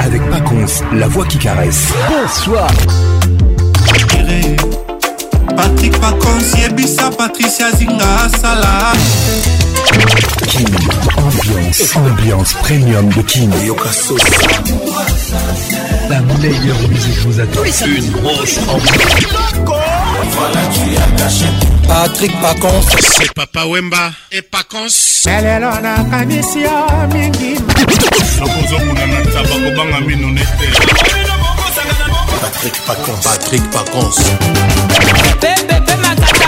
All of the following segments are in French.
Avec Paconce, la voix qui caresse. Bonsoir. Patrick Paconce, Yebisa, Patricia Zinga, Salah. Ambiance, ambiance premium de Kin. La meilleure musique vous attend. Une grosse ambiance. Voilà, tu as caché. Patrick Paconce. C'est Papa Wemba et Paconce. lelo nakanisi yo mingi nakozokuna na taba kobanga mino nete Patrick Paconce. Patrick Paconce.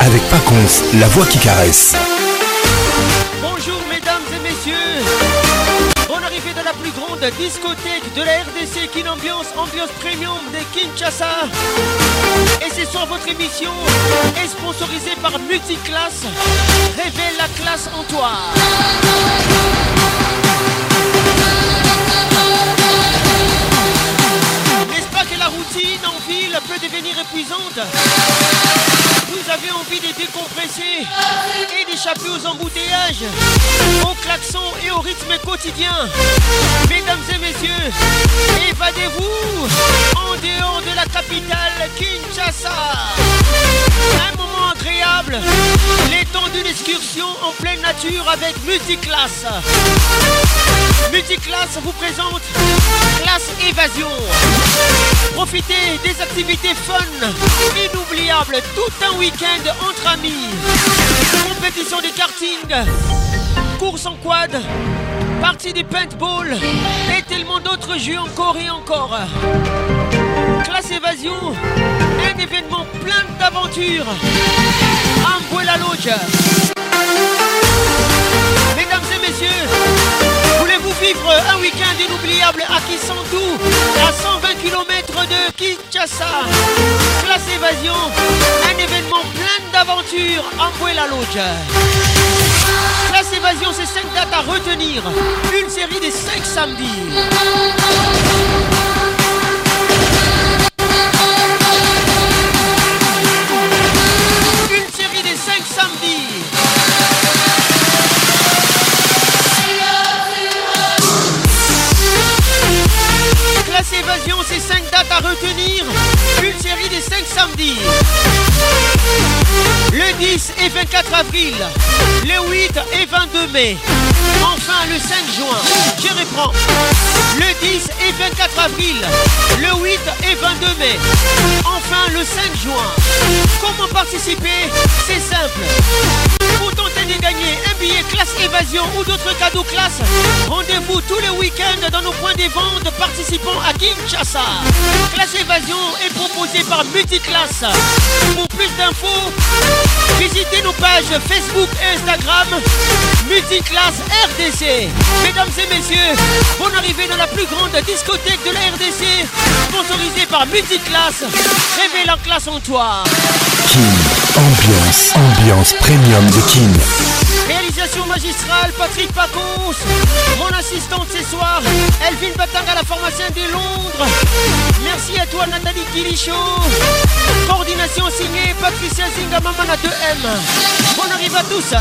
Avec Paconce, la voix qui caresse. Bonjour mesdames et messieurs. Bonne arrivée de la plus grande discothèque de la RDC Kin Ambiance, ambiance premium de Kinshasa. Et c'est sur votre émission est sponsorisée par Multiclass. Révèle la classe en toi que la routine en ville peut devenir épuisante Vous avez envie de décompresser et d'échapper aux embouteillages, aux klaxons et au rythme quotidien. Mesdames et messieurs, évadez-vous en dehors de la capitale Kinshasa. Agréable, les temps d'une excursion en pleine nature avec Multiclass. Multiclass vous présente Classe Évasion. Profitez des activités fun, inoubliables, tout un week-end entre amis. Compétition de karting, course en quad, partie du paintball et tellement d'autres jeux encore et encore. Classe Évasion, un événement plein d'aventures. Ambuela Lodge. Mesdames et messieurs, voulez-vous vivre un week-end inoubliable à Kissantou, à 120 km de Kinshasa? Classe Évasion, un événement plein d'aventures, Ambuela Lodge. Classe Évasion, c'est 5 dates à retenir, une série des 5 samedis. Évasion, c'est 5 dates à retenir. Une série des 5 samedis. Le 10 et 24 avril. Le 8 et 22 mai. Enfin, le 5 juin. Je reprends. Le 10 et 24 avril. Le 8 et 22 mai. Enfin, le 5 juin. Comment participer? C'est simple. Pour tenter de gagner un billet classe évasion ou d'autres cadeaux classe, rendez-vous tous les week-ends dans nos points de vente participants à Kinshasa. Classe évasion est proposée par Multiclass. Pour plus d'infos, visitez nos pages Facebook et Instagram Multiclass RDC. Mesdames et messieurs, bonne arrivée dans la plus grande discothèque de la RDC, sponsorisée par Multiclass. Révèle en classe en toi. Kin, ambiance, ambiance premium de Kin. Réalisation magistrale, Patrick Pacons. Mon assistante ce soir, Elvin Batanga, la pharmacienne de Londres. Merci à toi, Nathalie Kilicho. Coordination signée, Patricia Zinga, Mamana 2M. Bonne arrive à tous.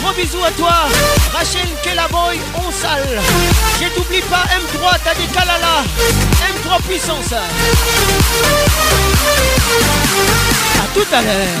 Gros bisous à toi, Rachel Kellaboy, on salle. Je t'oublie pas, M3, t'as des Kalala. M3 puissance. À tout à l'heure.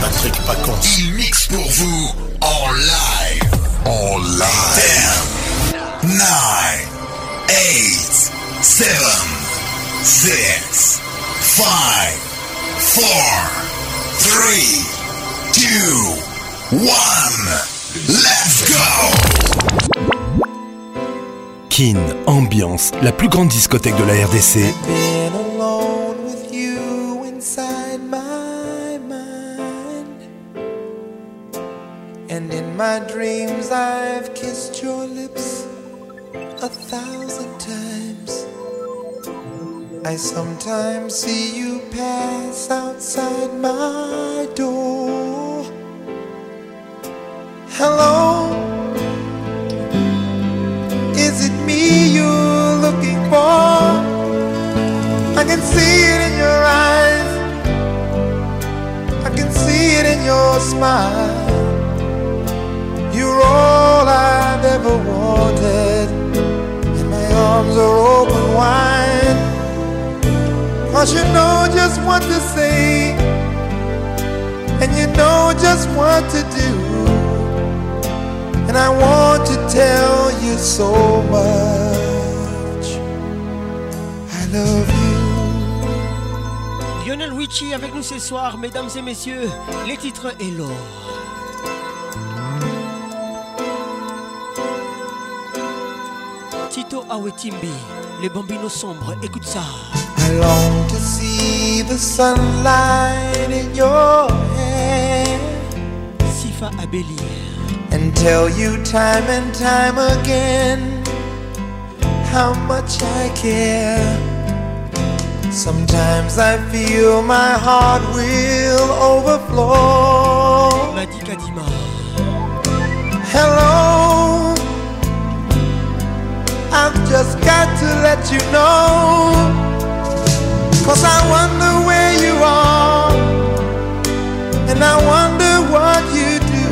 Patrick Pacons, il mixe pour vous en live. En live. 10, 9, seven, six, five, four, three, two, one. Let's go! Kin Ambiance, la plus grande discothèque de la RDC. My dreams, I've kissed your lips a thousand times. I sometimes see you pass outside my door. Hello, soir, mesdames et messieurs. Les titres et l'or. Tito Awetimbi, les bambinos sombres, écoute ça. I long to see the sunlight in your hair Sifa Abeli, and tell you time and time again how much I care. Sometimes I feel my heart will overflow. Hello, I've just got to let you know. Cause I wonder where you are, and I wonder what you do.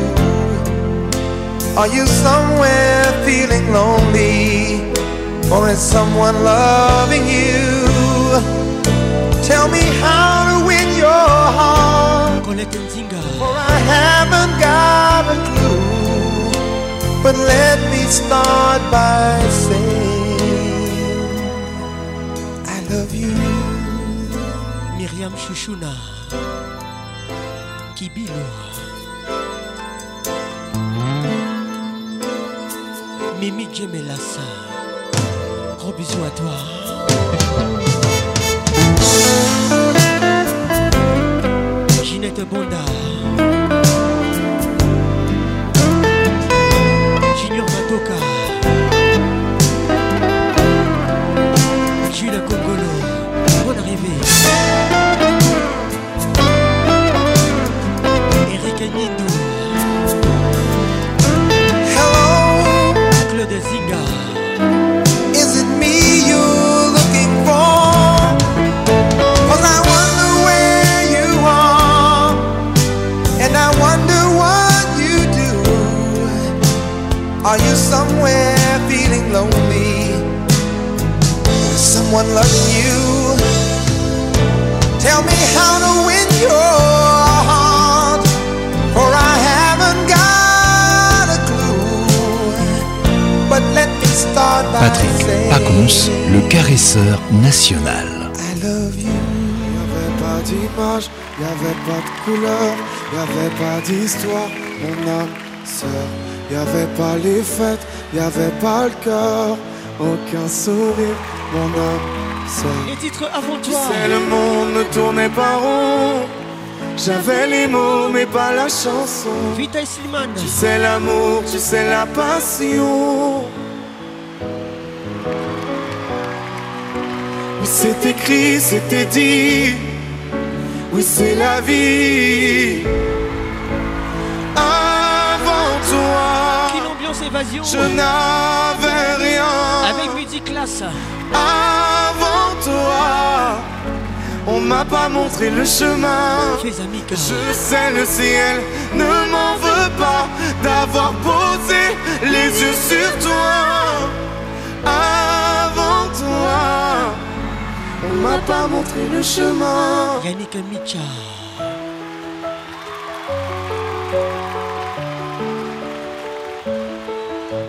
Are you somewhere feeling lonely, or is someone loving you? Tell me how to win your heart. For I haven't got a clue. But let me start by saying I love you. Myriam Chouchouna, Kibilo, Mimi Djemelassa, gros bisous à toi. Ginette Bonda, Junior Matoka, Jules Kongolo, bonne arrivée. Eric Nindou, someone loving you? Tell me how to win your heart, for I haven't got a clue. But let me start by Patrick Pacons, le caresseur national. I love you. Y'avait pas d'image, y'avait pas de couleur, y'avait pas d'histoire, mon âme sœur. Y'avait pas les fêtes, y'avait pas le cœur, aucun sourire, mon âme sœur. les titres avant Tu toi. sais, le monde ne tournait pas rond. J'avais les mots, mais pas la chanson. Vita Slimane, Tu sais l'amour, tu sais la passion. Oui, c'est écrit, c'était dit. Oui, c'est la vie. Avant toi, Ambiance Évasion, je n'avais rien. avec Musique Classe. Avant toi, on m'a pas montré le chemin. Fais Amica, Je sais le ciel ne m'en veut pas d'avoir posé les yeux sur toi. Avant toi, on m'a pas montré le chemin. Yannick Micha,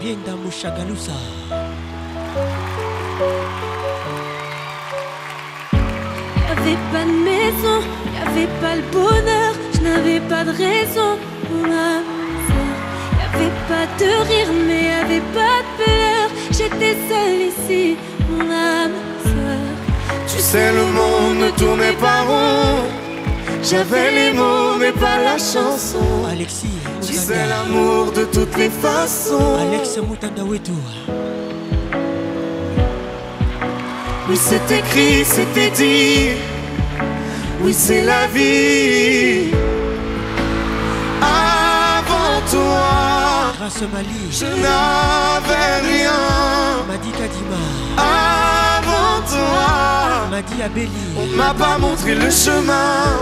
Bienda Mouchagalousa, avait pas de maison, y avait pas le bonheur, je n'avais pas de raison, mon âme sœur. Y avait pas de rire, mais y avait pas de pleurs. J'étais seule ici, mon âme sœur. Tu sais, le monde ne tournait pas rond. J'avais les mots, mais pas la chanson. Alexis, tu sais l'amour de toutes les façons. Alex Moutanda Oui, c'est écrit, c'était dit. Oui, c'est la vie. Avant toi, grâce Mali, je n'avais rien. Madi Kadima. Avant toi, Madi Abeli. On m'a pas montré le chemin.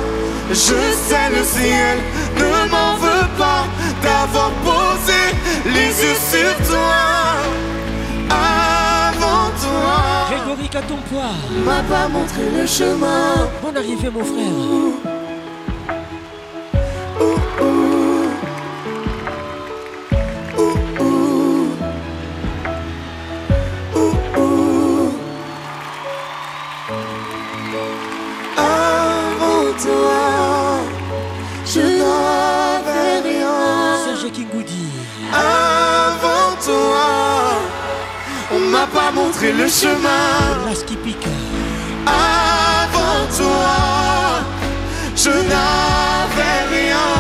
Je sais le ciel ne m'en veut pas d'avoir posé les yeux sur toi, Grégory Catompois m'a pas montré le chemin. Bonne arrivée, mon frère. Avant toi, je n'avais rien. Serge Kingoudi. Avant toi, m'a pas montré le chemin. Avant toi, je n'avais rien.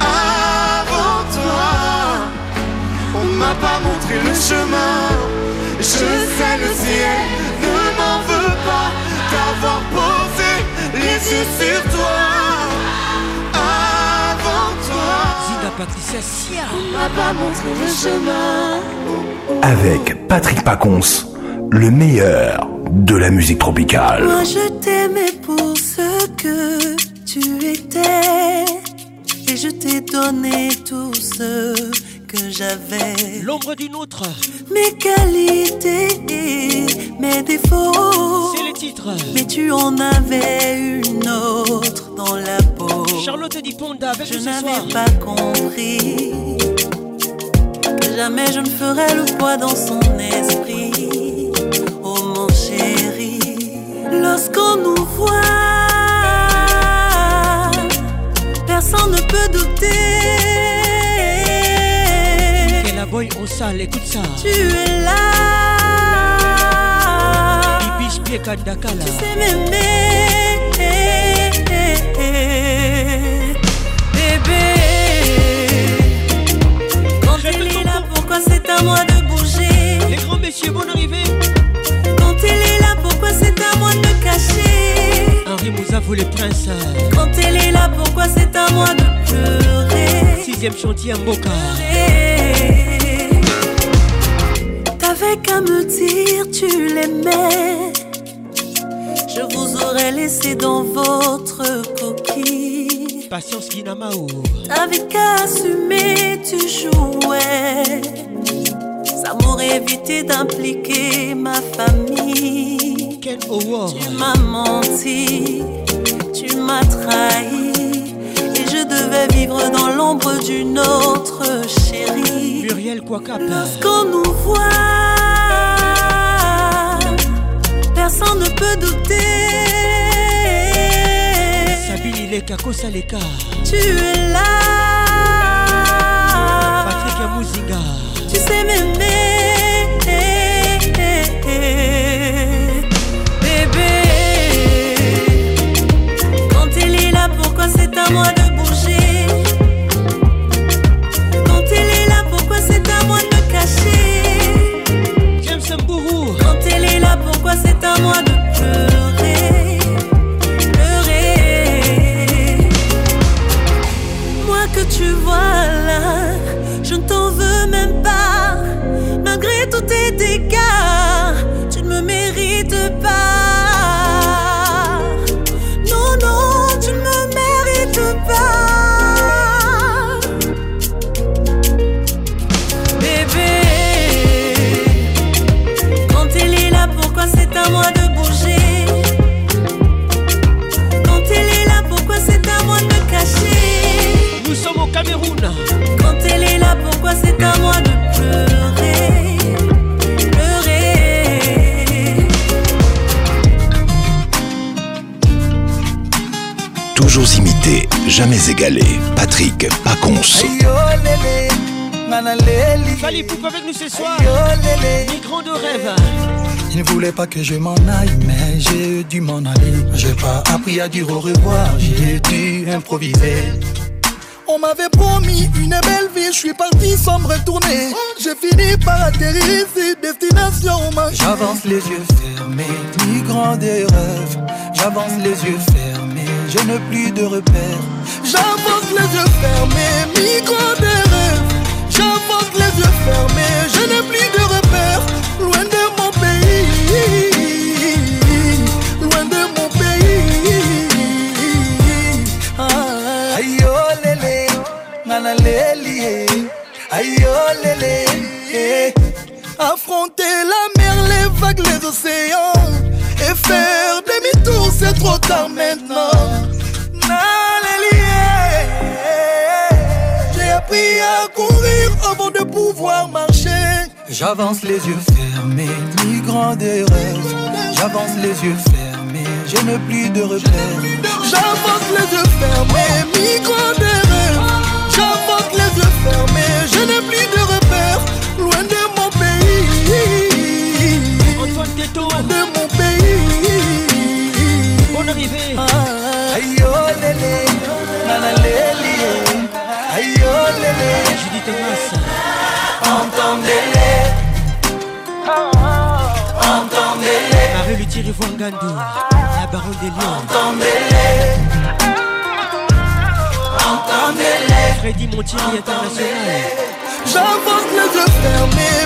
Avant toi, on m'a pas montré le chemin. Je sais le ciel ne m'en veut pas d'avoir posé les yeux sur toi. Patricia Sia. on m'a pas montré le chemin. Avec Patrick Pacons, le meilleur de la musique tropicale. Moi je t'aimais pour ce que tu étais et je t'ai donné tout ce que j'avais. L'ombre d'une autre. Mes qualités et mes défauts. C'est le titre. Mais tu en avais une autre dans la peau. Charlotte Diponda avec Je n'avais pas compris que jamais je ne ferais le poids dans son esprit. Oh mon chéri, lorsqu'on nous voit, personne ne peut douter. Et la boy au sale, écoute ça. Tu es là, tu sais m'aimer. Bébé, quand il est là, pourquoi c'est à moi de bouger? Les grands messieurs, bonne arrivée. Quand il est là, pourquoi c'est à moi de me cacher? Henri Mouzavou, les princes. Quand il est là, pourquoi c'est à moi de pleurer? Sixième chantier en Boca. T'avais qu'à me dire tu l'aimais. Je vous aurais laissé dans votre coquille Patience Guinamao. T'avais qu'à assumer, tu jouais Ça m'aurait évité d'impliquer ma famille. Tu m'as menti, tu m'as trahi Et je devais vivre dans l'ombre d'une autre chérie Muriel Kwakap. Lorsqu'on nous voit, personne ne peut douter. Sabine Ileka Kosaleka. Tu es là, Patrick Mouzinga. tu sais m'aimer. Bébé, quand il est là, pourquoi c'est à moi de bouger? Quand il est là, pourquoi c'est à moi de me cacher? James Mbourou. Quand elle est là, pourquoi c'est à moi de pleurer? Toujours imité, jamais égalé. Patrick Pacons. Fallait pourquoi avec nous ce soir Migrant de rêve Il ne voulait pas que je m'en aille, mais j'ai dû m'en aller. J'ai pas appris à dire au revoir, j'ai dû improviser. On m'avait promis une belle vie, je suis parti sans me retourner. J'ai fini par atterrir ici, destination J'avance les yeux fermés, migrant des rêves. J'avance les yeux fermés, je n'ai plus de repères. J'avance les yeux fermés, migrant des rêves. J'avance les yeux fermés, je n'ai plus de repères. Loin de mon pays, loin de mon pays. Ah, aïe, oh, lélé, nana, lélé, aïe, oh, lélé. Affronter la mer, les vagues, les océans. Et faire demi-tour, c'est trop tard maintenant. Appris à courir avant de pouvoir marcher. J'avance les yeux fermés, migrant des rêves. J'avance les yeux fermés, je n'ai plus de repères. J'avance les yeux fermés, migrant des rêves. J'avance les yeux fermés, je n'ai plus de repères. Loin de mon pays. Antoine Teto. De mon pays. Bonne arrivée. Aïe oh lélé. Aïe oh lélé. Judy Thomas. Entendez-les. Entendez-les. Marie Luthier Gandhi. La baronne des lions. Entendez-les. Entendez-les. Freddy Montieri international. J'avance les yeux fermés,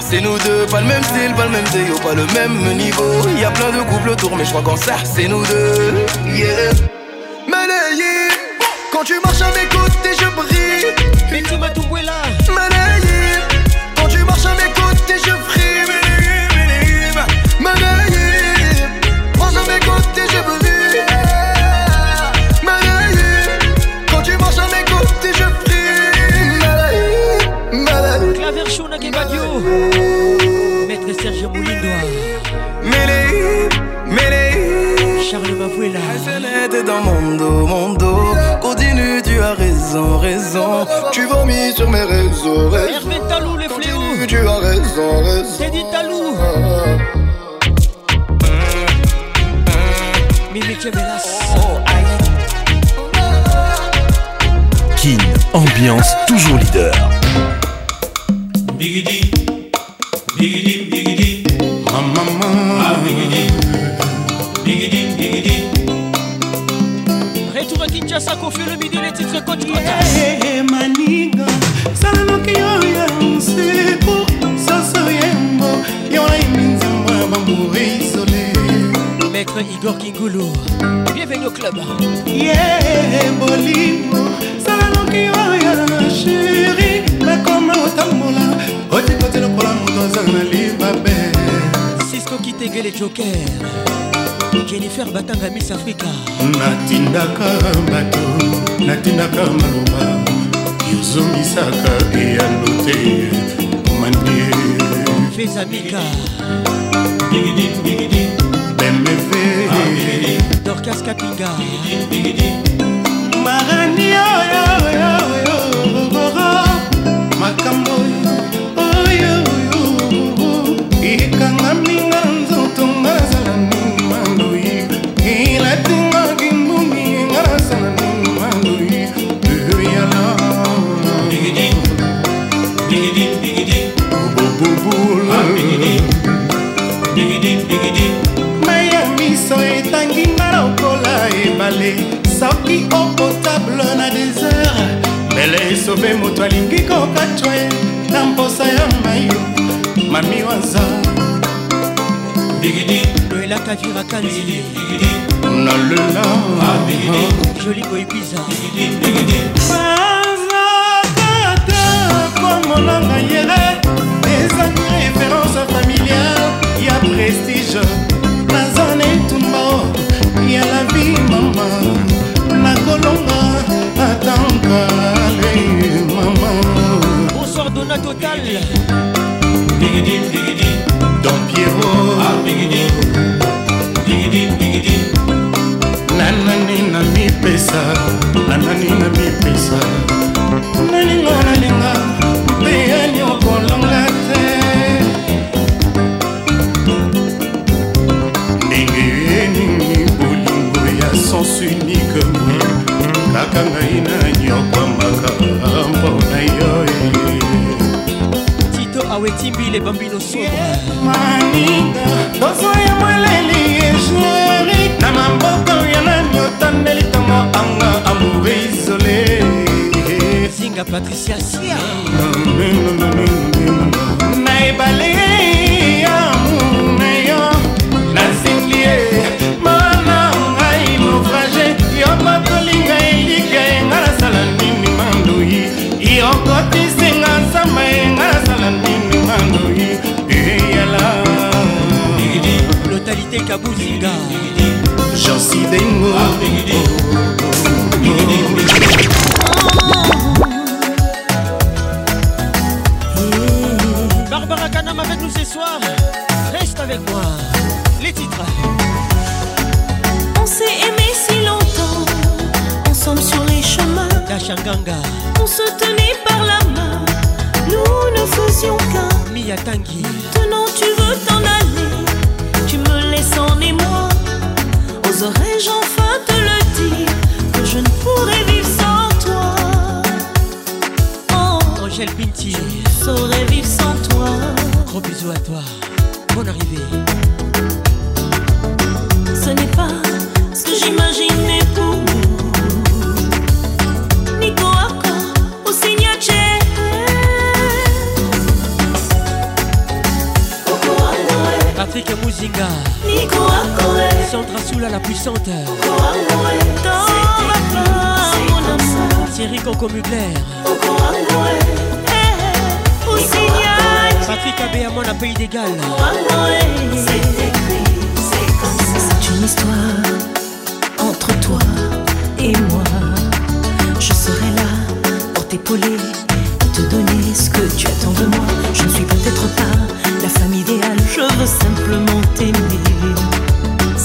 c'est nous deux. Pas le même style, pas le même déo, pas le même niveau. Y a plein de couples autour, mais je crois qu'en serre, c'est nous deux. Yeah. Malayé, quand tu marches à mes côtés, je brille. Bintou Batoubuela. Malayé. Abuela. Elle dans mon dos, mon dos. Continue, tu as raison, raison. Tu vomis sur mes réseaux, réseaux. Hervé Talou, les fléaux. Continue, tu as raison, raison. C'est dit Talou. Ah, ah. Mimi oh, Kin, ambiance toujours leader. Biggie Katia Sakofi le midi les titres coach maninga salanaki yo ya nsepo sasa yembo yo nayebi nzambo ya bango eisole maître igor kingulu bienvenu au club. Ye bolimo salanaki yo ya sheri nakoma otambola otikoti lokola moto azanga na libabe tegele joker. Jennifer batanga miss africa. Natindaka bato natindaka maloba. Yozongisaka eyano te manie fezamika bemeve dorcas kapinga. Marani makambo oyo ekanga minga. ebale soki opotable na desert mbele esobe moto alingi kokatwa ye na mposa ya mayo mami waza loelaka virakanzi nalela joli koyebiza bazakata komonanga yere ezangi référence familiale ya prestige. Nakolonga atankale mama. Bonsoir Donna Total Don Piero. Nanani na mipesa nanani na mipesa nalinga nalinga ngai nanyokwamaka mpona yo. Tito Awetimbi Bambino Sobre maninga boso ya mweleli ejeri na maboko ya nani otandeli ntango anga amour isole Zinga Patricia Sia. Na ebale Dengo Barbara Kanam avec nous ce soir. Reste avec moi. Les titres. On s'est aimé si longtemps, ensemble sur les chemins. Dachanganga On se tenait par la main, nous ne faisions qu'un. Mia Tanguy Maintenant tu veux t'en aller, émoi. Oserais-je enfin te le dire que je ne pourrais vivre sans toi? Oh, Angèle Binti je saurais vivre sans toi. Gros bisous à toi Bonne arrivée Ce n'est pas ce que j'imaginais pour nous. Nico Ako, au signature. Patrick Mouzinga Soula la puissante mon. Thierry Coco Mugler. Patrick Abéamon à Pays d'Égal C'est une histoire entre toi et moi. Je serai là pour t'épauler te donner ce que tu attends de moi. Je ne suis peut-être pas la femme idéale, je veux simplement t'aimer.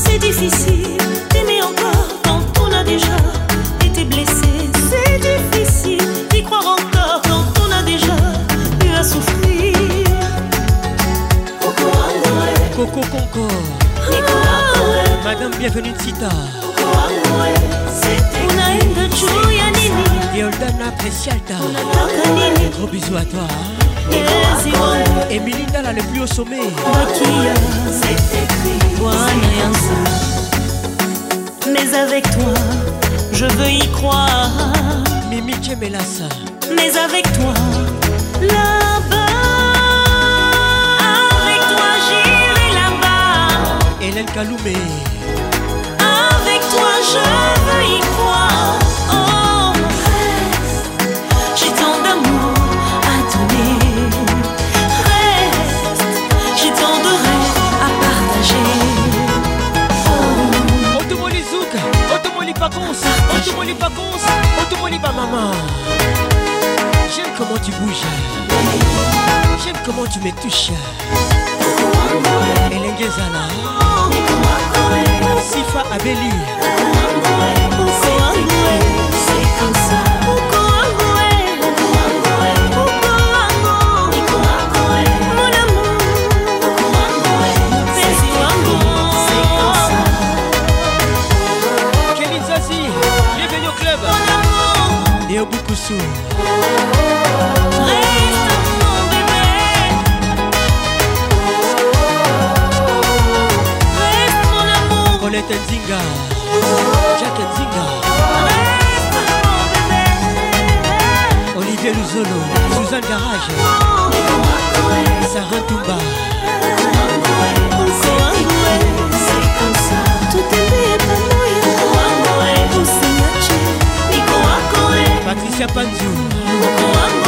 C'est difficile d'aimer encore quand on a déjà été blessé. C'est difficile d'y croire encore quand on a déjà eu à souffrir. Coco Conco. Madame bienvenue Sita unaenda juu ya nini Yoldana Precialta. Unataka nini Gros bisous à toi Emilie Ndala le plus haut sommet mais avec toi je veux y croire. Mimi Kemelasa mais avec toi là-bas. Avec toi j'irai là-bas. Hélène Kaloumé avec toi je veux y croire. Oh j'ai tant d'amour vacances, on te voit les vacances, on te voit les maman. J'aime comment tu bouges, j'aime comment tu me touches. elengezala sifa abeli C'est comme ça biso colete nzinga. Jacke nzinga. Olivier luzolo. Suzanne garage. Sarin tumba ya panzu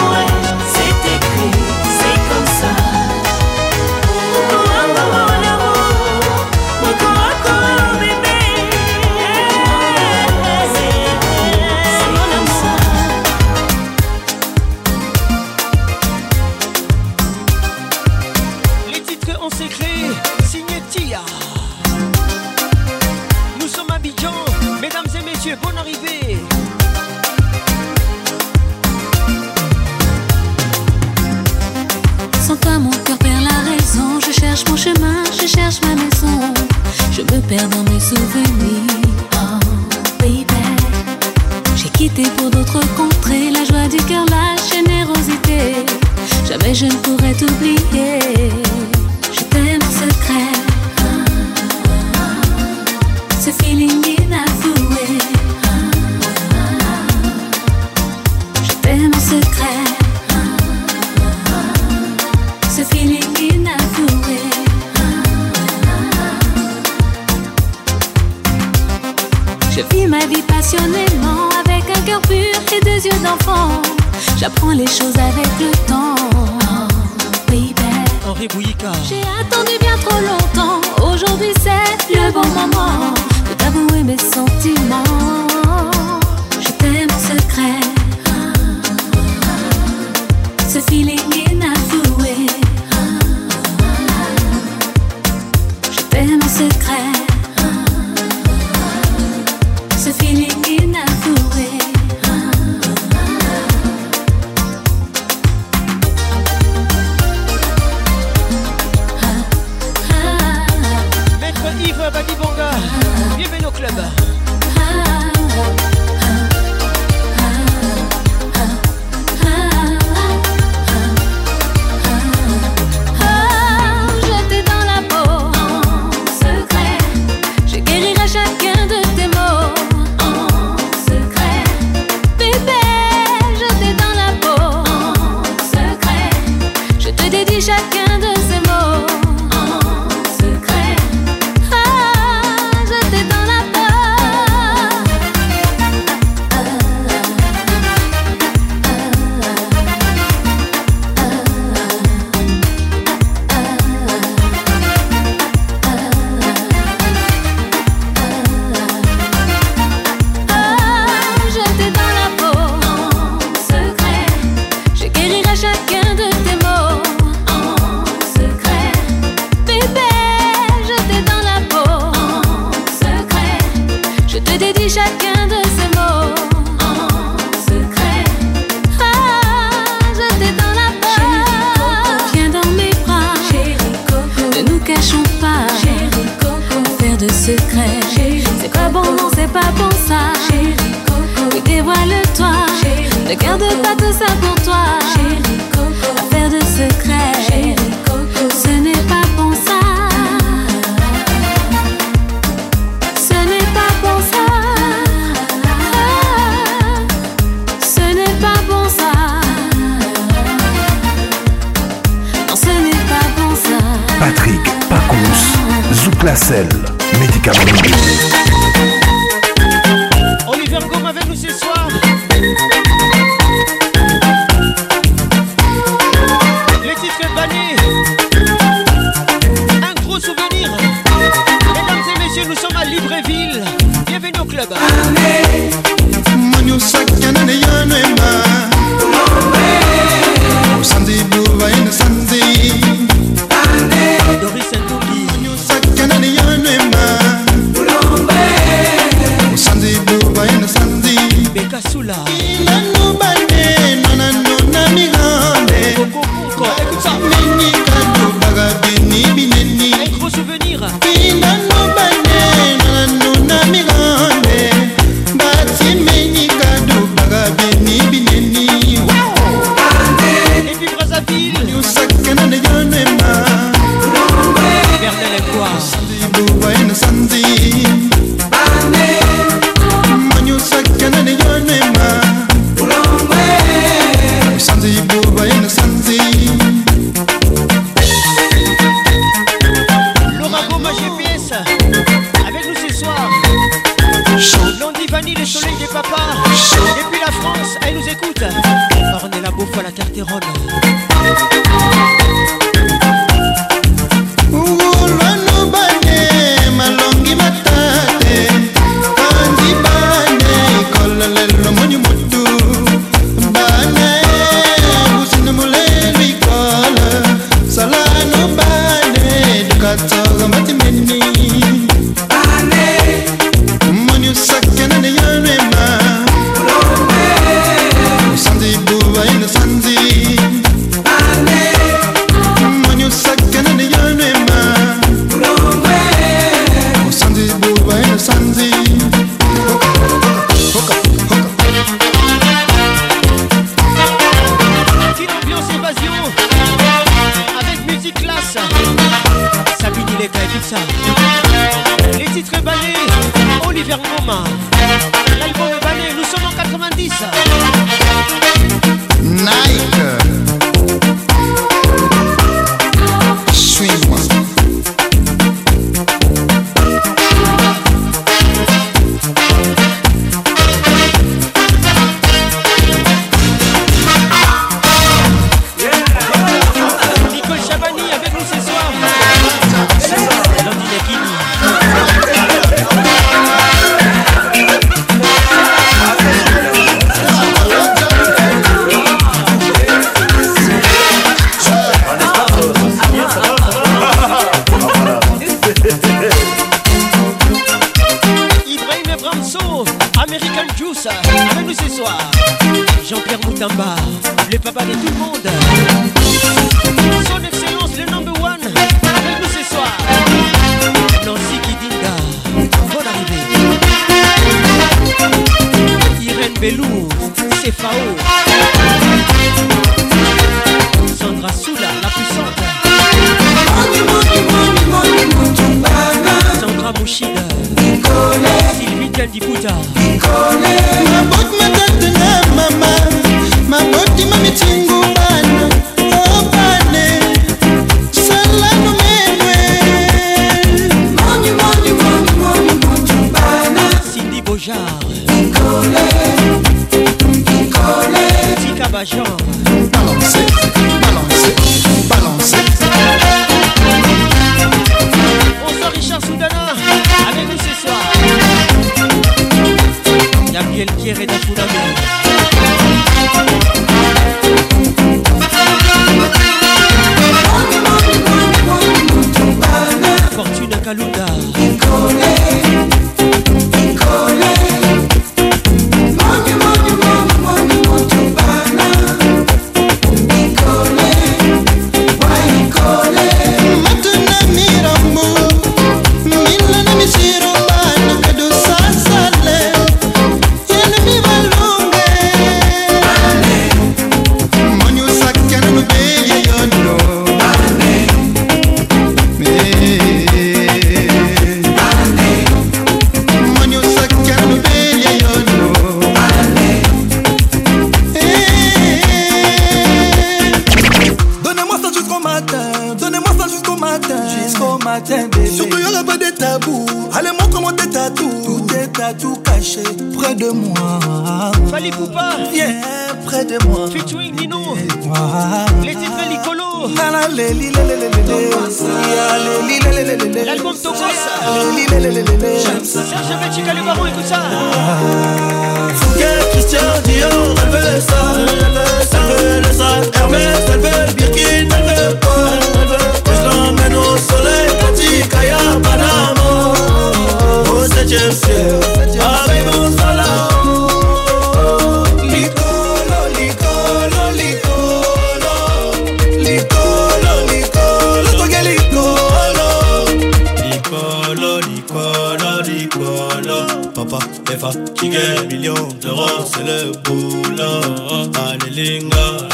Alpha, Kigé, million d'euros, c'est le boulot. Alélinga,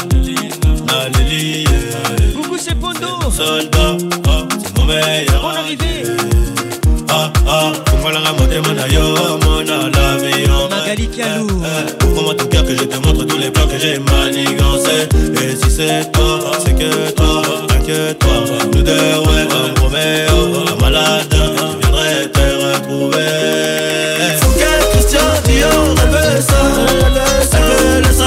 Alélié. Coucou, c'est Pondo. Soldat, ah, c'est mon meilleur. Arrivée. Ah ah, comment la ramoter mon aïe, oh, mon alavion. Magali Kialou. Eh, eh, eh, ouvre-moi ton cœur que je te montre tous les plans que j'ai manigancés. Et si c'est toi, c'est que toi, inquiète-toi. Nous deux, ouais, Roméo, oh, un malade.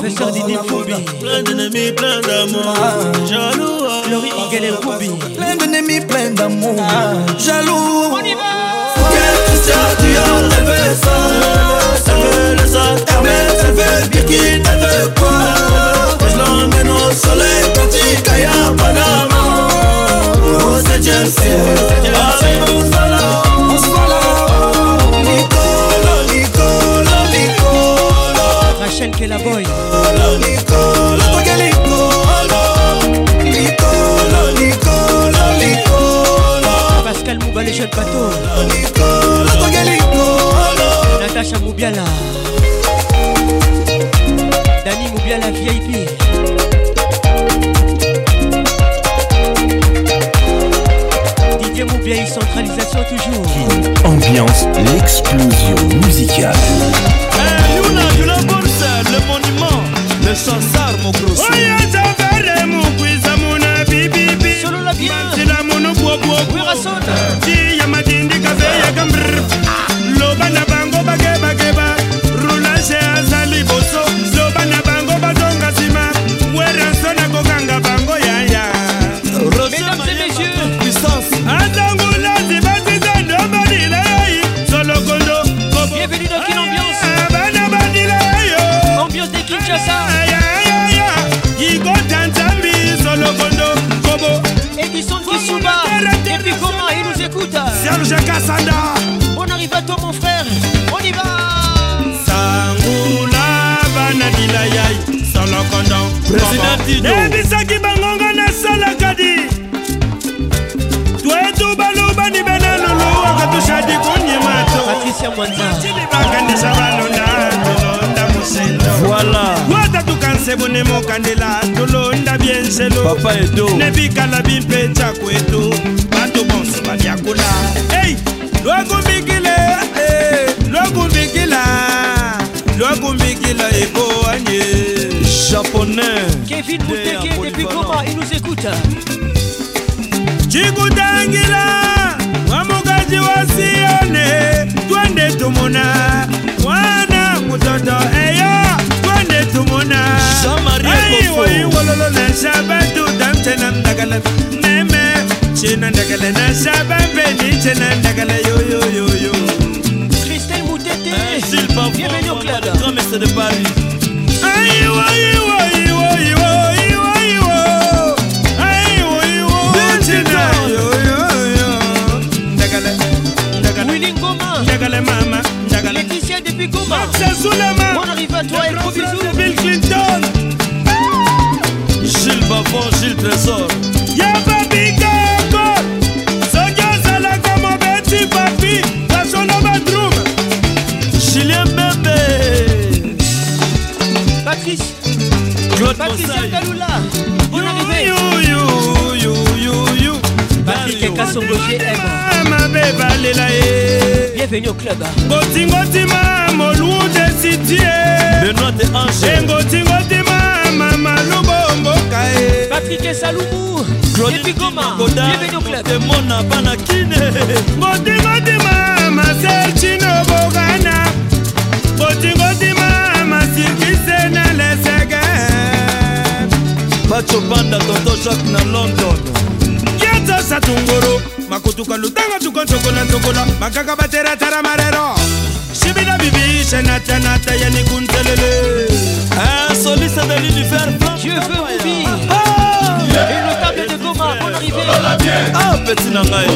Professeur Didi. Plein d'ennemis, plein d'amour. Jaloux. Fleury Miguel Foubi. Plein d'ennemis, plein d'amour. Jaloux. On y va. Elle veut ça? Elle veut autres Hermès, elle veut Birkin, elle veut quoi? Je l'emmène au soleil, petit Kaya, Panama. Oh, c'est Chelsea. Allez, on se Nicolo, Nicolo. Pascal Mouba, les jeunes bateaux. Natacha Moubiala. Dani Moubiala VIP. Didier Moubiaï, centralisation toujours. Ambiance, l'explosion musicale. chansar mokrosooyazavere mukwiza muna bibibi matila munu bwobwotiya matindi kaveyaka mbr loba na bango bakebakeba rulage aza liboso loba na bango bazonga nsima mwerenso na kokanga bango yaya azangulazi batiza ndobalila yai solokondo bana balila yayo Kinshasa. Edison Kisuba. Et puis comment il nous écoute serge kasanda On arrive à toi mon frère. On y va. sangula bana dila yai solokondo Président Dino. ebisaki bangongo na salakadi twetu balubani benalulu akatushadi kunyimato Patricia Mwanza. bakandisa balonda tolonda muselo Voilà. wata tukansebu ne mokandela tolonda bienselo Papa Edo. ne bikala bimpeca kwetu bato bonso baliakula ei lwakumbikile eh, lwakumbikila lwakumbikila eboanye. Japonais. Kevin Mouteke depuis comment il nous écoute? Cikutangila mwamukazi wa sione twende tumuna mwana mutoto eyo. twende tumuna aiwaiwololo na saba dudam tena ndagala. Neme cena ndagala na saba mbeni cena ndagala yoyoyoyo christel mutete bienvenue au club. commerce de paris. Willy Ngoma, Ndagale Mama, Ndagale Bikoma Bon arrivé à toi et gros bisous Bill Clinton. Gilles Bavon, Gilles Trésor. Yaba Bikoko Soki ozalaka mobeti papi basono badrum Julien Bebe Patrice. Claude Patrice Kalula Bon arrivé keka songo gm mabe balela ye. Bienvenu au club ngotingotima moluu desidie benoit de ange. Ngotingotima mama lubomboka ye patrik esalumu epigomaemona bana kine ngotingotima masel chino bogana ngotingotima masikise na lesege bato banda toto jacque na london. tosa tungoro makutuka lutanga tukoncokola ncokola makaka bateratara marero. Shibina bibi shanatanata yanikuntelele insoliste eh, de l'univers je veux oubir ah, ah. et le table de goma bon arrivé ah petit na ngai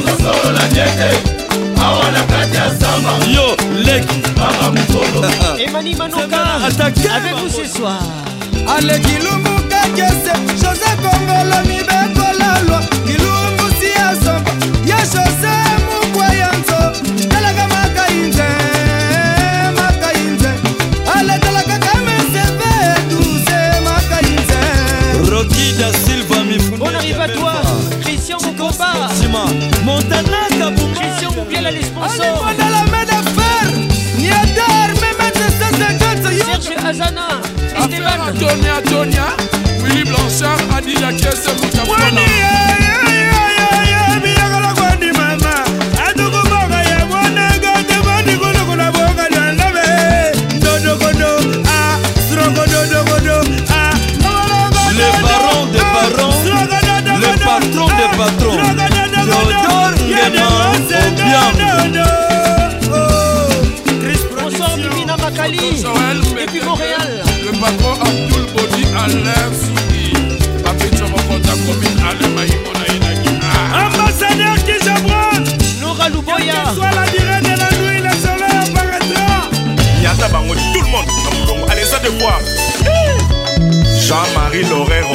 yo lekimamanokaavec ah, vous ce soir. Alekilumuka kese josé kongolo mibekolalwa Rocky da Silva Mifundi. On arrive à toi. Christian Moukomba. Montana Kabuma. Christian Moubiala les sponsors. Alipanda la main fer niadar memete sesekante Serge Azana. Esteban. Tonia Tonia Willy Blanchard Adi Yakese Moutafana Bonsoir Mimina Makali depuis Montréal. Le patron Abdul Bodi Alain Soudi. Papito Mokonda commune Alain Maïmona Inaki. Ambassadeur qui j'apprends. Nora Louboya. Soit la durée de la nuit, le soleil apparaîtra. Yata Bango, tout le monde. Allez, ça de quoi Jean-Marie Lorero.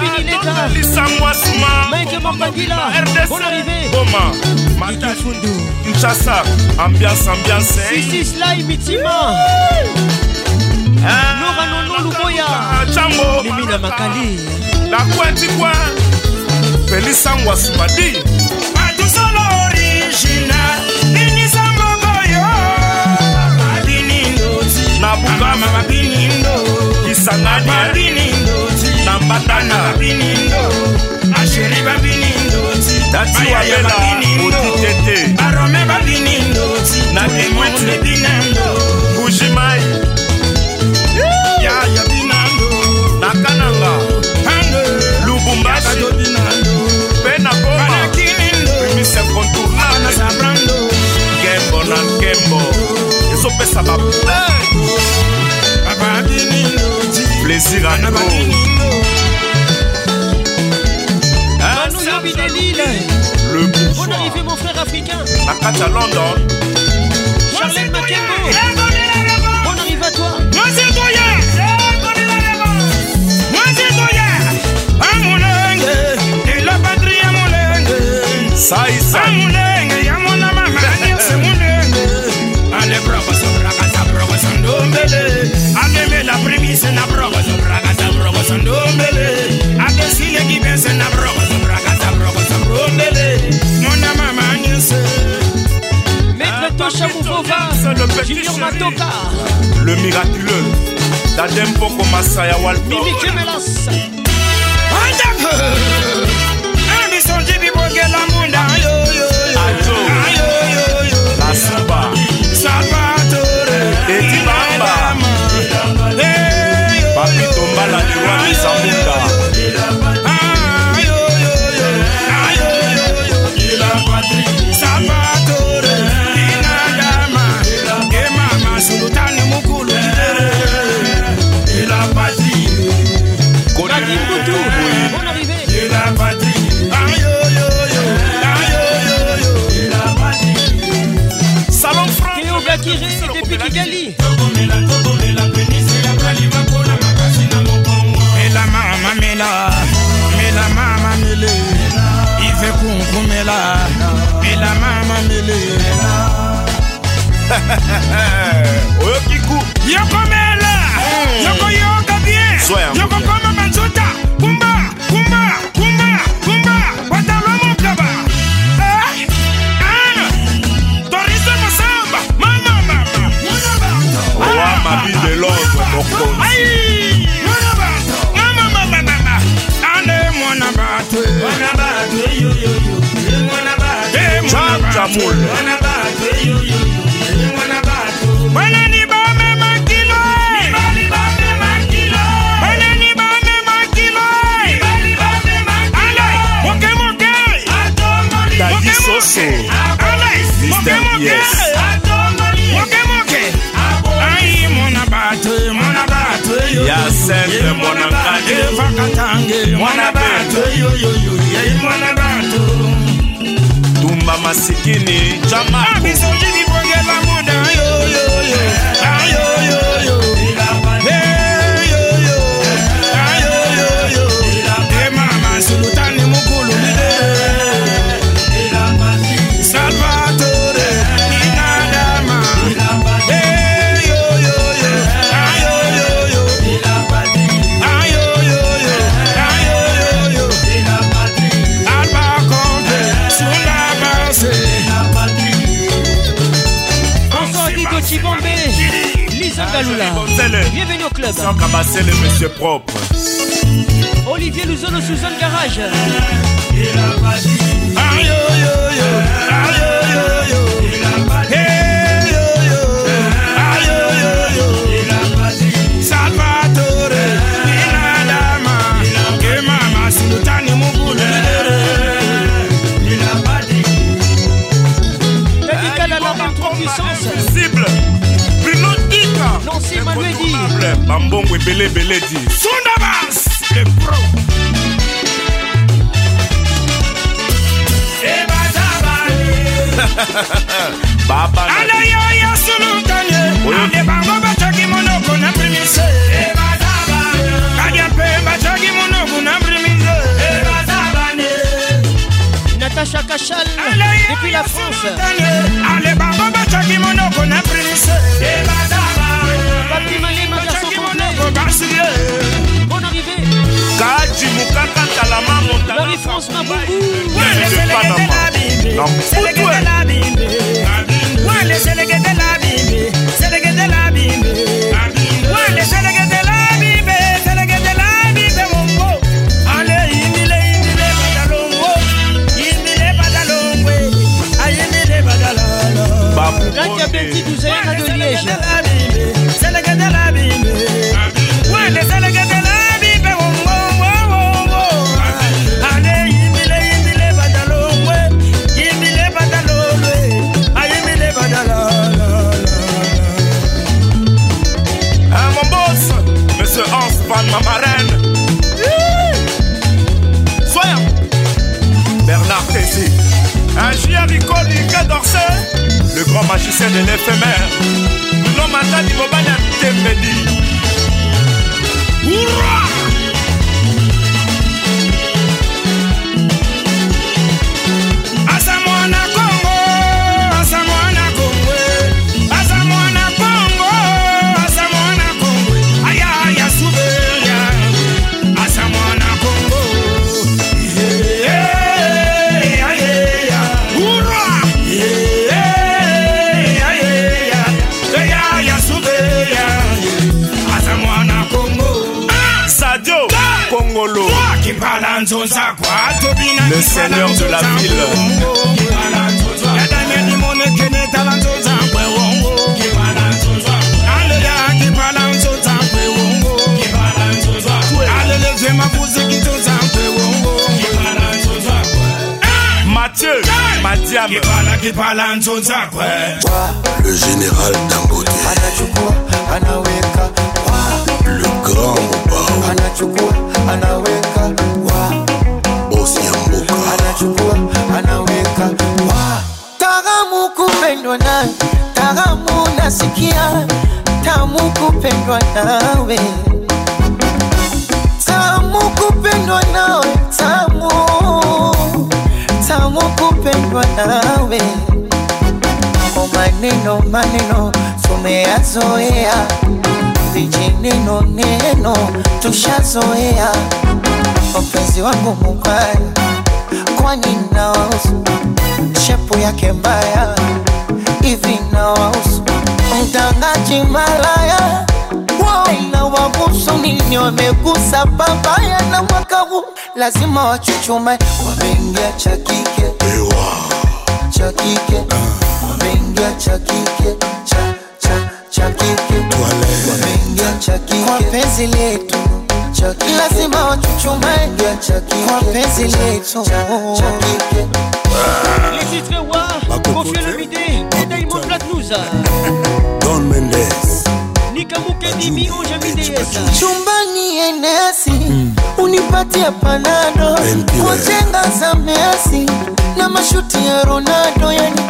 Bienvenue les gars. Mike Mambangila. Bon arrivé. Boma. Matafundu. Nchasa. Ambiance, ambiance. Sisi Slime Mitima. Ah, Nora Nono Luboya. Chango. Limina Makali. La Kwenti Kwa. Felice Angwasumadi. Adusolo original. Nini Sambogoyo. Mabinindo. Nabugama. Mabinindo. Kisangani. Mabinindo. batana. Asheri babinindoti dati wabela otitete arome babinindoti na emwetle binendo bujimai yaya binando. Na kananga. Lubumbashi. Mpe na goma primise contournable kembo na nkembo ezopesa bape plaisir à nous. Le Bonne bourgeois arrivée mon frère africain. ya london Charlène Makembo. Bonne arrivée à toi. Saisa agemela primise na brogoso bragasa brogoso ndombele agesile kibense na brogoso bragasa brogoso brombele mona mama nyese Maître Tosha Mouvova. Junior Matoka. le miraculeux dadempoko masaya walto Mimi Kemelas. Run is abundant. oyo kiku. Yoko mela yoko yoka bien yoko koma manzuta kumba kumba kumba kumba watalwa mukaba eh? ah. mama, mosamba mamamama mabidelongo ah. mokonzi. Mona Batwe, Mona Batwe, Mona Batwe, Mona Batwe, eh, Mona Batwe, Mona Batwe, Mona Batwe, masikini jamaa ah, Sans cabasser le monsieur propre. Olivier Luzolo sous zone garage. Aïe, aïe, aïe, aïe, aïe, Bambongo ebele ebele di. Sundabas, le pro. baba anayoya sulukanye ande bango bacaki monoko na primise kadia mpe bacaki monoko na primise Natacha Cachal, depuis la France. ale bango bacaki monoko na primise Complet. Bonne la bimbe, la bimbe. La bimbe, la bimbe badalongo, Douzaine de Liège. Le grand magicien de l'éphémère. L'homme à Tadi le seigneur de la ville. Le général Dangote. Le grand. Nasikia, tamu kupendwa nawe, tamu kupendwa nawe, tamu. Tamu kupendwa nawe. O maneno maneno tumeyazoea, vijineno neno tushazoea. Mpenzi wangu mubaya, kwani nawahusu? Shepu yake mbaya hivi nawahusu mtangaji malaya. Na wabusu nini wamegusa babaya na mwaka huu. Lazima wachuchume wameingia cha kike. Cha kike. Wameingia cha kike. Cha cha cha kike. Wameingia cha kike. Kwa penzi letu cha kike lazima wachuchumae cha kike kwa penzi letu. Cha kike Les titres Wa, Kofi Olomide, et Diamond Platnumz. Don Mendes. Nikamuke Dimi, Ojami DS. chumbani enesi. Unipatie panado kwa jenga za Messi na mashuti ya Ronaldo, yani.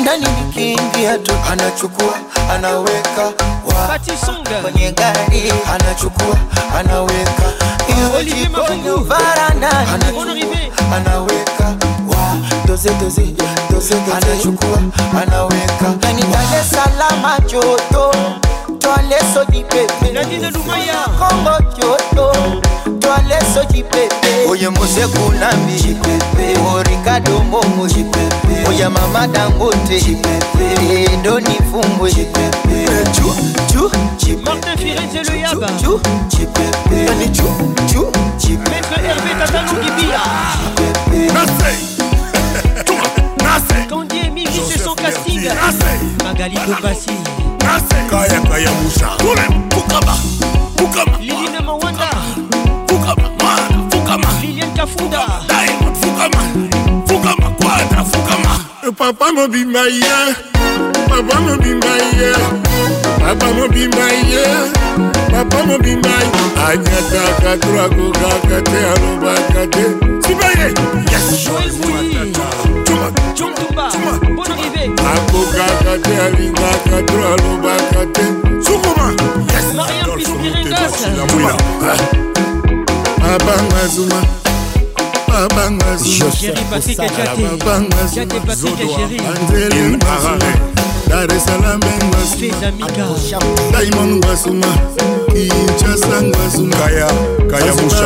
Ndani nikiingia tu anachukua anaweka kwenye gari anachukua anaweka jikoni varandani anaweka wa doze doze doze anachukua anaweka yani Dar es Salaam joto Toile so di pepe. Nadine Lumaya. Kongo Toile pepe. Oye moseku nambi o ricardo momo oya mama dangote. Edoni fumbwe Chou, chou, Martin Firenze le Yaba. chou, yani chou, chou, Maître Hervé Gibia Mimi c'est son casting. Magali kayaka ya musa. Tule fukama fukama fukama fukama diamond fukama. Fukama kwadra fukama papa mobima ye papa mobima ye papa mobima ye papa mobima ye anyataka trakokaka te alobaka te sibaye yes. akokaka te alingaka to alobaka te. Sukuma. Ah. Abanga zuma. Babanga zumaanzelingasuma dar esalam ngasumadimon ngasuma kinchasa ngasumaar ngasuma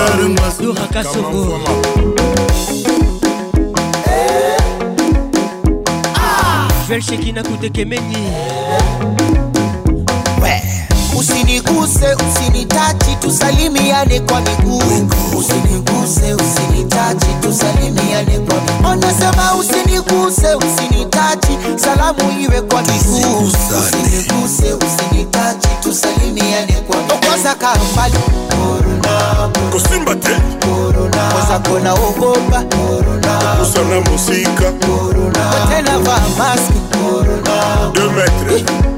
Joel Shekina Koutekemeni usiniguse usinitachi tusalimiane kwa miguu. Usiniguse usinitachi tusalimiane kwa miguu. Onasema usiniguse usinitachi salamu iwe kwa miguu. Usiniguse usinitachi tusalimiane kwa miguu. Kwanza kambali. Korona kosimba te. Korona kwanza kona ogopa. Korona usana musika korona tena vaa maski. Korona 2 metre korona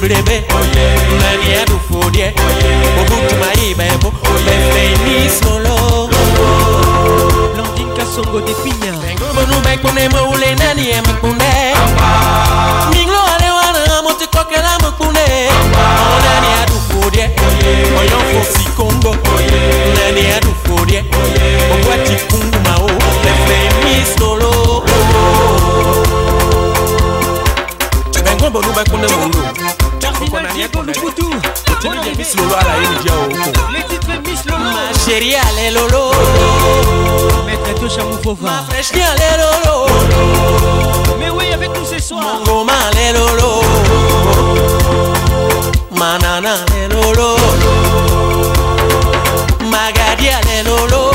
bleblebe mani adufudie obutumayibebo befenis molo. Landin kasongo depinya bonu bekunemo ulenani emakunde minglo alewana motikokela mokunde onani adufudie oyonfosi oh, kongo nani adufudie okwatikungu Solo. Tu bengo bonu bakunda mundu. Freshly ale lolo Mais oui avec nous ce soir lolo Magadi ale lolo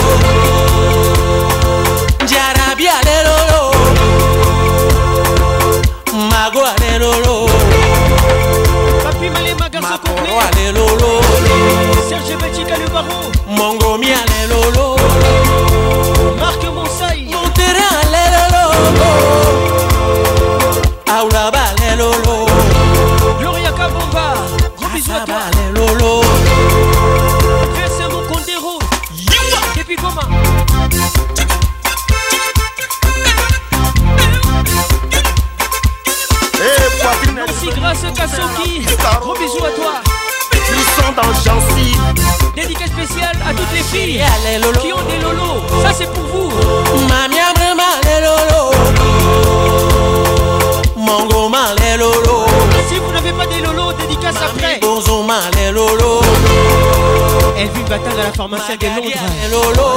Elvin Batanga, la pharmacienne de Londres. Lolo.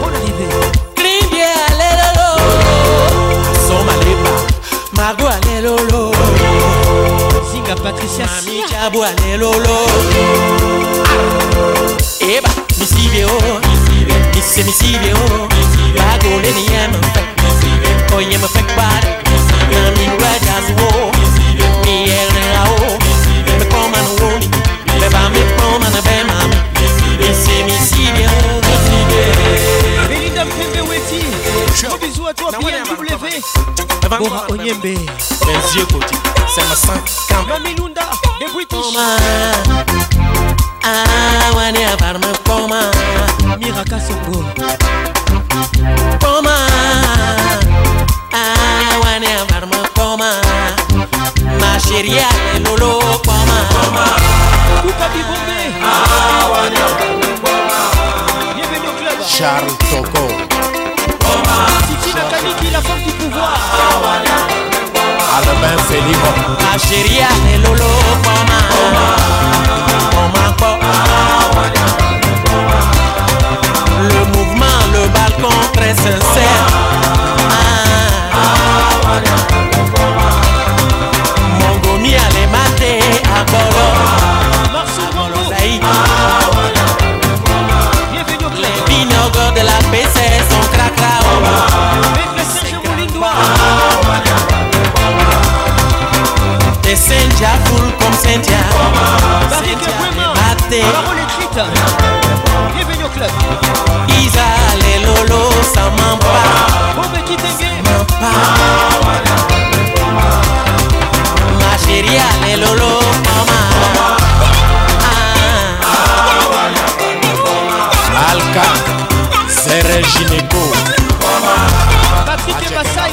Bon arrivée. Climbia, lolo. Soma Lepa. Margot, lolo. Zinga Patricia Mami Chabou, lolo. Eba, misibio, misibio, misibio, misibio. Bagole ni yam, misibio. Oyem, fek, bad. Bora Onyembe. Mes yeux côté C'est ma sang Quand Mamilunda Des British. Oh, ah Wane Avarma Poma oh, Miraka Songo Poma oh, Ah Wane Avarma Poma Ma. Chérie Lolo Poma Poma Kuka Bibombe. Ah Wane Avarma Poma Bienvenue au club. Charles Toko. Nakaniki, la femme du pouvoir. Albin Félix. Ma chérie ale lolo kpɔma kpɔ le mouvement le balcon très sincère Parole écrite Bienvenue au club. Isa les lolo ça m'en pas Bombe Kitenge Ma chérie ah, les lolo mama ah. Alka Zere Gineco. Patrick Massai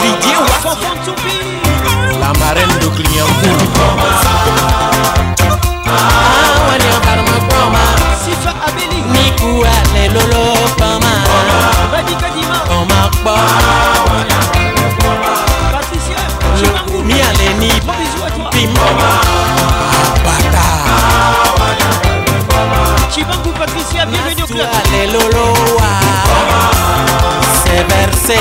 Didier Fanfan Tsoupi La marraine de Clignancourt dice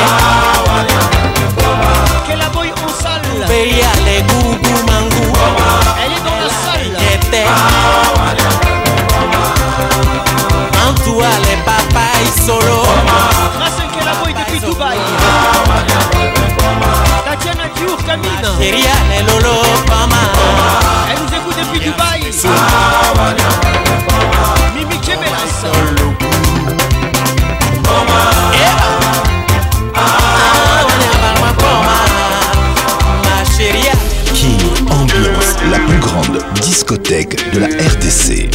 que la voy a usar. Veía de gugu mangú. Ella es una sal. Este. Mantua le papá y solo. Hacen que la voy de. Tatiana Diur camina. Sería el pama. Elle nous écoute depuis Dubaï. Discothèque de la RDC.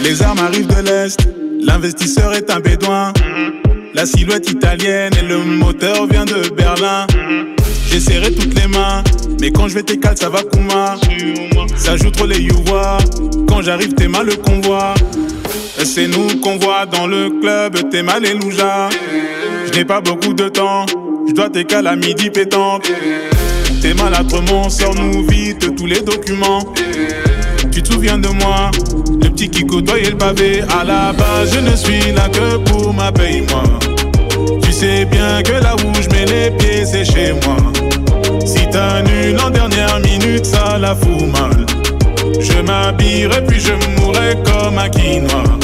Les armes arrivent de l'Est, l'investisseur est un bédouin. La silhouette italienne et le moteur vient de Berlin. J'ai serré toutes les mains, mais quand je vais t'es ça va Kuma. Ça joue trop les youvois, quand j'arrive t'es mal le convoi. C'est nous qu'on voit dans le club, t'es mal et louja. Je n'ai pas beaucoup de temps, je dois t'es à midi pétanque. T'es maladrement, sors-nous vite tous les documents. Tu te souviens de moi, le petit qui côtoyait le pavé. À la base, je ne suis là que pour ma paye, moi. Tu sais bien que là où je mets les pieds, c'est chez moi. Si t'annules en dernière minute, ça la fout mal. Je m'habillerai puis je mourrai comme un quinoa.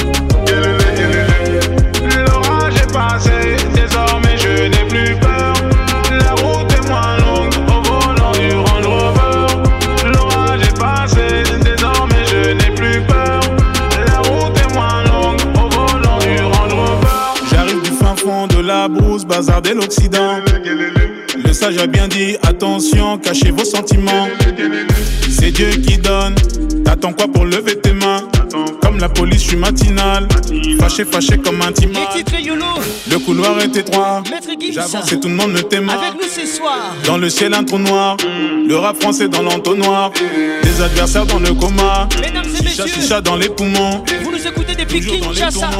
La brousse, bazar de l'Occident. Le sage a bien dit, attention, cachez vos sentiments. C'est Dieu qui donne, t'attends quoi pour lever tes mains? La police, je suis matinal. Fâché, fâché comme un YOLO Le couloir est étroit. J'avance et tout le monde me t'aime. Avec nous ce soir Dans le ciel, un trou noir. Le rap français dans l'entonnoir. Des adversaires dans le coma. Mesdames et Chicha, chicha dans les poumons. Vous nous écoutez depuis Kinshasa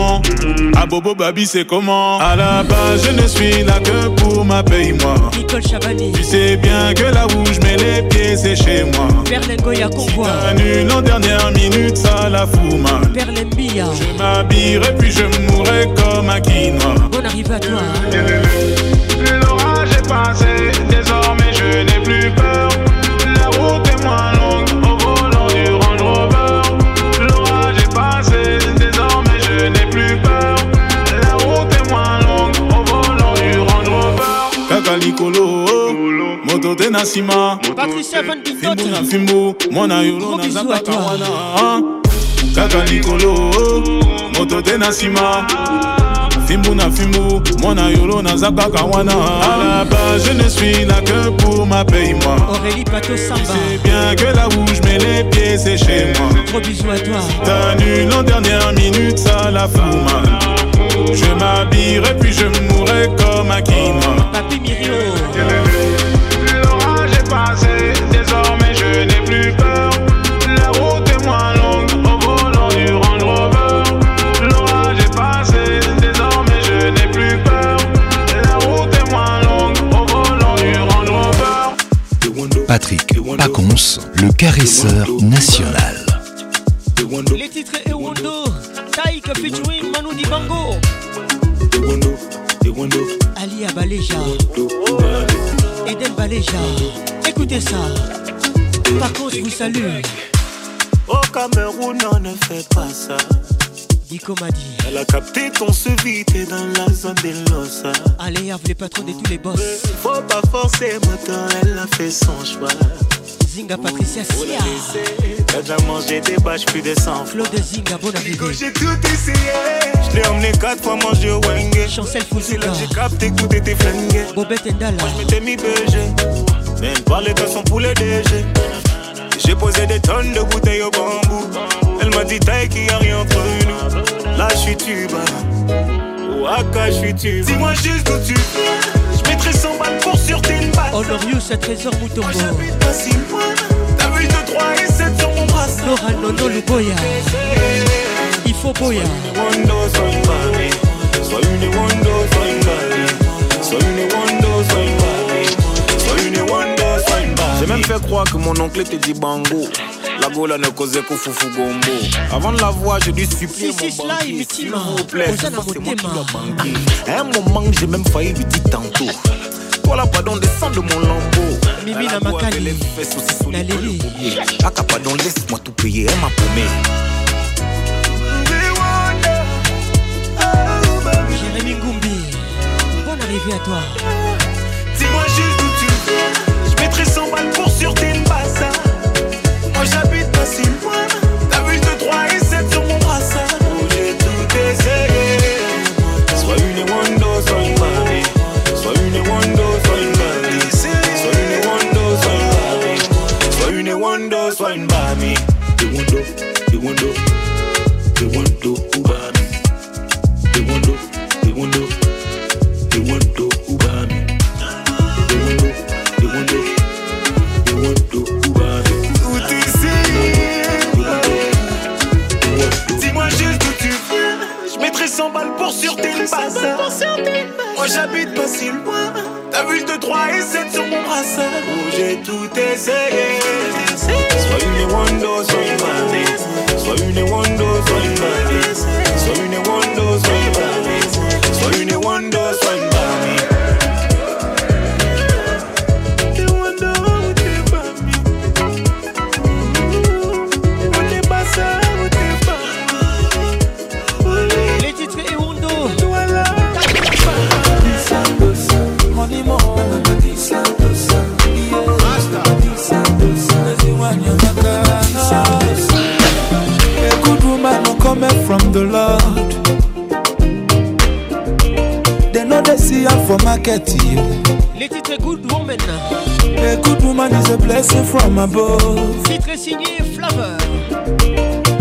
À Bobo Babi, c'est comment? À la base, je ne suis là que pour ma paye, moi. Nicole Chabani Tu sais bien que là où je mets les pieds, c'est chez moi. Berlingoya Convoi Annule en dernière minute, ça la fout mal. Je m'habillerai puis je mourrai comme un quinoa. Bonne arrivée à toi L'orage est passé, désormais je n'ai plus peur. La route est moins longue au volant du Range Rover. L'orage est passé, désormais je n'ai plus peur. La route est moins longue au volant du Range Rover. Kaka Likolo, moto. Patricia Van Dintot na mwana yolo na bisous à zapaka toi. wana. Kaka Likolo, moto tenasima. Fimbu na fimbu, mwana yolo na zapaka wana. À la base, je ne suis là que pour ma paye, moi. Aurélie Pato Samba C'est bien que là où je mets les pieds, c'est chez moi. Gros bisous à toi T'annules en dernière minute, ça la fout mal. Je m'habillerai puis je mourrai comme un quinoa. Pacons, le caresseur national. Les titres Ewondo, Taïk featuring Manu Dibango. Ali Abaleja, Eden Baleja. Écoutez ça. Pacons vous salue. Au Cameroun, on ne fait pas ça. Elle a capté qu'on se vit t'es dans la zone des Losa. Allez, les patrons de tous les boss. Faut pas forcer, moteur, elle a fait son choix. Zinga Patricia Sia. T'as déjà mangé des bâches plus de 100 Flo de Zinga, bonne arrivée. J'ai tout essayé. Je l'ai emmené quatre fois manger au Wenge. Chancel C'est là j'ai capté que tout était flingué. Bobette Ndala. Moi je m'étais mis BG. Même parler de son poulet DG. J'ai posé des tonnes de bouteilles au bambou. Elle m'a dit taille qu'il y a rien entre nous. Là je suis tuba. Waka je suis tuba. Dis-moi juste où tu viens. Je mettrai 100 balles pour sur tes balles. Honorius, trésor Moutombo. Pas si loin. T'as vu de 3 et 7 sur mon brassard. Laura Nono Luboya. Il faut Boya. Wando, sois une mamie. Sois une Wando, sois une mamie. Sois une Wando, sois une mamie. Sois une Wando, sois une mamie. J'ai même fait croire que mon oncle était dit bango. La gola ne causait qu'au foufou gombo. Avant de la voir, j'ai dû supplier Si, si, mon banquier. S'il vous plaît, c'est moi qui banquer. À un moment, j'ai même failli lui dire tantôt. Toi là, pardon, descends de mon lambeau. Mimi Elle a na beau Makali. La pommier. Aka, pardon, laisse-moi tout payer, elle m'a paumé. Jérémy Ngoumbi. Bonne arrivée à toi. Dis-moi juste où tu viens. Je mettrai 100 balles pour sur tes bassins. J'habite si loin. T'as vu de 3 et 7 sur mon brassard. J'ai tout essayé. Moi j'habite pas si loin. T'as vu de 3 et 7 sur mon brassard. Oh, j'ai tout essayé. Sois une Wando, sois une market. You. Les titres Good Woman. A good woman is a blessing from above. Titre signé Flavor.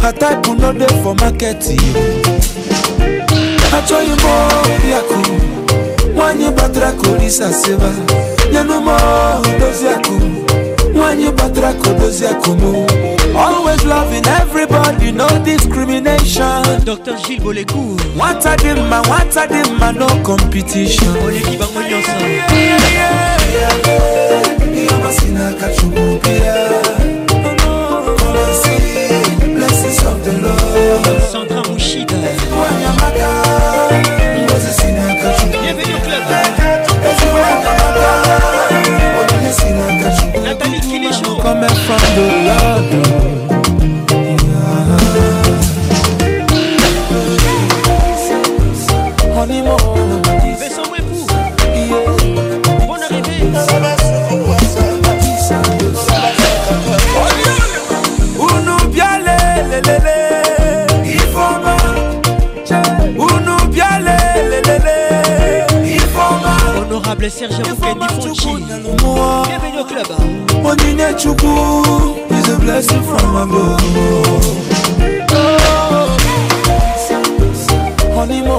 Her type will not there for market. You. I tell you more, Yaku. Mwanye batra kolisa seva. Nyanu mo dozi yaku. Mwanye batra kodozi yaku mo. Always loving everybody, no discrimination. Dr. Gilles Bolekou. Wanta dimma, wanta dimma, no competition. Oleki bango nyonso. Yamasina kachubupia. Come and see blessings of the Lord. Sandra Mouchida. Wanyamaka, ngozi sina kachubupia. Bienvenue au club. Nathalie Kilécho. Coming from the Lord. Lelele Ifoma Unu biale lelele Ifoma Honorable Serge Fonchi. Bienvenue au club. Is a blessing from above Honeymoon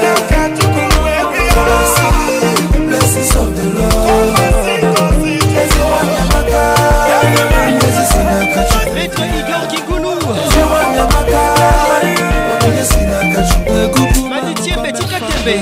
esinaka cukukumaetikatebe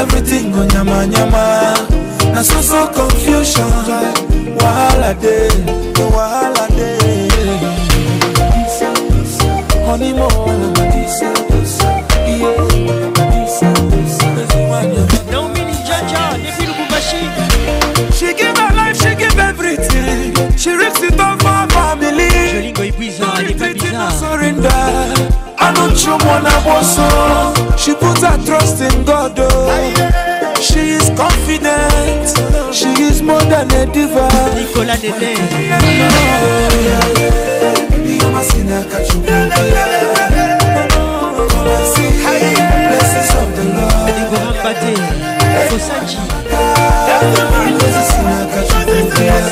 everything go nyama nyama. Na so so confusion, wahala dey, wahala dey. honeymoon. You wanna bosso. She puts her trust in God. Oh. She is confident. She is more than a diva. Nicolas Nene. Blessings of the Lord.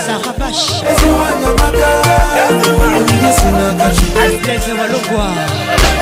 Sarah Bash. Blaise Walongwa.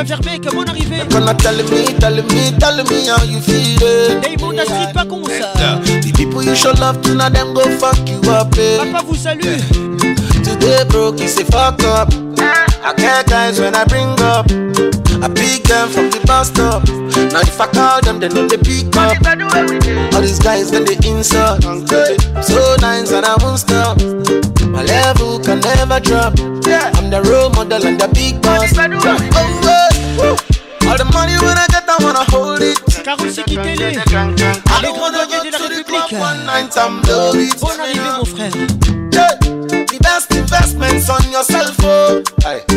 Move Verbeek, bonne arrivée. Gonna tell me, tell me, tell me how you feel it. Diamond Street Pacons. The people you show love to, na them go fuck you up, eh. Papa vous salue. Today broke, you say fuck up. I get guys when I bring up. I pick them from the bus stop. Now if I call them, they know they pick up. All these guys when they insult. So nice and I won't stop. My level can never drop. I'm the role model and the big boss. Oh. All the money when I get, I wanna hold it. Qui télé I don't wanna go one night and blow it. Bon arrivée mon frère. Yeah. The best investments on yourself, oh. Aye.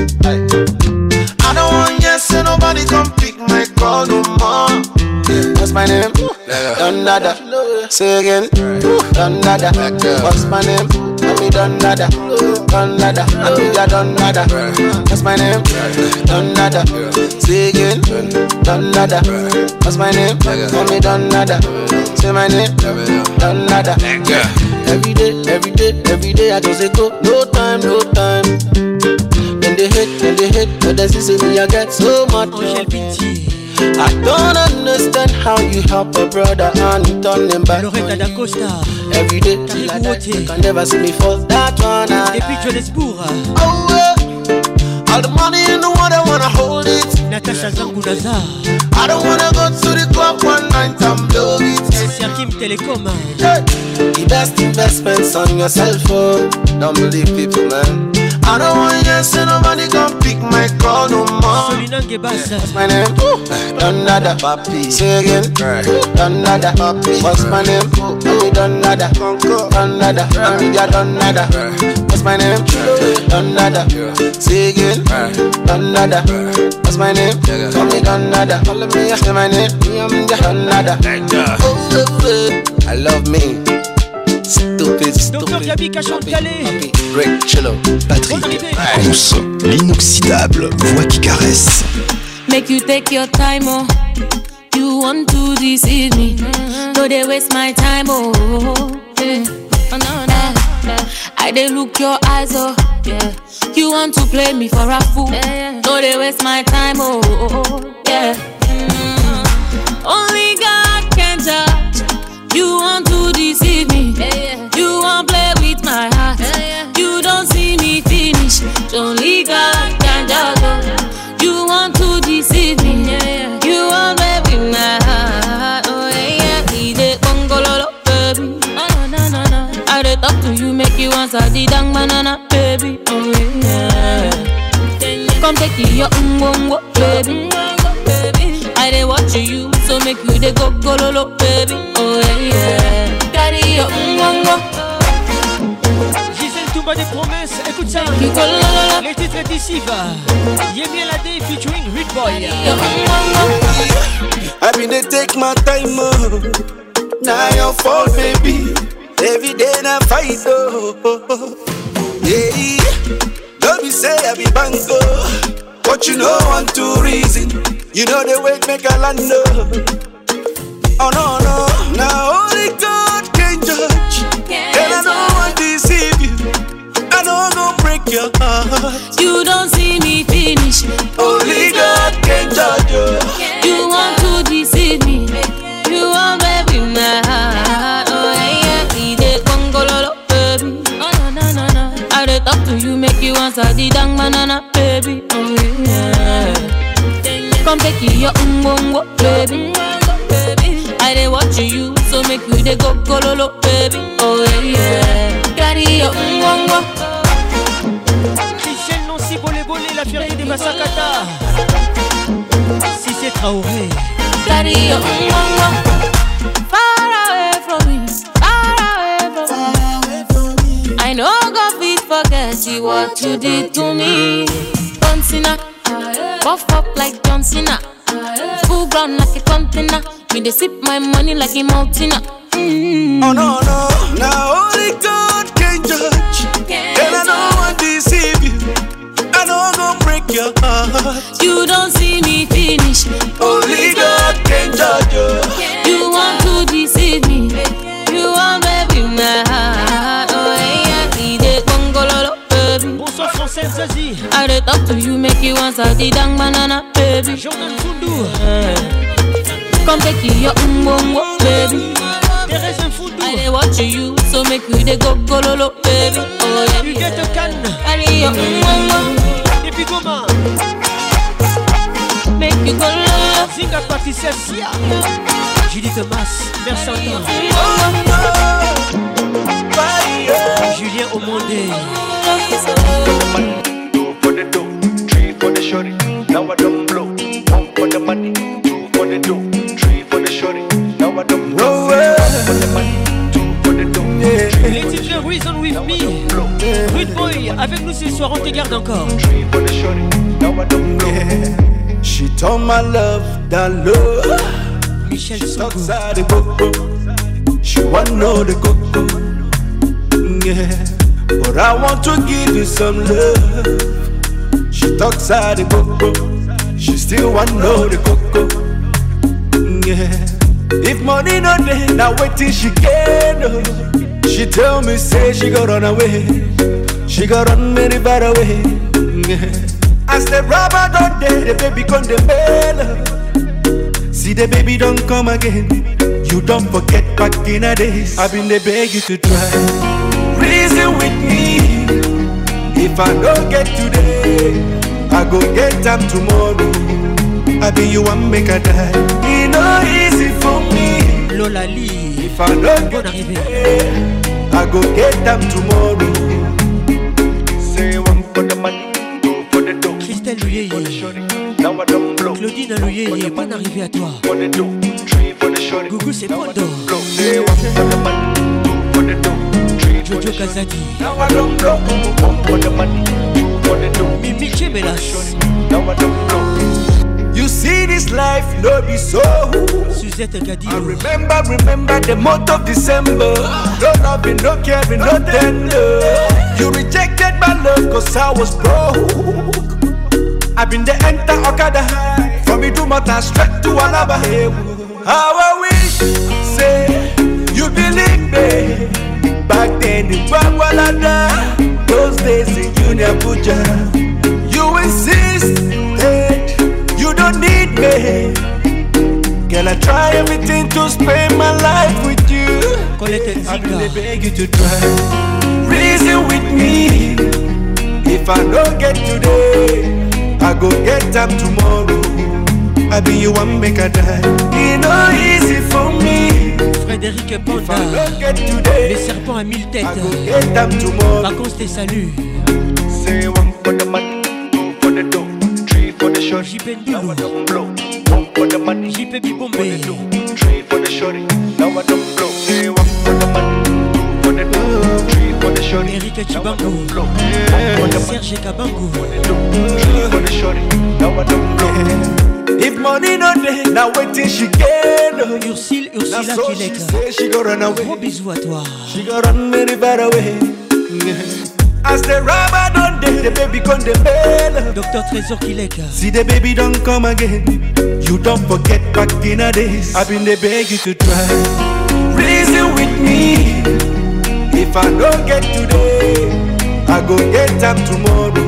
My name? Don Dada. Say again. Don Dada. What's my name? Let me Don Dada. Don Dada. I be ya Don Dada. What's my name? Don Dada. Say again. Don Dada. What's my name? Let me Don Dada. Say my name. Don Dada. Every day, every day, every day I just say go. No time, no time. When they hate, when they hate, but they see me I get so much. I don't understand how you help a brother and you turn them back. Loretta da Costa. Every day, like that, you can never see me fall. That one, I, Et puis Johannesburg. Oh, yeah. All the money in the world, I wanna hold it. Natasha Zangu Nazar. I don't wanna go to the club one night and blow it. Telecom. Yeah. The best investments on yourself, oh. Don't believe people, man. I don't want you say nobody come pick my call no more. What's my name? Donada Papi. Say again. Donada Papi. What's my name? Papi Donada. Donada. Amiga Donada. What's my name? Donada. Say again. Donada. What's my name? Papi Donada. Follow me. Say my name. I'm Donada. Oh, oh, oh. I love me. Stupid, Docteur Gabi Cachon Calais. Chillo. Patrick Ponce, l'inoxydable voix qui caresse. Make you take your time, oh. You want to deceive me. No, they waste my time, oh. Yeah. Oh, no, no. I they look your eyes, oh. Yeah. You want to play me for a fool. No, they waste my time, oh. Yeah. Mm. Only God. You want to deceive me. You want play with my heart. You don't see me finish. Only God can oh. You want to deceive me. You want play with my heart. Oh yeah, yeah. We dey gongololo, baby. Oh no no no. I dey talk to you, make you answer the dang banana, baby. Oh yeah. Come take your ungongo, baby. I dey watch you, so make you dey go gololo, baby. Oh yeah. Gisèle Toumba des promesses, écoute ça. Les titres est ici, va. Yemi Alade featuring Rude Boy. I been they take my time, oh. Now your fault, baby. Every day I fight, oh. Yeah, don't be say I be bango, but you know one two reason. You know the way make a land, oh. Oh no no, now only God can judge, and I don't want to deceive you. I don't go break your heart. You don't see me finish. Only God can judge you. You want to deceive me. You want make you the dang banana, baby. Oh yeah. Come take your umbongo, baby. I dey watch you, so make you dey go gololo, baby. Oh yeah, yeah. Carry your umbongo. Michel Nancy Bolé Bolé, la fierté des Massakata. Si c'est Traoré. Carry your umbongo. Far away from me, far away from me. I know God forget what you did to me. John Cena, buff up like John Cena. Full ground like a container. Me they sip my money like a mountain. Mm. Oh no no, now only God can judge, and I don't want to deceive you. I don't go break your heart. You don't see talk to you, make you answer the dang banana, baby. Jordan. Come take your umbongo, baby. Thérèse. I dey watch you, so make you dey go gololo, baby. Oh yeah, Huguette Cannes. carry your umbongo, Et puis comment make you go lolo. Zinga Patricia Sia. Julie Thomas. Mersantin. Julien Omondé. For the shorty. Now I don't blow. One for the money, two for the dough, three for the shorty. Now I don't blow. One for the money, two for the dough. Les titres Reason With Me? Rude Boy, avec nous ce soir, on te garde encore. Three for the shorty. Now I don't blow. She told my love that love. Michel outside the coco. She want know the coco. Yeah, but I want to give you some love. She talks out eh, the coco. She still want know the coco. Yeah, if money no dey, now wait till she get. Oh. She tell me say she got run away. She got run very far away. Yeah. As the rubber don't dey, the baby come the mail. See the baby don't come again. You don't forget back in the days. I've been the beg you to try. Reason with me. If I don't get today, I go get them tomorrow. I be you one make a die. It no easy for me. Lola Lee. If I don't get today, I go get them tomorrow. Say one for Estelle Louyeye. Claudine Louyeye, bonne arrivée à toi. Gougou, c'est Pondo. Jojo. Mimi Chemelas. You see this life, no be so. Suzette Gadi. I remember, remember the month of December. No loving, no caring, no tender. You rejected my love cause I was broke. I've been the enter Okada. From Idumota straight to Alaba. How I wish, say, you believe me. In Bagwalada, those days in Junior Puja. You insisted, you don't need me. Girl, I try everything to spend my life with you. I really beg you to try. Reason with me. If I don't get today, I go get them tomorrow. I be you one make a die. It no easy for me. Frédéric Panda. Les serpents à mille têtes. Vacances tes saluts. Say one for the money, two for the dough, three for the shorty. JP Now I don't blow. One for the money, JP Bibombe. three for the shorty. Now I don't blow. Say one for the money, two for the dough, three for the shorty. Eric Chibango. Serge Kabango. Three for the shorty. Now I don't blow. If money no dey, now waiting she get. Ursule, Ursula Now so Kilek. she say she go run away. Gros bisous à toi. She go run very far away. As the rubber don't dey, the baby come the bail. Docteur Trésor Kilek. See the baby don't come again. You don't forget back in the days. I've been the beg you to try. Reason with me. If I don't get today, I go get them tomorrow.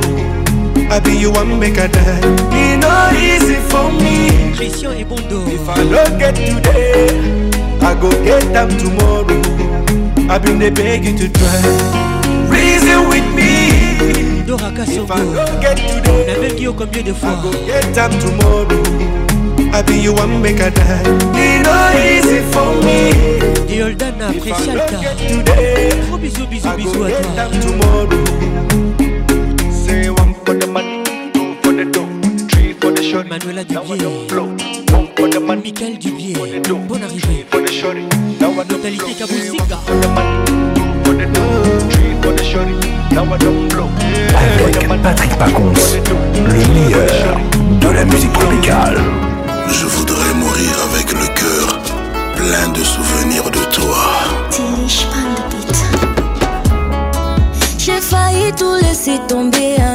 I be you one make a die. It no easy for me. Christian et Bondo. If I don't get today, I go get them tomorrow. I've been the beg you to try. Reason with me. Dora If Kassongo. I don't get today, Nabel Guillaume combien de fois? I go get them tomorrow. I be you one make a die. It no easy for me. If I don't get today, Gros bisous, bisous, I bisous go à get toi. them tomorrow. Three for the shorty. Now I don't blow. Avec Patrick Pacons, le meilleur de la musique tropicale. Je voudrais mourir avec le cœur plein de souvenirs de toi. J'ai failli tout laisser tomber en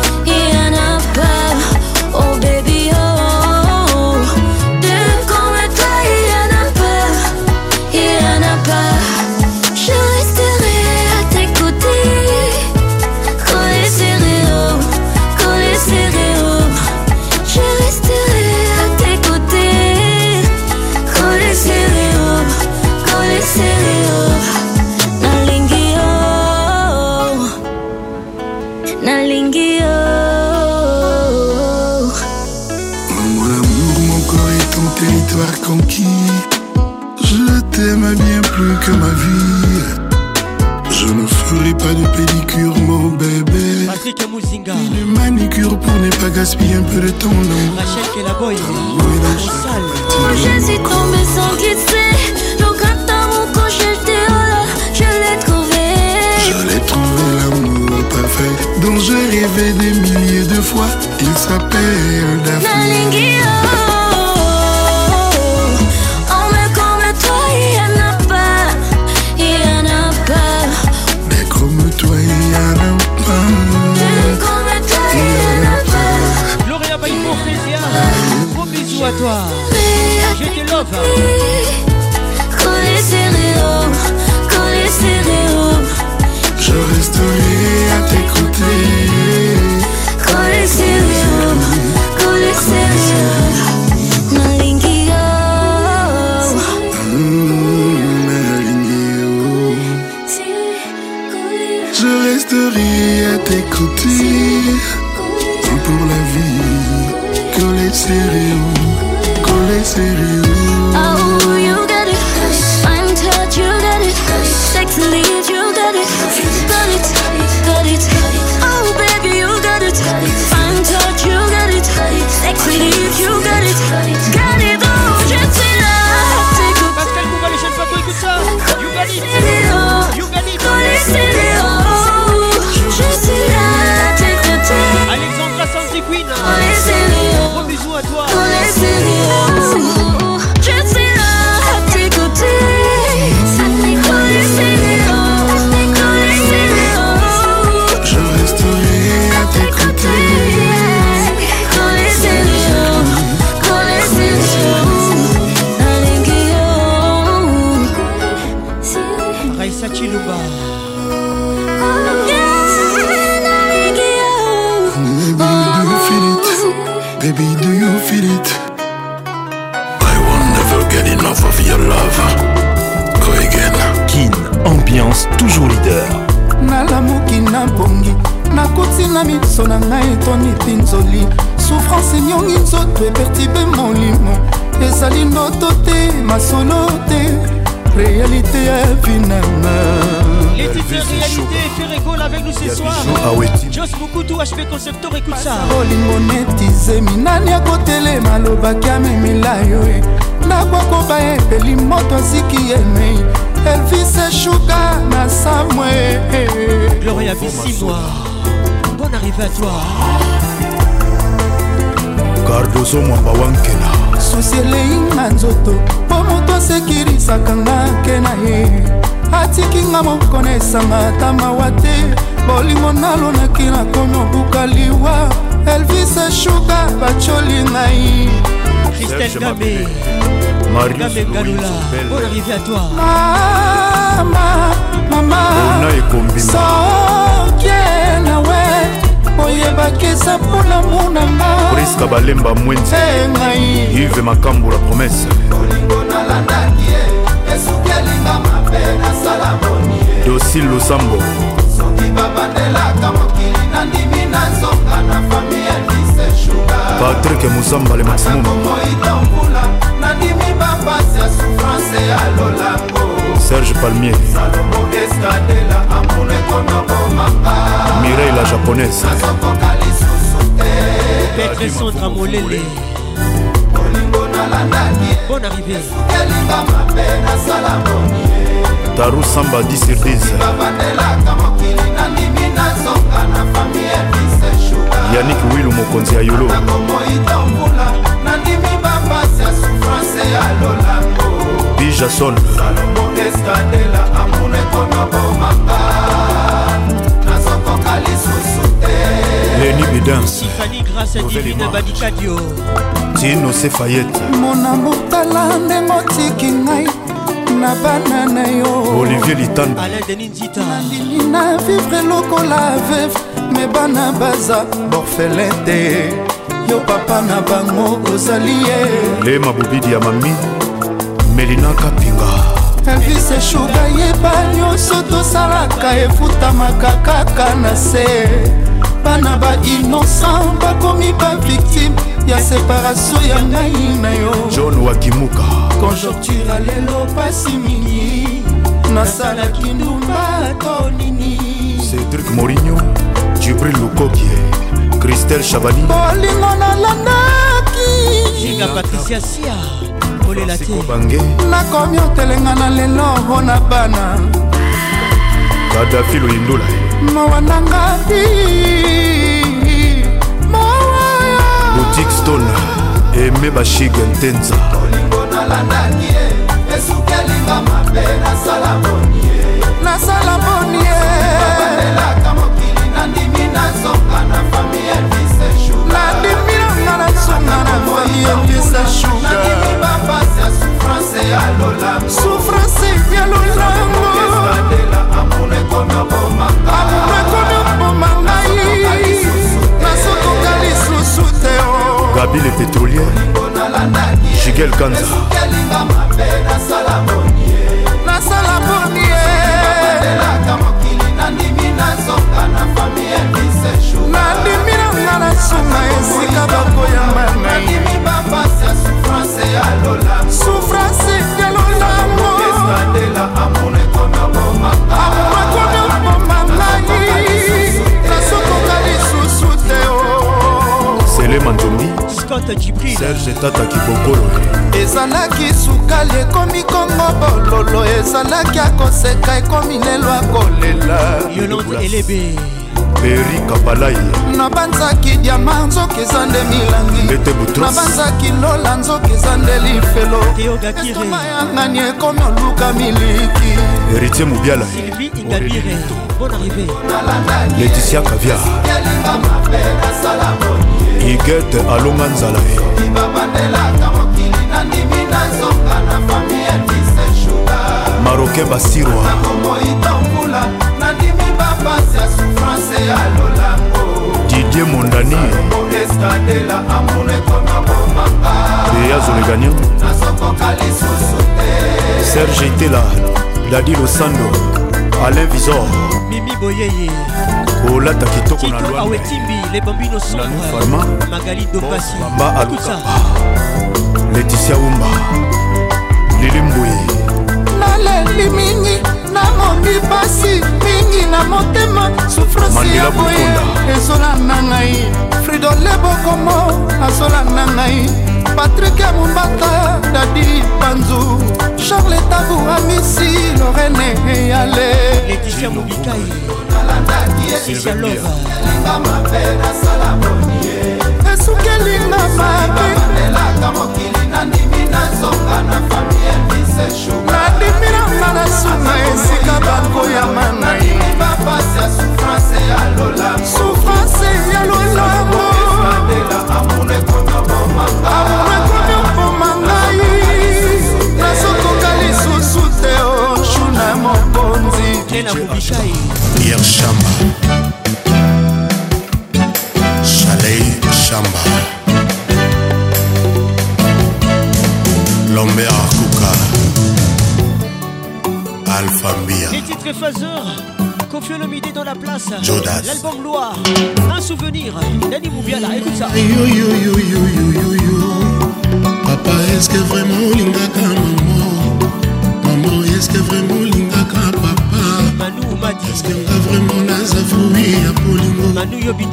Kimba 10 sur 10 Yannick Willu mokonzi ya Yolo. Bijason. Leni bidansifani grâce à divine badikadio tino sefayete mona motala ndengo tiki ngai. na bana na yo. Olivier litanandimi na vivre lokola veve me bana baza borfele te. Yo papa na bango ozali ye. Le mabobidi ya mami melina kapinga. Elvis eshuga yeba nyonso tosalaka efutamaka kaka na se. Bana bainocent bakomi bavictime ya separatio ya ngai na yo. John wakimuka. Konjonktura lelo pasi mingi nasalaki ndumba to nini. Cedrik morigno jibril lukokie kristel chabani bolingo nalandaki inga patricia sia kolela te. Nakomi otelenga na lelo mpo na bana kadafi loindula mowananga pi dikston eme bashige ntenza olingo nalandaki ye esukelinga mabe nasala boni ye nasala boni yeelaka mokili nandimi nazonga na fami elvis shuga nandimi nanga nazonga na fami elvis shuganandimi bapasi ya souffrance ya lolango souffrance ya lolango amour ekomi obomanga babile pétrolière jigel kanza. Nasala nandimi nanga na sunga esika bakoyamba nai souffrance yalolango sele manzombi. Tata jibril serge tata kibokolo. Ezalaki sukali ekomi kongo bololo ezalaki akoseka ekomi lelo akolela. Yolande elebe. Peri kapalai nabanzaki diama nzoki eza nde milangi. Nabanzaki lola nzoki eza nde lifelo. Estoma yangani ekomi oluka miliki. Héritier mobiala sylvie ingabire. Bonne arrivée. Laeticia kavia igete alonga nzala ye. Marocain basirwa. Didier mondani. Eya zolegania serge itela dadi losando alain visor mimi boyeye kolata kitoko na tito lwana awetimbi les bambino Farma. sombre magali dobasi bamba aluka. leticia umba lili mbui naleli mingi namomi pasi mingi na motema Mandela ya boye. Ezolanda ngai. Fridole bokomo azolanda ngai patrik ya mombata dadi panzu charles tabu amisi lorene eyale leticia mobikai esukelinga mabe nadimiranga na sunga esika bakoyama nai sufrance ya lolamo nakomi opoma ngai nasokoka lisusu te oshuna mokonzi yershamba shalei shamba lombe akuka alfambia Kofi Olomide dans la place. Jodas. l'album Loire. Un souvenir. Dani Moubiala écoute ça. Yo yo yo yo yo yo yo Papa est-ce que vraiment olingaka maman? Maman est-ce que vraiment olingaka papa? Manu Madi Est-ce que nga vraiment naza fruit ya polingo? Manu Yobi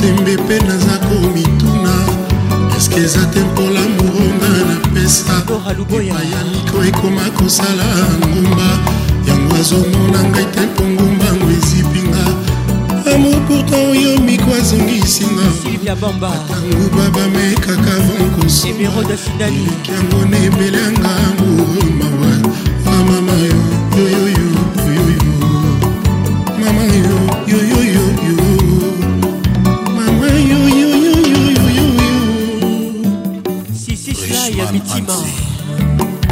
tembe mpe naza komituna eske eza te mpola moronga napesa ya miko ekoma kosala ngumba yango azomona ngai te miko azongisinga nguba bamekaka vankosoeleki yango na ebele yanga amour mawa amama yo yoyoyo yoyoyo mama yo yoyoyo mama yoyoyoyoyoyo Mitima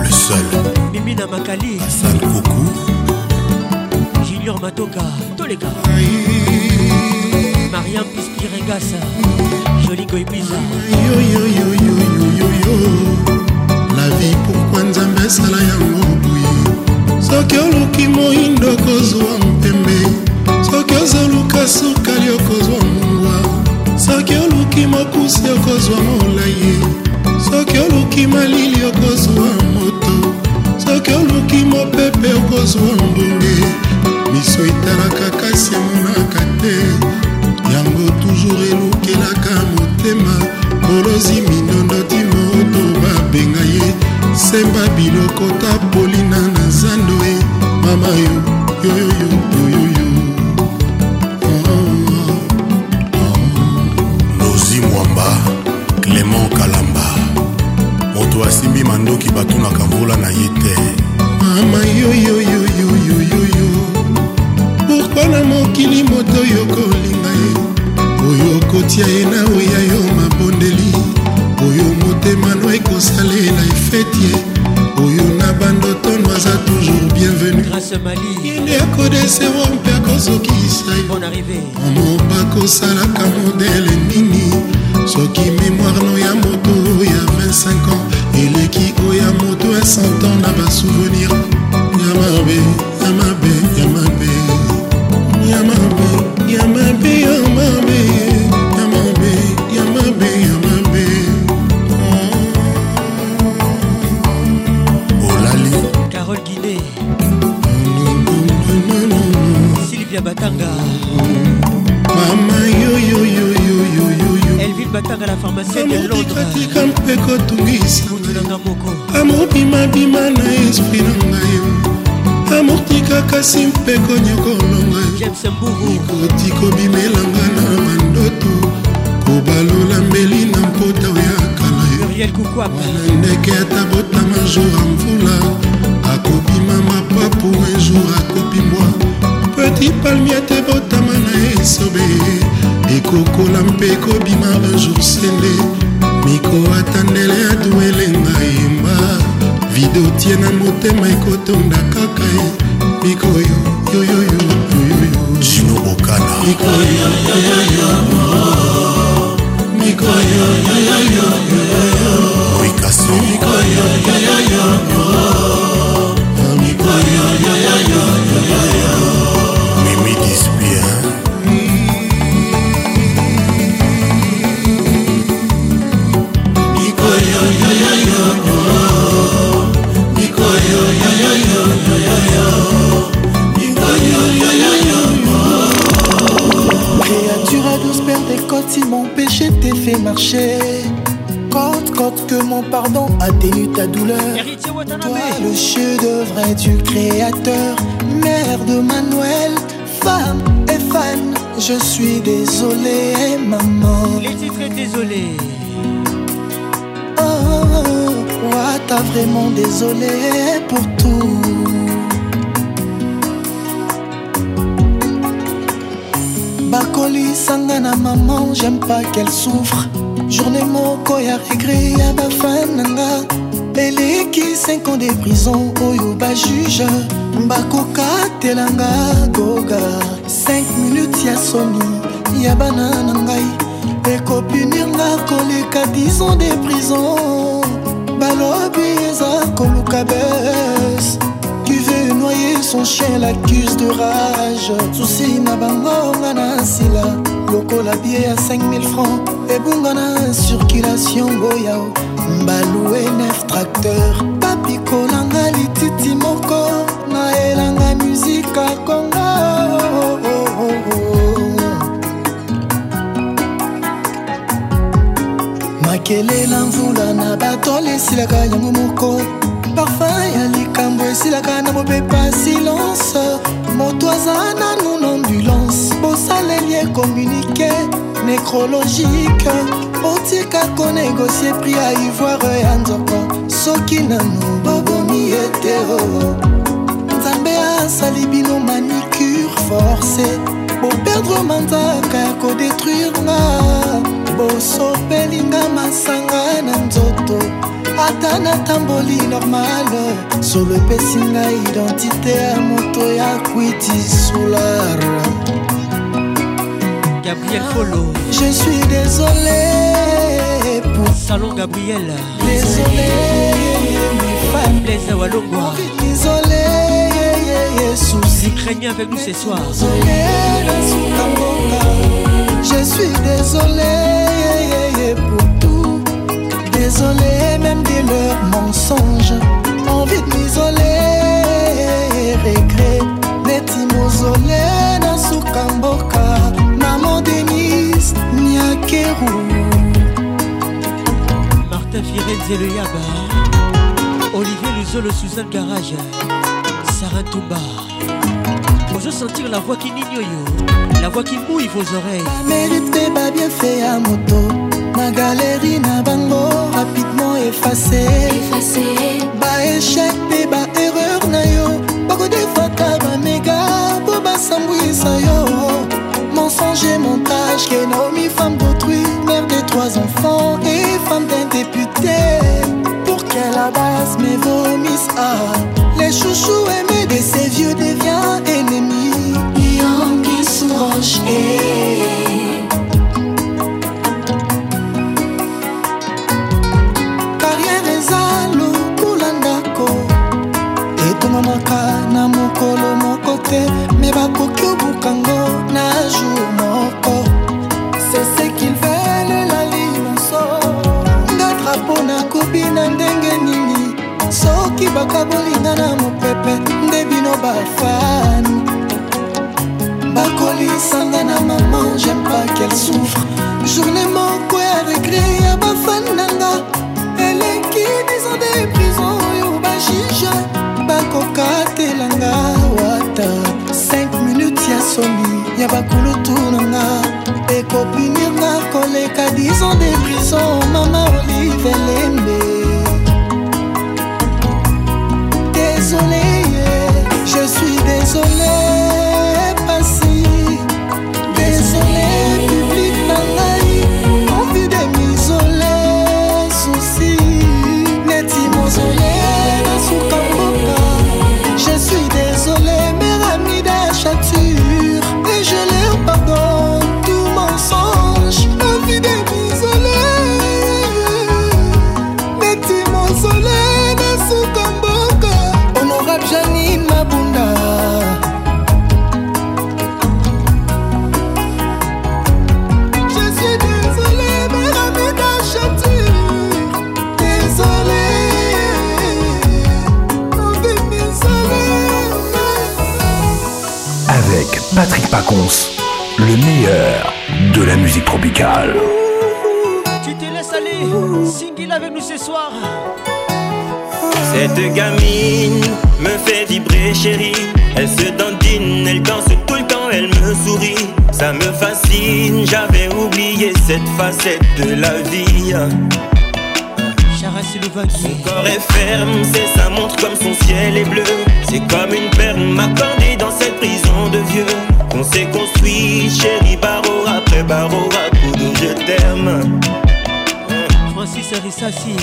le seul Mimi na Makali Hassan Koukou Junior Matoka Toleka yende akodesewo mpe akozokisa ye omo bakosalaka modele nini soki mémoire no ya moto ya 25 ans. Eleki oyo ya moto ya 100 ans loyer ya 5000 francs. Ebungana circulation goyao. Mbalue 9 tracteur papikolanga lititi moko. Naelanga muzika konga. Oh, oh, oh, makele na mvula na bato lesilaka yango moko. Nécrologique otika konegocie pri ya ivoire ya nzoko soki nanu bobomi ete o nzambe asali bino manicure forcé. Boperdre manzaka ya kodétruire nga bosopelinga masanga na nzoto. Ata natamboli normal. Solo epesi ngai identité ya moto ya kwiti solar Gabriel je suis désolé pour Salon Gabriel. désolé mes femmes Blaise Walongwa. désolé souci Craignez avec nous ce soir. je suis désolé pour tout désolé même de leurs mensonges envie de m'isoler regret mozole Martin Firenze le Yaba. Olivier Luzolo Suzanne Garage. Sarah Touba. Vous sentir la voix qui nignoyo La voix qui mouille vos oreilles. Mérité pas bien fait à moto. Ma galerie n'a bango rapidement effacé Effacé Ba échec et ba erreur na yo. Boko defaka ba méga. Po basambwisa yo. Mensonge montage que non député pour qu'elle abasse mes vomisse. Ah les chouchous aimés de ces vieux devient ennemis. Yongi Souroche carrière eza lokula ndako etongamaka na mokolo moko te me bakoki obukango na jour soki bakabolinga na mopepe nde bino bafani. Bakolisanga na maman j'aime pas qu'elle souffre. Journée moko ya regre ya bafananga eleki dizo de prison oyo bajije bakokatelanga wata. 5 minutes ya soni ya bakulutu nanga. Ekopinirnga koleka dizo de prison mama meilleur de la musique tropicale. Tu te laisses aller. Singil avec nous ce soir. Cette gamine me fait vibrer chérie Elle se dandine, elle danse tout le temps, elle me sourit Ça me fascine, j'avais oublié cette facette de la vie. Son corps est ferme, c'est sa montre comme son ciel est bleu C'est comme une perle m'accordée dans cette prison de vieux On s'est construit, chérie, barreau après barreau à coups de je t'aime. Francis Rissassi.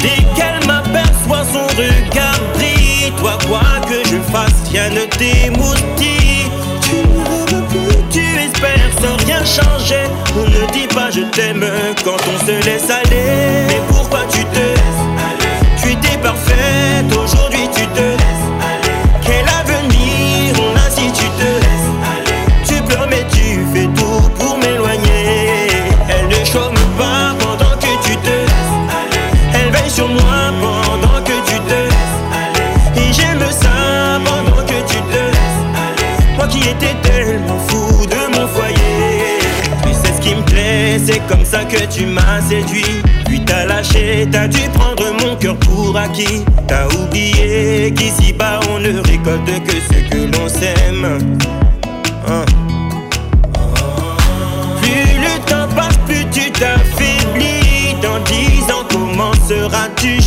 Dès qu'elle m'aperçoit son regard brille Toi quoi que je fasse, rien ne t'émoustille. Tu ne rêves plus, tu espères sans rien changer. On ne dit pas je t'aime quand on se laisse aller. Mais pourquoi tu te laisses aller? Tu étais parfaite, aujourd'hui tu te laisses que tu m'as séduit Puis t'as lâché, t'as dû prendre mon cœur pour acquis T'as oublié qu'ici bas on ne récolte que ce que l'on sème Hein. Plus le temps passe, plus tu t'affaiblis. Dans dix ans, comment seras-tu?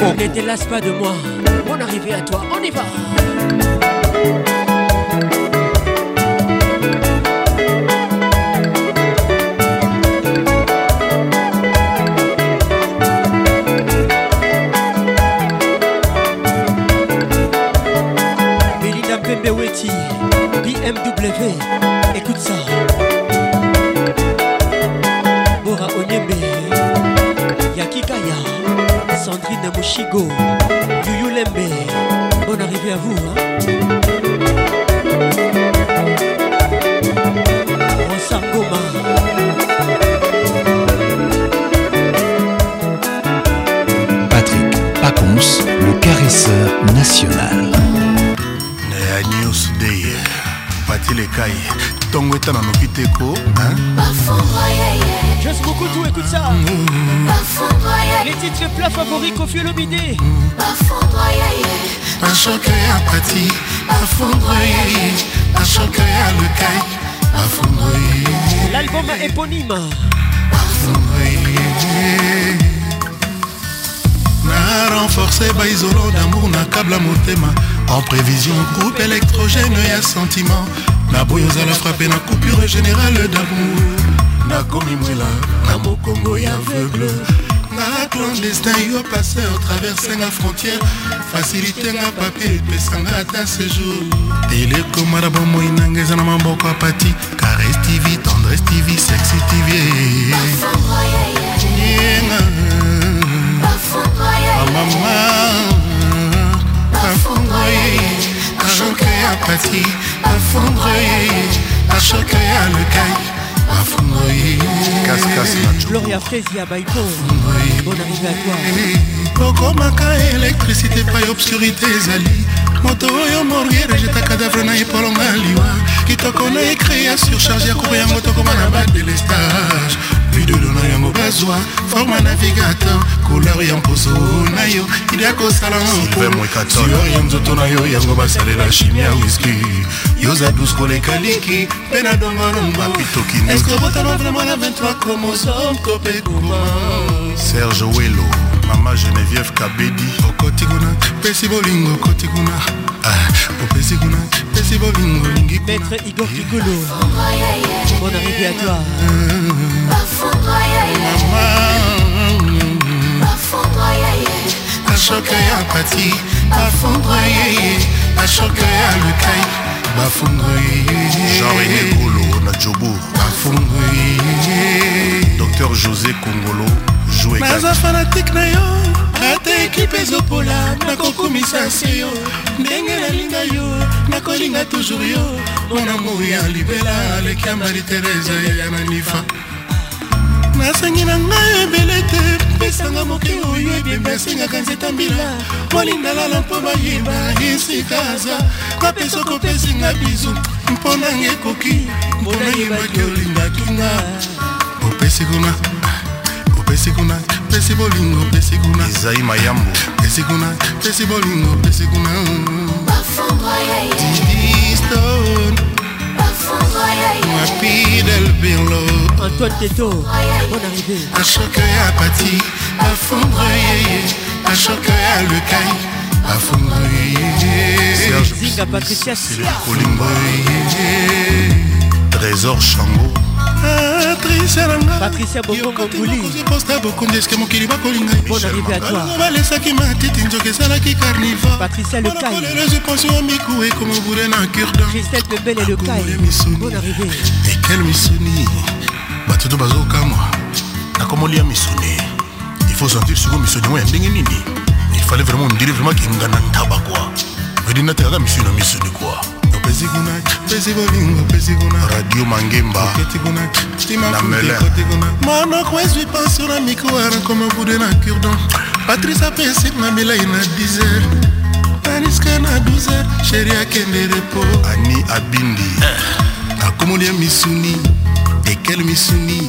Ne te lasse pas de moi. Bonne arrivée à toi, on y va. Belinda Pembe Weti BMW Écoute ça Sandrine Mushigo Yuyu Lembe Bonne arrivée à vous hein? Rosa Ngoma Patrick Pacons, le caresseur national. Pati ntongo etana noki te ko beaucoup tout, écoute ça. Les titres plats favoris Kofi Olomide bashoke ya pati bafondroye bashoke ya lekai bafondroye L'album éponyme. Na renforce baisolo d'amour na kabla motema. En prévision groupe électrogène ya sentiment na boyo ozala frappe na coupure générale d'amour. Nakomi mwela na mokongo ya aveugle. Na clandestin yo passeur traverse nga frontière facilité nga papier epesanga ata séjour. Telekoma na bomoi nanga eza na maboko ya pati. Cares tv tendresse tv sexy tv yenga mama ashoke ya pati bafondroye ashoke ya lekai bafondroye Gloria Frezia Baiko Bonne arrivée à toi. Okomaka électricité pai obscurité ezali moto oyo moriere jeta cadavre na epolonga liwa kitoko na ekre ya surcharge ya kuro yango tokoma na badelestage videolo na yango bazwa forma navigateur. Couleur ya mposo na yo ili ya kosala sior ya nzoto na yo yango basalela chimie ya wiski yoza dus koleka liki mpe na dongolomba eske botana vraiment na 23 chromosome to mpe kuma serge welo mama geneviève kabedi. Okoti kuna pesi bolingo okoti kuna Ah, opesi kuna pesi bolingo olingi Maître Igor Kikolo Bonne arrivée à toi ashoke ya pati bafondroye ashoke ya lekai bafondroye jean-rené golo na jobour bafondroye docteur josé kongolo joue naza fanatike na yo ata ekipe ezopola nakokumisa se yo. Ndenge nalinga yo nakolinga toujours yo. Mona moi ya libela aleki ya mari terese ya na nifa nasangi na ngai ebele te pesanga moke oyo ebembe asengaka nzeta mbila. Molindalala mpo bayeba esika aza. Kapesa kopesinga bizu mpo nanga ekoki. Mpo nayebaki olingaki nga opesi kuna opesi kuna pesi bolingo pesi kuna. Ezai mayambo. Pesi kuna pesi bolingo pesi kuna Rapide Elbirlo Antoine Teto. Bonne arrivée. Un choc à Pati À fondre yéyé Un choc à Lecaille À fondre yéyé Serge Zinga Patricia Sia. Olimbo yéyé Trésor Chango patricia bokongokosta bokundi eske mokili bakolinga balesaki matiti nzoki esalaki carnivalolelo epension ya miku ekoma obure na curdankel misuni bato to bazokamwa nakomolia misuni ifo sentir siko misuni ngo ya ndenge nini ifale vraimen ondire vraimen kengana ntaba kua vedi natekaka misuni na misuni kua opesi kuna pesi bolingo pesi kuna. Radio mangemba. Oketi kuna na melin monoko ezwi pension na mikoara koma bude na curdon patrice apesinga milai na 10 heures aniska na 12 heures sheri akende repo ani abindi. Nakomolia misuni ekel misuni.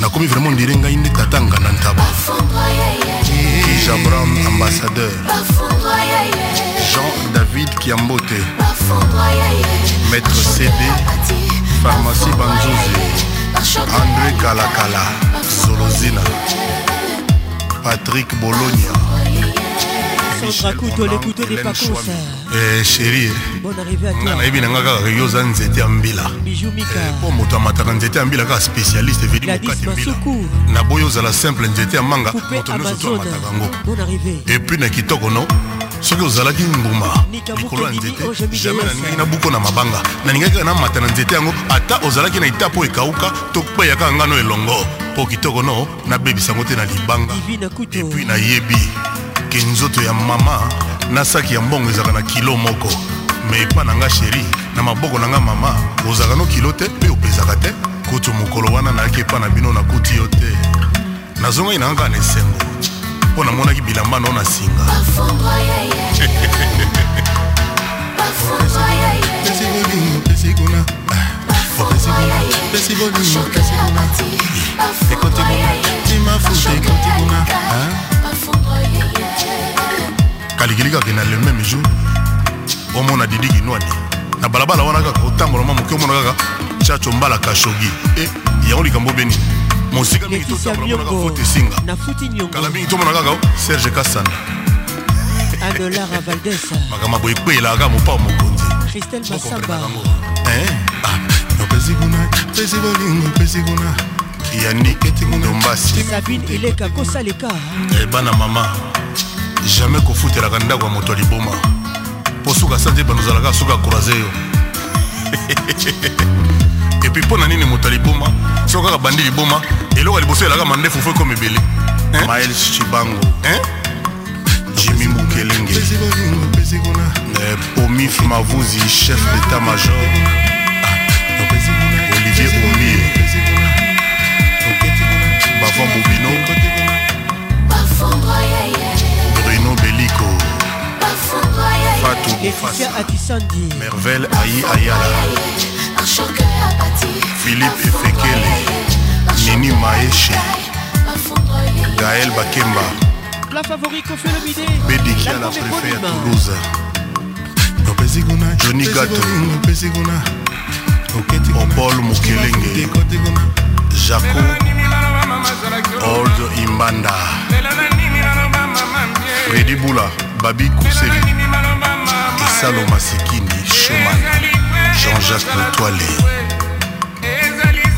Nakomi vraiment ondire ngai nde tatanga na ntaba. Jabram ambassadeur Jean-David Kiambote. Maître CD Pharmacie Banzouzi. André Kalakala Solozina. Patrick Bologna. Sheri eh, nga nayebi nanga kaka yo oza nzete ya mbila. Mpo eh, moto amataka nzete ya mbila kaka spécialiste vedi mokate mbila. Naboyi ozala simple nzete ya manga. Moto nyonso to amataka yango epui na kitoko no soki ozalaki mbuma likolo ya nzete Miguel. nalingaki nabuko na mabanga. Nalingaki kaka namata na nzete yango ata ozalaki na ita mpo ekauka to kpeya kaka ngano elongo. Mpo kitoko no nabebisa yango te na libanga. Epuis nayebi. Ke nzoto ya mama na saki ya mbongo ezalaka na kilo moko. Me epa na nga sheri na maboko na nga mama ozalaka no kilo te mpe opezaka te. Kutu mokolo wana nayaki epa na bino nakuti yo te. Nazongai na nga kaka na esengo mpo namonaki bilamba no na singa. Pesi bolingo pesi kuna. Ekoti kuna. timafuta ekoti kuna. kalikili kaka na le même jour. Omona didi kinwani na balabala wana kaka otambola mwa moke omona kaka chacho mbala kashogi. E yango likambo beni mosika mingi totambola fote esinga kala mingi tomona kaka serge kasana makambo boye ekwelaka mopao mokonzi. Eh, ah, Opesi kuna pesi bolingo pesi kuna. Yaniketindombasiebana eh, mama jamai kofutelaka ndako ya moto ya liboma. Mpo suka sanze banozalaka suka croise yo. epuis mpo na nini moto ya liboma? Soki kaka bandi liboma eloko ya liboso elaka mandefu fo ekoma ebele. Miles chibango. Jimi mukelenge. Pomif mavuzi chef d'état major olivier omie bavon bobino. Bruno beliko. Fatou merveille ayi ayala philippe efekele nini maeshe gaël bakemba La favorite Kofi Olomide. bediki à la préfet à toulouse. Johnny gato. Opol mokelenge jaco old imbanda fredi bula babi kuseli esalo masikini shoman jean-jacques letoile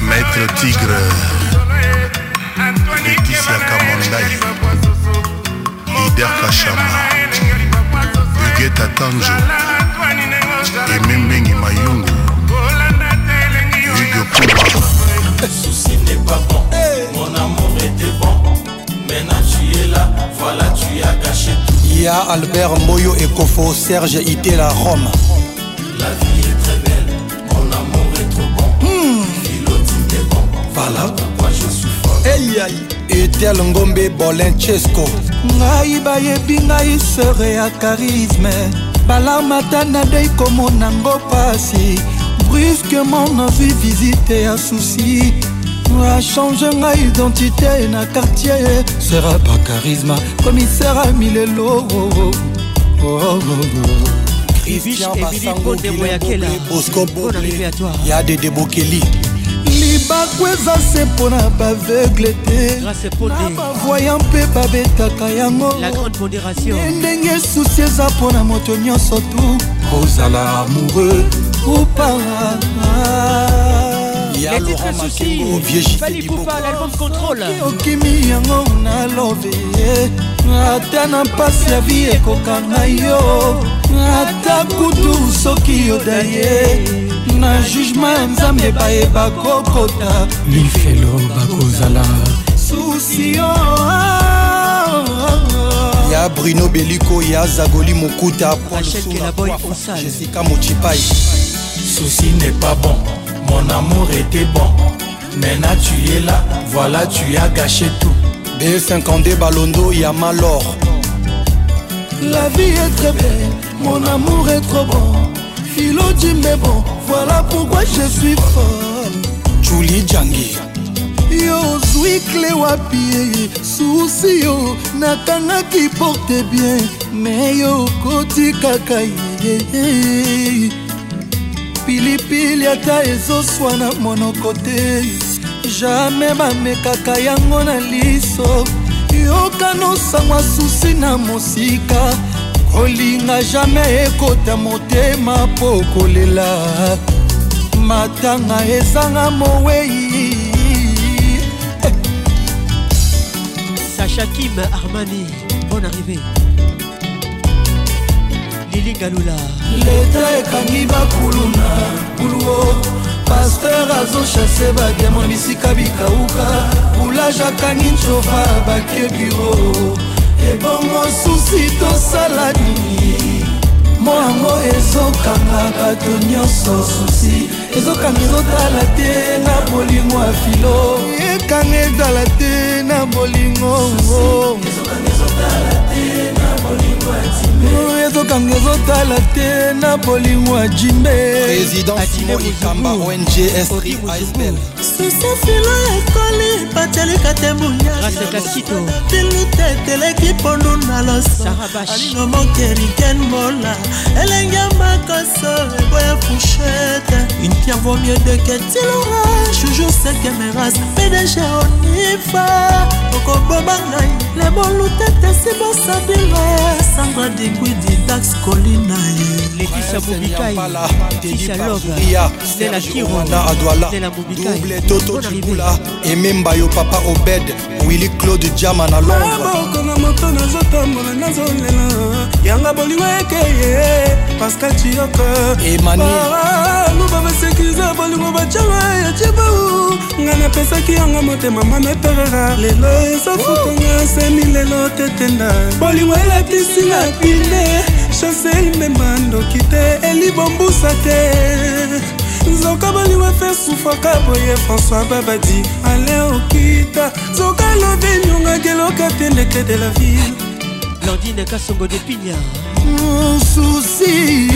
maître tigre. Leticia kamondai. Lider kashama ugeta tanjo emembengi mayungu. Hugo puma Souci n'est pas bon, mon amour était bon. Maintenant tu es là, voilà tu as gâché tout. Il y a Albert Moyo et Kofo, Serge Itela, Rome. La vie est pala eyai etel ngombe bolenchesco ngai bayebi ngai sere ya charisme. Balarmata nadei komonango pasi brusquement nazwi visite ya susi achange ngai identité na quartier. Sera pa charisma. Komisere amilelo oh, oh, oh, oh. Christian Basango, Bosco Boble, Yade Debokeli bakweza se mpo na baveugle te na bavoya mpe babetaka yango. Ndenge susi eza mpo na moto nyonso tu. Kozala amoureux. Kupaa okimi yango nalobe ata na mpasi ya vi ekokanga yo. Ata kutu soki yoda ye. Na jugema ya nzambe bayeba kokota lifelo bakozala susio ya bruno beliko ya zagoli mokuta jessica mochipai Souci n'est pas bon, mon amour était bon. Maintenant tu es là, voilà tu as gâché tout. b52 balondo ya malor La vie est très belle, mon amour est trop bon. Philo dit mais bon, voilà pourquoi je suis folle. julie jangi yo ozwi kle wapi susi yo nakangaki porte bien me yo okoti kaka ye pilipili ata ezoswana monoko te. Jamai bamekaka yango na liso. Yokanosangwa susi na mosika kolinga jamai ekota motema mpo kolela. Matanga ezanga mowei. Sacha Kim Armani, bonne arrivée. Lili Galula. leta ekangi bakuluna kuluo. Paster azoshase bademo bisika bikauka. Boulage akangi ncova bake biro ebongo susi tosala nini? Mo yango ezokanga bato nyonso susi. Ezokanga ezotala te na bolingo ya filo. Ekanga ezala te na bolingo ezokanga ezotala te ezokanga ezotala te na bolingo ya jimbesusefilo ekoli batelika te bunyailuta eteleki pondu na losoalingo mokeriken mola elenge makoso eboya fushete une pierre vaut mieux de ketilora toujours sekemeras pdg onifa. Okoboma ngai lebolutete sibosabires sandra dekwidi dax kolina leticia bobikaiyaakiroadwaladoubletototibula ememba yo papa obed willi claude jama na londreboko ah, na moto nazotambola nazolela. Yanga bolingo ekeye paskal cioka emani luba basekiza bolingo bacanga ya cibau nga napesaki yango motema mameperera lelo ezofutanga semi lelo tetenda. Bolingo elatisinga pine chancel mema ndoki te elibombusa te. Nzoka bolingo efe sufaka boye françois babadi ale okita. Nzoka lobi nyongaki eloka te ndeke de la ville. Landine Kassongo de Pigna. Souci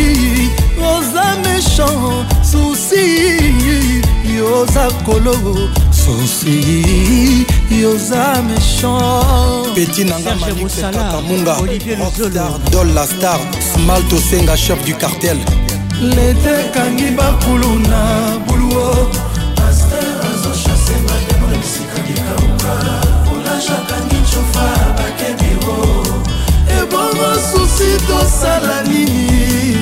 oza méchant souci yoza kolo. Souci yoza méchant. Peti nanga manixetakamunga rockstar dol la star smal tosenga chef du cartel. Lete ekangi bakulu na buluo osala nini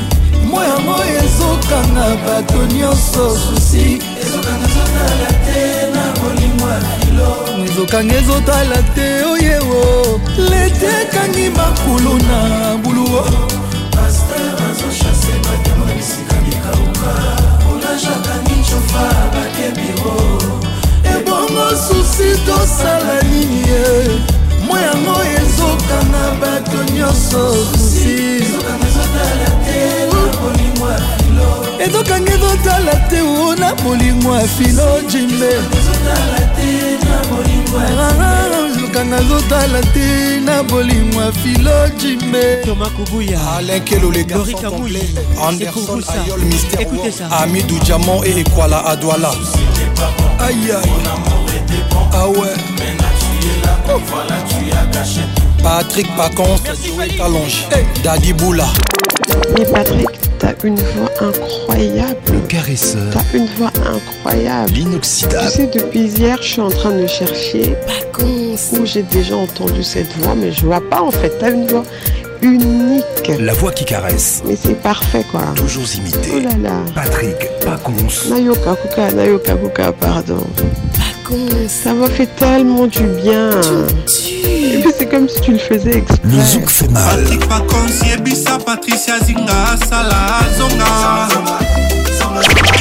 moya moya ezokanga bato nyonso susi. Ezokanga ezotala te oyewo lete ekangi makulu na buluo. Paster azoshase batema bisika mikauka olajakangi cofa bakebiro ebongo susi tosala nini ye? Moyango ye yango ezokanga bato nyonso susi ezokanga ezotala te o na bolingo ya filo jimbe. Ezotala te na bolingo ya filo jimbe. Anderson ayol amidou diamant et ekwala adwala. Aïe aïe. Ah ouais patrick pacons joe talonge dadi boula Mais Patrick, t'as une voix incroyable. Le caresseur, T'as une voix incroyable. Tu l'inoxydable, sais, depuis hier, je suis en train de chercher où j'ai déjà entendu cette voix, mais je vois pas en fait. T'as une voix unique. la voix qui caresse, Mais c'est parfait quoi. toujours Oh imité. là là. Patrick Pacons, Nayoka Kuka, Nayoka Kuka, pardon. Ça m'a fait tellement du bien. Et puis c'est comme si tu le faisais exprès. le zouk fait mal. patrik pakonsi yebisa patricia zinga asala zonga voulais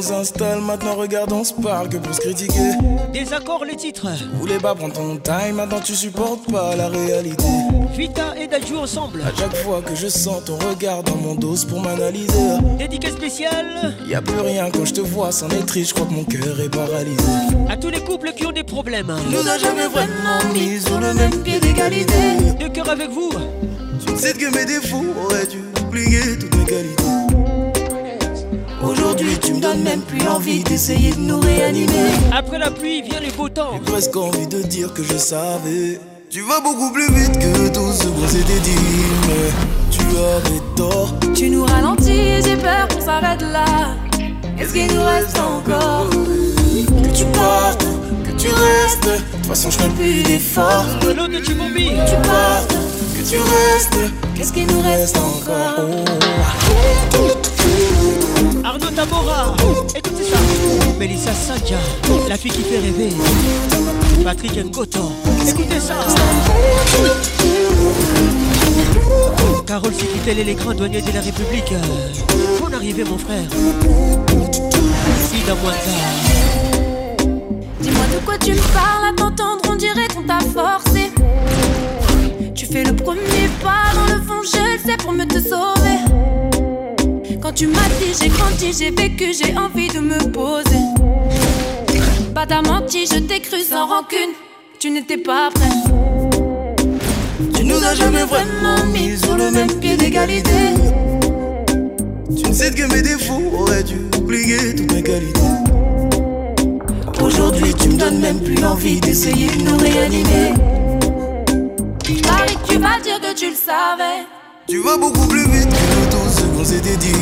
qu'on s'installe, maintenant regarde, on se parle que pour se critiquer. Désaccord les titres. Voulais pas prendre ton time, maintenant tu supportes pas la réalité. Vita et Dajou ensemble. À chaque fois que je sens ton regard dans mon dos pour m'analyser. Dédicace spéciale. Y a plus rien quand je te vois, c'en est triste, je crois que mon cœur est paralysé. À tous les couples qui ont des problèmes. Nous a jamais vraiment mis sur le même pied d'égalité. De cœur avec vous. Tu sais que mes défauts auraient dû oublier toutes mes qualités. Aujourd'hui, tu me donnes même plus envie d'essayer de nous réanimer. Après la pluie vient les beaux temps. J'ai presque envie de dire que je savais. Tu vas beaucoup plus vite que tout ce qu'on s'était dit, mais tu avais tort. Tu nous ralentis, j'ai peur qu'on s'arrête là. Qu'est-ce qu'il nous reste encore Que tu partes, que tu restes? De toute façon, je ferai plus d'efforts. L'autre de Chibombi. Que tu partes, que tu restes. Qu'est-ce qu'il nous reste encore? Arnaud Tamora, écoutez ça. Melissa Sadja, la fille qui fait rêver. Patrick Ngoto, écoutez ça. Carole Sikitel les grands douaniers de la République. Bonne arrivée, mon frère. Ida Mwanza. Dis-moi de quoi tu me parles, à t'entendre, on dirait qu'on t'a forcé. Tu fais le premier pas, dans le fond, je le sais pour me te sauver. Quand tu m'as dit, j'ai grandi, j'ai vécu, j'ai envie de me poser. Pas t'as menti, je t'ai cru sans rancune, tu n'étais pas prêt. Tu nous as jamais vraiment mis sur le même pied d'égalité. Tu ne sais que mes défauts auraient dû oublier toutes mes qualités. Aujourd'hui, tu me donnes même plus envie d'essayer de nous réanimer. Paris, tu vas dire que tu le savais. Tu vas beaucoup plus vite que tout qu'on s'était dit,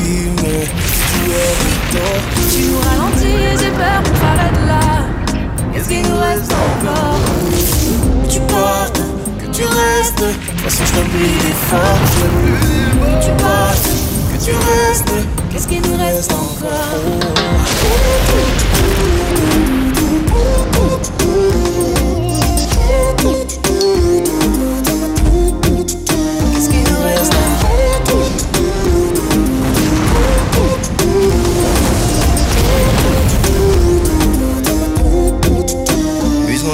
mais tu as tort. Tu nous ralentis et j'ai peur qu'on s'arrête là. Qu'est-ce qu'il nous reste encore? Que tu partes, que tu restes. De toute façon, je t'oublie d'efforts. Que tu partes, que tu restes. Qu'est-ce qu'il nous reste encore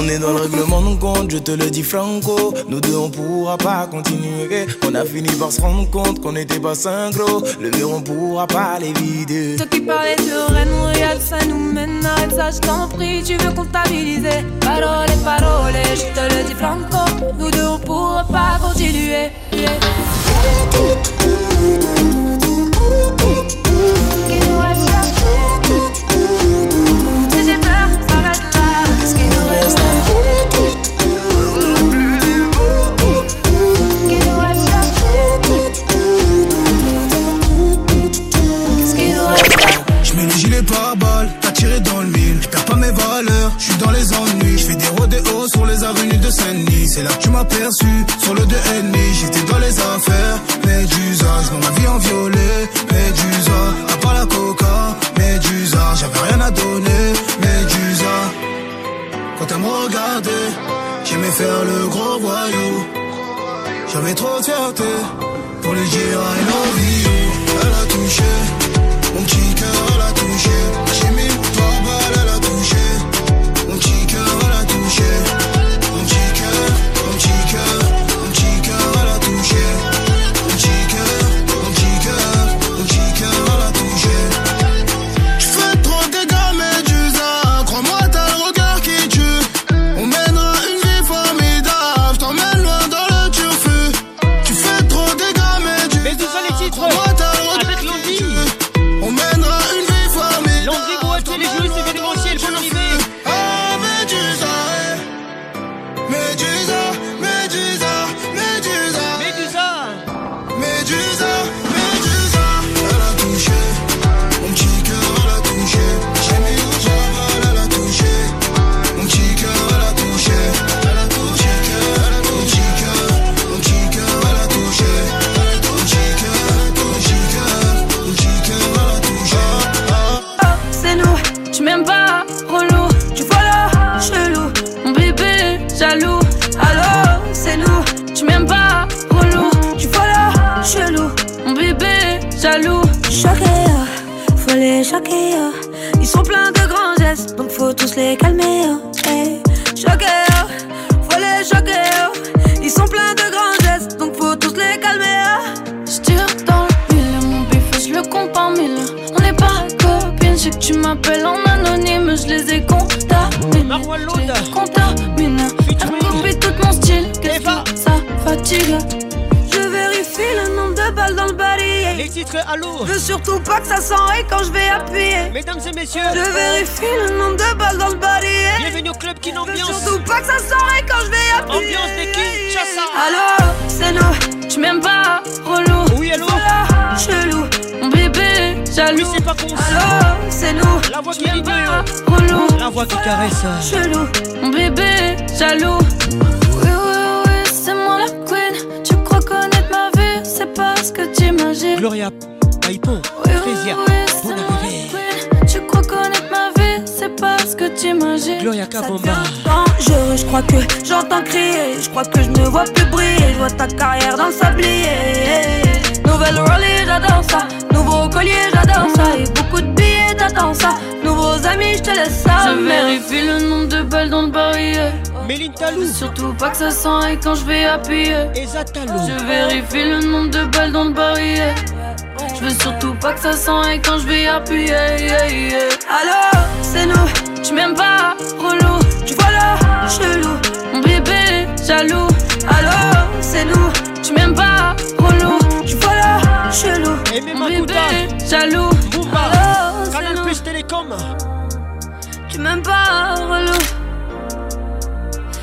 Puisqu'on est dans le règlement de compte, je te le dis franco. Nous deux on pourra pas continuer. On a fini par se rendre compte qu'on n'était pas synchro. Le mur on pourra pas les vider. Toi qui parlais de reine, regarde ça nous mène Arrête ça je t'en prie, tu veux comptabiliser. Parole, parole, je te le dis franco. Nous deux on pourra pas continuer. Seine-Denis. C'est là que tu m'as perçu, sur le 2 ennemi. J'étais dans les affaires, Médusa. Je ma vie en violet, Médusa. À part la coca, Médusa. J'avais rien à donner, Médusa. Quand elle me regardait, j'aimais faire le gros voyou. J'avais trop de fierté pour lui dire I love you. Je veux surtout pas que ça s'enraye quand je vais appuyer. Mesdames et messieurs, Je vérifie le nombre de balles dans le barillet. bienvenue au club Kin Je veux surtout pas que ça s'enraye quand je vais appuyer. Ambiance des Kinshasa. Allô, c'est nous. Tu m'aimes pas, relou. Oui, allô Voilà, chelou. Mon bébé, jaloux. Oui, c'est pas con. Allô, c'est nous. La voix qui dit pas, relou. La voix qui caresse. Chelou. Mon bébé, jaloux. Oui, oui, oui, c'est moi la queen. Tu crois connaître ma vie, c'est pas ce que t'imagines. Gloria Frésia, arrivée. queen. Tu crois connaître ma vie, c'est pas ce que t'imagines. Gloria Kabamba. Dangereux, je crois que j'entends crier. Je crois que je me vois plus briller. Je vois ta carrière dans le sablier. Nouvelle Rollie, j'adore ça. Nouveau collier, j'adore ça. Et beaucoup de billets, t'attends ça. Nouveaux amis, je te laisse ça. Je vérifie le nombre de balles dans le barillet. Méline Talou. Surtout pas que ça s'enraye quand je vais appuyer. Je vérifie le nombre de balles dans le barillet. Je veux surtout pas que ça s'enraye quand je vais appuyer. yeah, yeah. Allô, c'est nous. Tu m'aimes pas, relou. Tu vois là, chelou. Mon bébé, jaloux. Allô, c'est nous. Tu m'aimes pas, relou. Tu vois là, chelou. Et Mon bébé, jaloux. C'est Canal nous. Plus Télécom. Tu m'aimes pas, relou.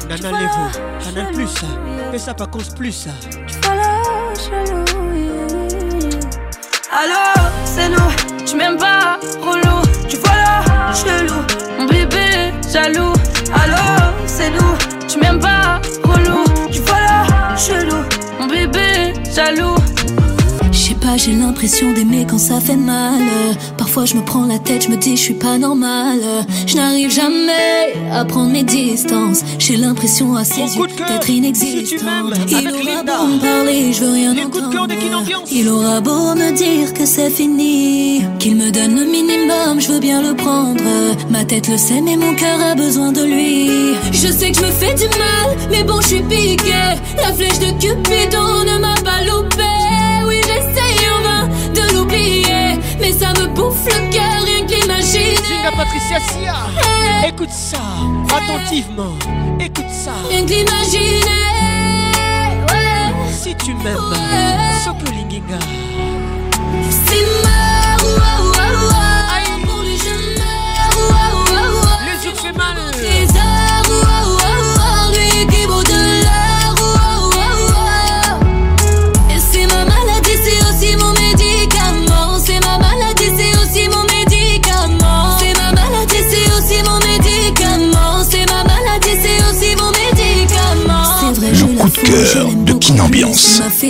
Nana Levo. Canal Plus. Fais ça pas cause plus. C'est nous. Tu m'aimes pas, relou. Tu vois là, chelou. Mon bébé, jaloux. Allô, c'est nous. Tu m'aimes pas, relou. Tu vois là, chelou. Mon bébé, jaloux. Pas, j'ai l'impression d'aimer quand ça fait mal. Parfois je me prends la tête, je me dis je suis pas normal. Je n'arrive jamais à prendre mes distances. J'ai l'impression à ses yeux d'être inexistante. Il aura Linda. beau me parler, je veux rien Les entendre. Il aura beau me dire que c'est fini, qu'il me donne le minimum, je veux bien le prendre. Ma tête le sait, mais mon cœur a besoin de lui. Je sais que je me fais du mal, mais bon, je suis piqué. La flèche de Cupidon ne m'a pas loupé. Bouffe le cœur, rien que l'imaginer. Zinga Patricia Sia. Écoute ça attentivement. Écoute ça. Rien que l'imaginer. Ouais. Si tu m'aimes, Soko Linginga. S'il meurt, ouah, ouah, ouah. Pour lui, je meurs. Les fait mal. Trésor, ouah, ouah, ouah. Lui qui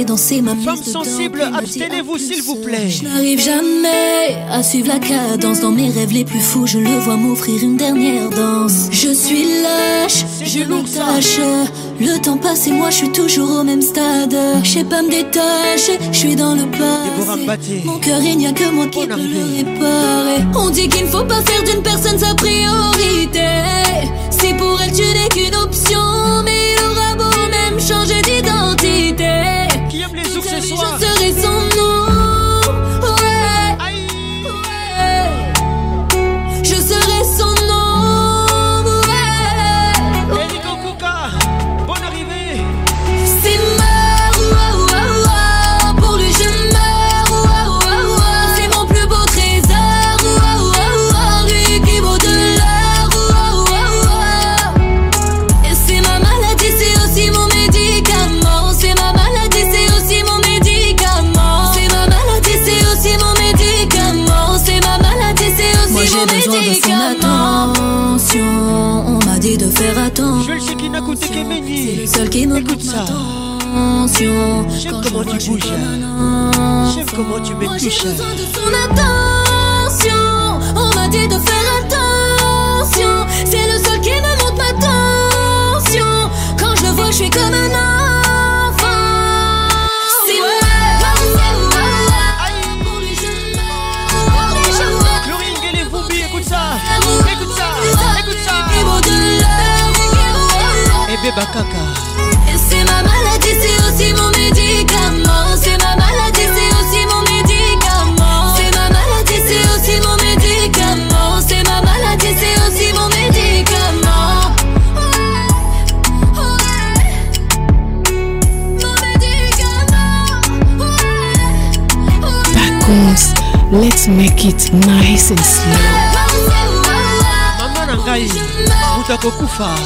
danser ma mise Femmes sensibles, dit, abstenez-vous s'il vous plaît. Je n'arrive jamais à suivre la cadence dans mes rêves les plus fous. Je le vois m'offrir une dernière danse. Je suis lâche, je me tâche. Le temps passe et moi je suis toujours au même stade. Je sais pas me détacher, je suis dans le passé. Mon cœur, il n'y a que moi qui peux le réparer. On dit qu'il ne faut pas faire d'une personne sa priorité. Si pour elle tu n'es qu'une option, mais même changer d'identité. Qui aime les ours Toute sa ce soir qui me Écoute ça. attention. J'aime Quand je comment tu bouges. J'aime comment tu Moi j'ai m'étouches. besoin de son attention. On m'a dit de faire attention. C'est le seul qui me montre ma tension. Quand je le vois, je suis comme un enfant. Je meurs. ça, écoute ça, écoute ça. Et bébé caca. Let's make it nice and slow. mama na ngai moto akokufa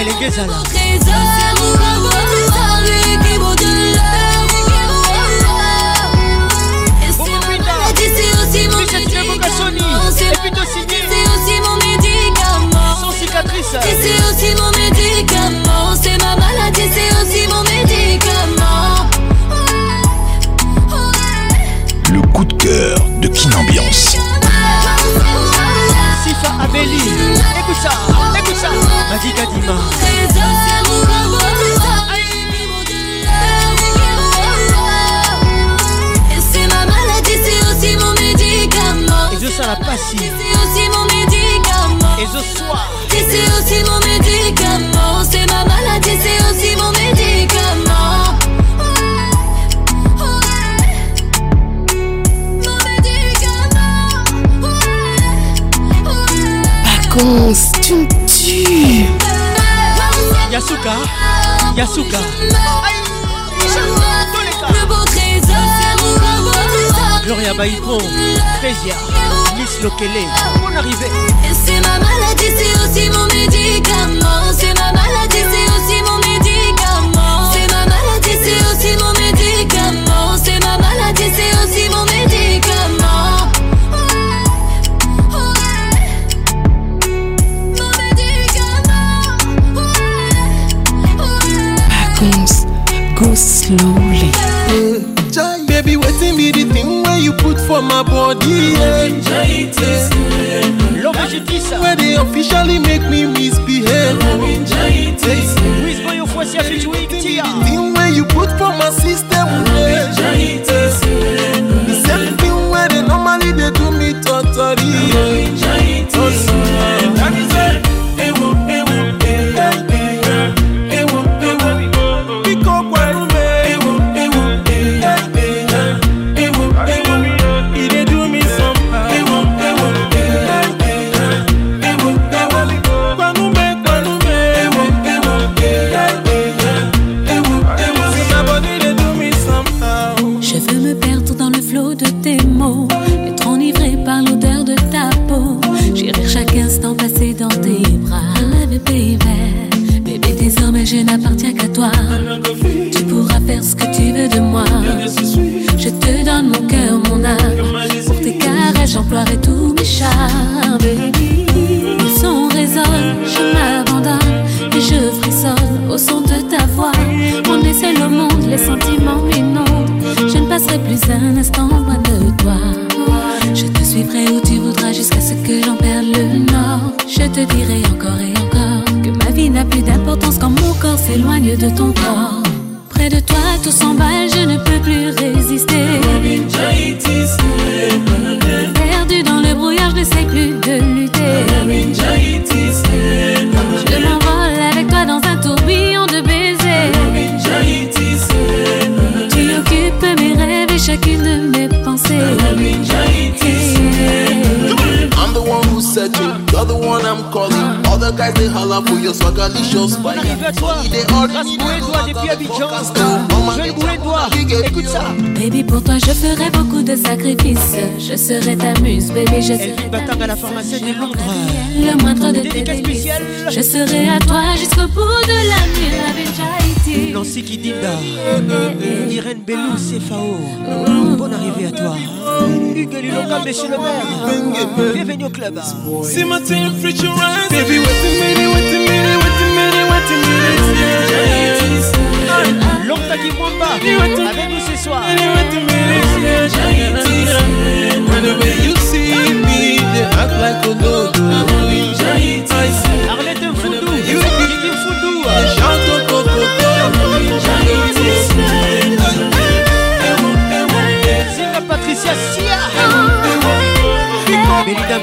elenge ezala cicatrice. C'est aussi mon médicament, c'est ma maladie, c'est aussi mon médicament. Le coup de cœur de Kin Ambiance. Sifa Amélie, écoute ça, écoute ça. Magic Adima. C'est ma maladie, c'est aussi mon médicament. Et je sens la passie. C'est aussi mon médicament. Et je sois. C'est aussi mon médicament. C'est ma maladie, c'est aussi mon médicament. Vacances, tu me tues. Yasuka, Yasuka. Le beau trésor. Gloria Baïpon, Frésia, Miss Lokele, bonne arrivée. C'est ma maladie, c'est aussi mon médicament. C'est ma maladie, c'est aussi mon médicament. C'est ma maladie, c'est aussi mon médicament. C'est ma maladie, c'est aussi mon médicament. Vacances, go slowly. Jai, baby, waiting be the thing where you put for my body. Yeah. Love injustice. Where they officially make me misbehave. Eh. Love you? Eh? The thing where you put for my system. Eh. De ton corps. Près de toi, tout s'emballe, je ne peux plus résister. Perdu dans le brouillard, je ne sais plus de lutter. Je m'envole avec toi dans un tourbillon de baisers. Tu occupes mes rêves et chacune de mes pensées. I'm the one who's searching, you're the one I'm. The guys they holler for your swagalicious Bonne arrivée à toi. Grâce Bouédois depuis Abidjan. Jeune Bouédois, écoute ça. Baby, pour toi, je ferai beaucoup de sacrifices. Je serai ta muse, baby, je serai Elvin Batang à la pharmacie de Londres. le moindre de tes Dédicace délices. Je serai à toi jusqu'au bout de la nuit, la Benjaïti. Nancy Kidinda, Irène Bellou, CFAO. Bonne arrivée à toi. Hugues Liloka, monsieur le maire. Bienvenue au club. See my team future rise. Baby, wait avec nous ce soir. Foudou, Foudou, Coco, Patricia Sia, Belinda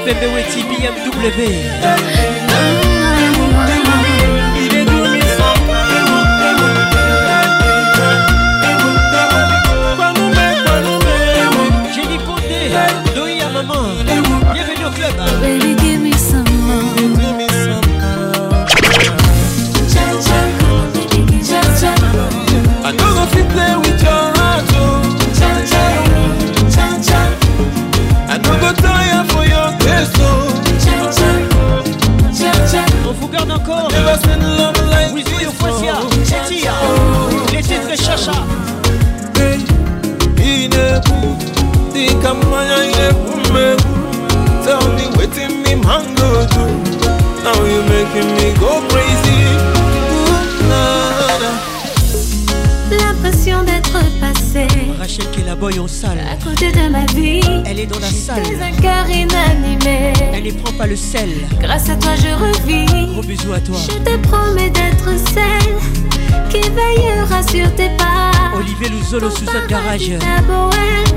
L'impression d'être passé. Rachel qui la boy en salle À côté de ma vie. Elle est dans la salle. Des un cœur inanimé. Elle y prend pas le sel. Grâce à toi je revis. Gros bisous à toi. Je te promets d'être celle qui veillera sur tes pas. Olivier Luzolo, Suzanne Garage,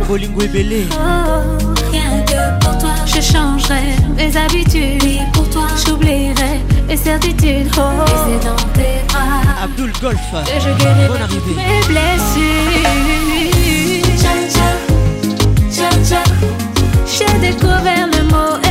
Bolingo et Oh, rien que pour toi, je changerai mes habitudes. Pour toi, j'oublierai mes certitudes. Oh, oh, et c'est dans tes bras. Abdul Golf, que je guérirai arrivée. Mes blessures. J'ai découvert le mot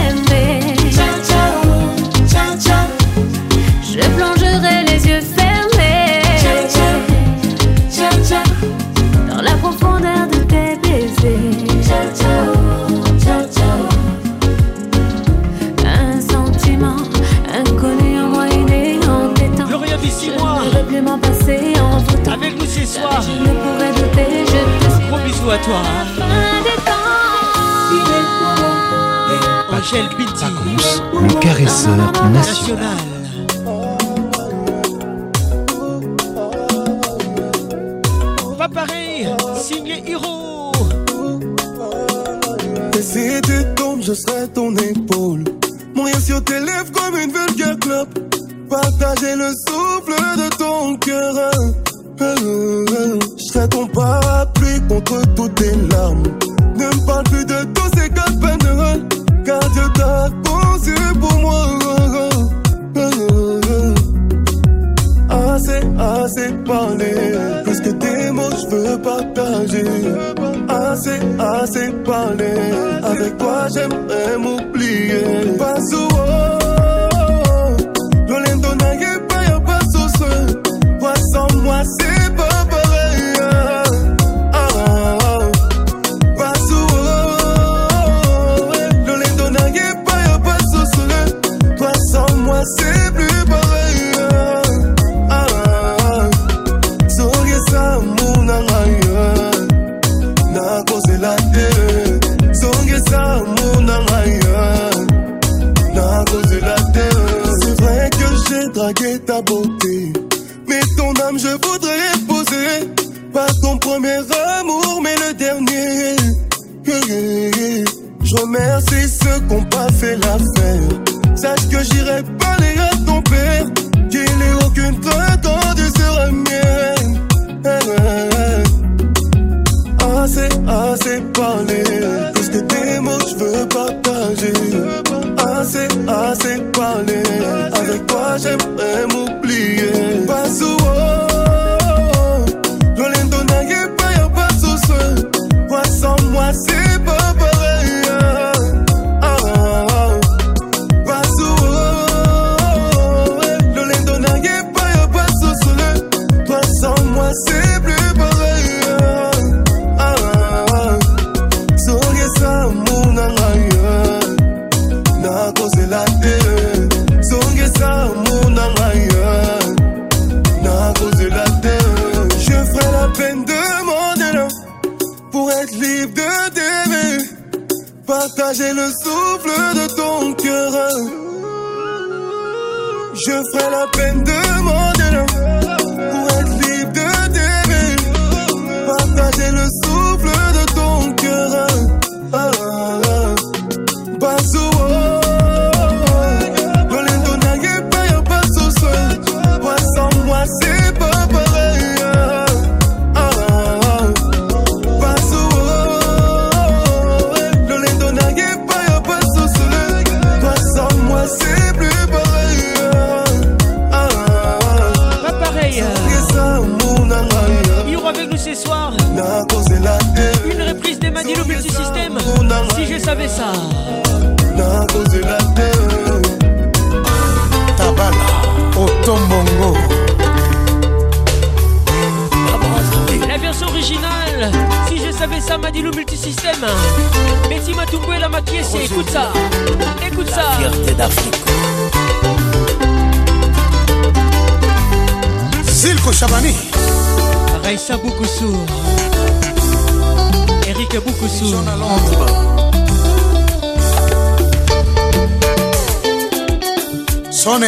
Gros bisous à toi. Hein. Angèle le caresseur national.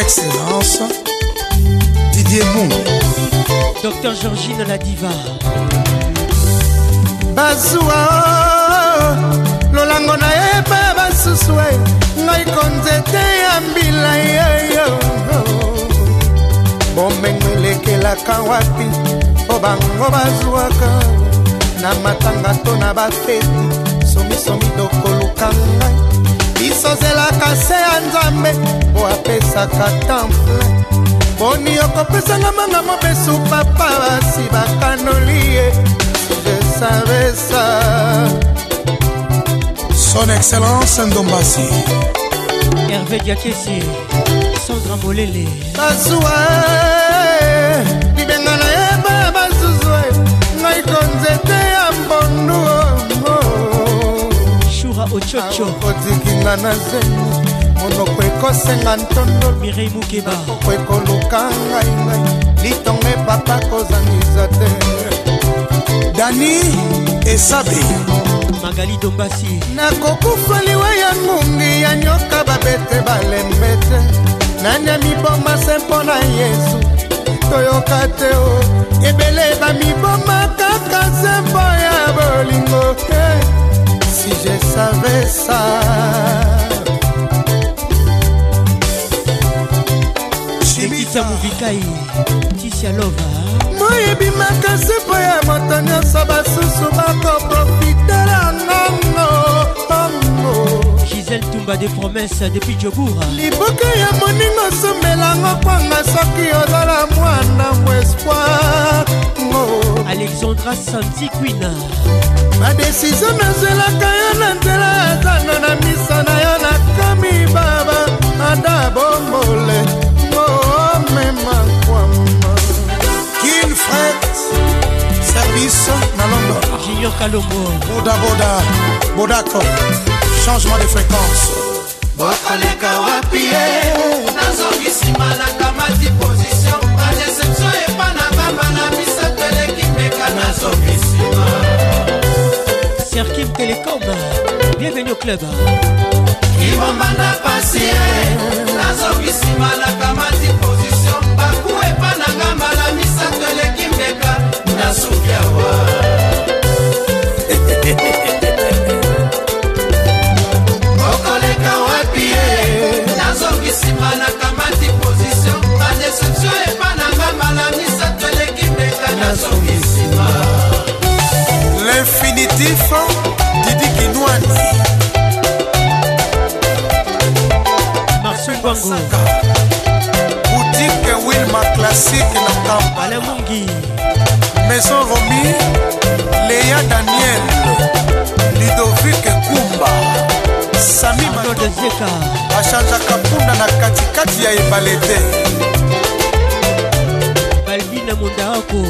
Excellence Didier Mou Docteur Georgine la diva. Bazwa lolango nayeba basusu ngai konzete ya mbila yeyo bomengo elekelaka wapi mpo bango bazwaka na matanga to na bafeti somisomi dokoluka ngai biso zelaka se ya nzambe po apesaka temple. Poni okopesanga manga mobesu papa basi bakanoli ye. Ça. Son excellence ndombasi. Hervé Diakesi Sandra Molele bazwa libenga nayeba bazuzwa ngai konzete shura ochocho. Kotikinga na zemi monoko ekosenga ntondo. Mirei mukeba. Oko ekoluka ngai ngai litongo epapa kozangisa te. Dani esabe. Magali dombasi. Nakokufa liwa ya ngungi ya nyoka babete balembe te. Nani amiboma se mpo na yesu? Toyoka te o. Ebele bamiboma kaka se mpo ya bolingo Eh, si je savais ça. Ekita movikai tisia lova moyebimaka se mpo ya moto nyonso basusu bakoprofitela ngongo ongo gisele tumba des promesses depuis joboura liboke ya moningo somelango kwanga soki ozala mwana mo espoir. Alexandra santi quina badesizio nazelaka yo na nzela ya zando na miso na yo nakomi baba ada bombole. Ngomema kwama. Kinfred service na london. Junior kalombo bodaboda bodako. Changement de fréquence. Bokoleka wapi ye? Nazongi nsima na kamati position badeception epa na bamba na misato eleki meka nazongi nsima serkim telecom bienvenue au club. Kibomba na pasi ye nazongi nsima na kamati position. Baku epa na ngamba na misato eleki meka nasuki awa l'infinitif didi kinwani. Marcel bango. Boutique wilma classique na kamba. Mungi maison romi leya daniel. Ludovic kumba sami zeka achangeaka mpunda na katikati ya ebale te. Balbina mondarako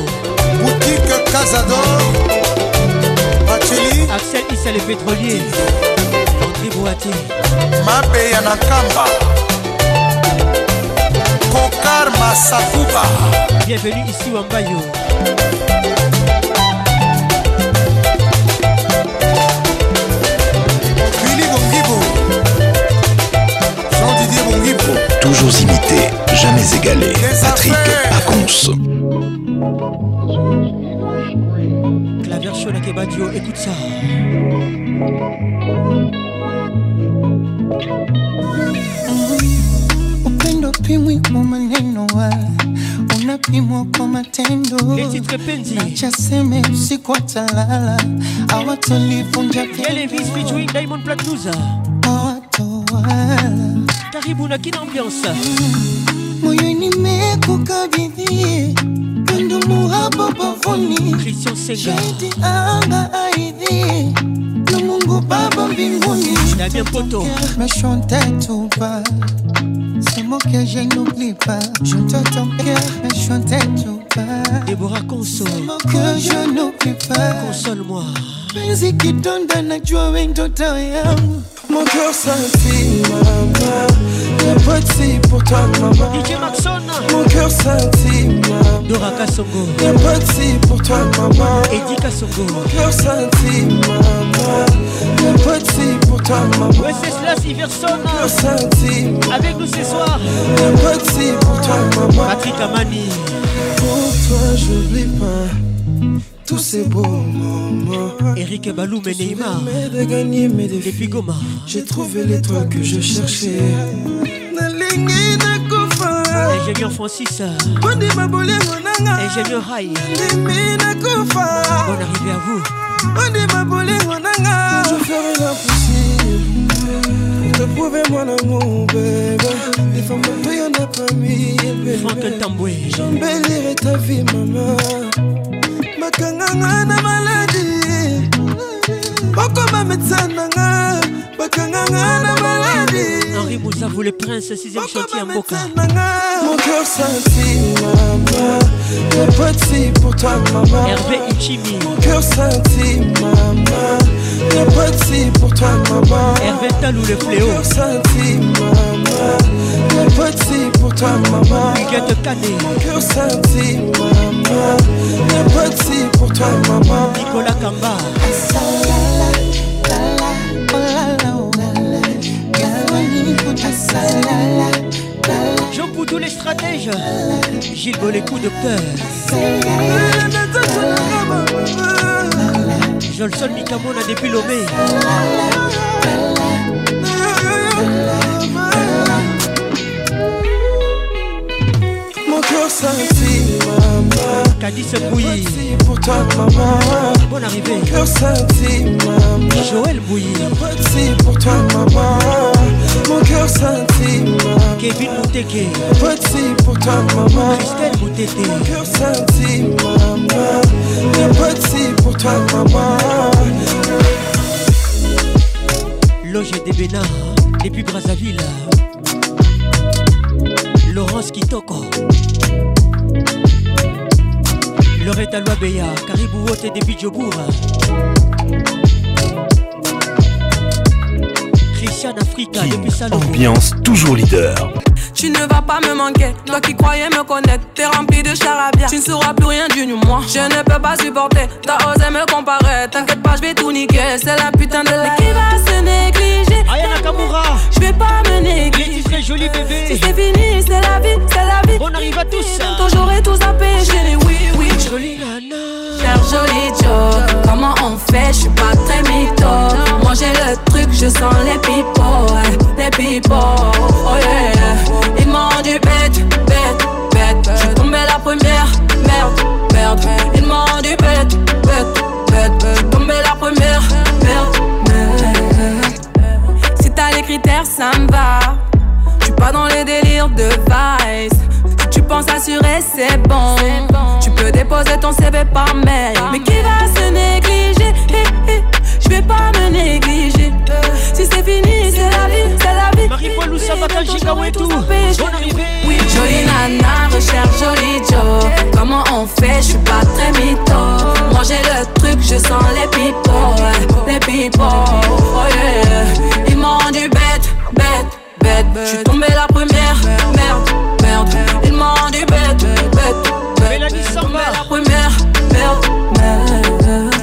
boutique casador axel isa le pétrolier. André boati. Mabeya na nkamba kokar masakuba. Bienvenue ici wambayo. Billy Bongibo. Jean-Didier Bongibo. Toujours imité, jamais égalé. Patrick Pacons. Clavier chaud na kebadio écoute ça. Upendo pimwi kwa maneno wala unapimwa kwa matendo. Nachaseme usiku watalala awatolivunja Elvis featuring Diamond Platnumz awatowala karibu na kina ambiance. Moyo nimekukabidhi pendumu hapo Senga shahidi anga aidhi na mungu baba mbinguni. Damien Poto. Me chantais tout bas c'est mon que je n'oublie pas. Je te ton cœur me chantais tout bas Déborah console que je n'oublie pas. Console-moi. Penzi kidonda najua we ndoto yangu Mon cœur scintille, maman. Y'a pas de si pour toi, maman. Mon cœur scintille, maman. Dora Kassongo si pour toi, maman. Eddie Kassongo Mon cœur scintille, maman. Pour toi, maman. Wenceslas Iverson Mon cœur scintille, avec nous ce soir si pour toi, maman. Patrick Amani Pour toi, j'oublie pas. Tous ces beaux moments. Eric Balou et Neymar Mais de gagner mes défis. depuis Goma J'ai trouvé l'étoile que je cherchais. Ingénieur Francis ondima bolingo nanga ingénieur Rai ndimi nakufa. Bonne arrivée à vous. Ondima bolingo nanga je ferai l'impossible pour te prouver mon amour bébé. Les femmes bateau y'en a pas mille Franck bébé Tamboué. J'embellirai ta vie maman. Bakanganga na maladi. Bakoma médecin nanga bakanganga na maladi Henri Mouzavou le prince 6ème chantier à Mboka Mon cœur scintille, maman. Y'a pas de si pour toi, maman. Hervé Ichimi Mon cœur scintille, maman. Y'a pas de si pour toi, maman. Hervé Talou le Mon fléau cœur scintille, maman. Y'a pas de si pour toi, maman. Huguette Canet Mon cœur scintille, maman. Y'a pas de si pour toi, maman. Nicolas Kamba Jean Poudou les stratèges Gilles Bolécou docteur Jolson Mikamona depuis Lomé Mon cœur scintille, maman. De Bouilly pour toi, maman. Bonne arrivée Mon cœur scintille, maman. Joël Bouilly de pour toi, maman. Mon cœur maman. Kevin Mouteke si pour toi, maman. Christelle Mon Moutete cœur scintille, maman. Si pour toi, maman. Loge des Bénards depuis Brazzaville Laurence Kitoko Loretta Loabeya Caribou depuis Djobour Christian Africa depuis Salomon Ambiance toujours leader. Tu ne vas pas me manquer, toi qui croyais me connaître, t'es rempli de charabia. Tu ne sauras plus rien du moi. Je ne peux pas supporter, t'as osé me comparer. T'inquiète pas, je vais tout niquer, c'est la putain de la. qui va se négliger? Aya Nakamura Je vais pas me négliger. très joli bébé Si c'est fini, c'est la vie, c'est la vie. On arrive à tous j'aurai tout zappé, j'ai les oui, oui. Jolie nana Cher joli Joe, comment on fait, je suis pas très mytho. J'ai le truc, je sens les pipos, les pipos, oh yeah. Ils m'ont dit bête, bête, bête, je tombé la première, merde, merde. Ils m'ont dit bête, bête, bête, tombé la première, merde, merde. Si t'as les critères, ça me va. Je suis pas dans les délires de vice Penses assurer, c'est bon. Tu peux déposer ton CV par mail. Mais qui va se négliger? Je vais pas me négliger. Si c'est fini, c'est la vie, c'est la vie. Marie-Paul Oussa Bakaji Kawetou Bonne arrivée. Oui, jolie nana, recherche joli Joe. Comment on fait, je suis pas très mytho. J'ai le truc, je sens les pipos, les pipos. Oh yeah. Ils m'ont dit bête, bête, bête. Je suis tombé la première, merde, bête. Mélanie Samba la première, merde, merde.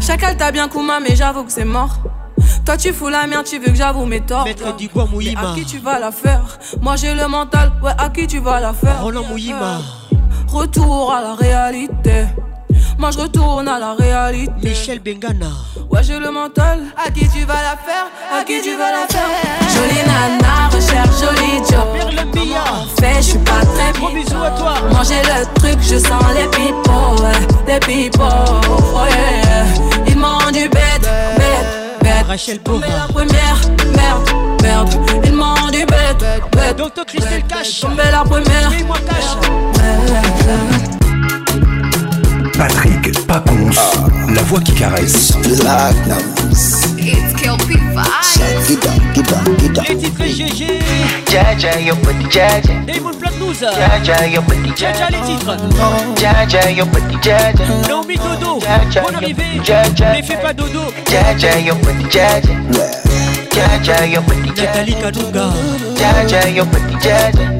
Chacal t'a bien Kouma, mais j'avoue que c'est mort. Toi tu fous la merde, tu veux que j'avoue mes torts. Maître à qui tu vas la faire? Moi j'ai le mental, ouais, à qui tu vas la faire? Roland Mouyima Retour à la réalité. Moi je retourne à la réalité. Michel Bengana Ouais, j'ai le mental. À qui tu vas la faire? À qui tu vas la faire? Jolie nana, recherche joli Billa Fait, je suis pas très Gros bisous à toi j'ai le truc, je sens les pipos, ouais, les pipos. Oh yeah. Ils m'ont dit bête, bête, bête. Rachel Bora la première, merde, merde. Ils m'ont dit bête, bête. Docteur Christelle Cash Tombé la première. Patrick Pacons, la voix qui caresse. It's Kelpie Vibes. Les titres GG. Jaja, yo body jaja. Damon Platnouze. Jaja, yo body Jaja les titres. Jaja, yo body jaja. Naomi Dodo. Jaja, Bonne yo arrivée. body jaja. Ne fais pas dodo. Jaja, yo body jaja. Jaja, yo body jaja. Nathalie Kanunga. Jaja, yo body jaja.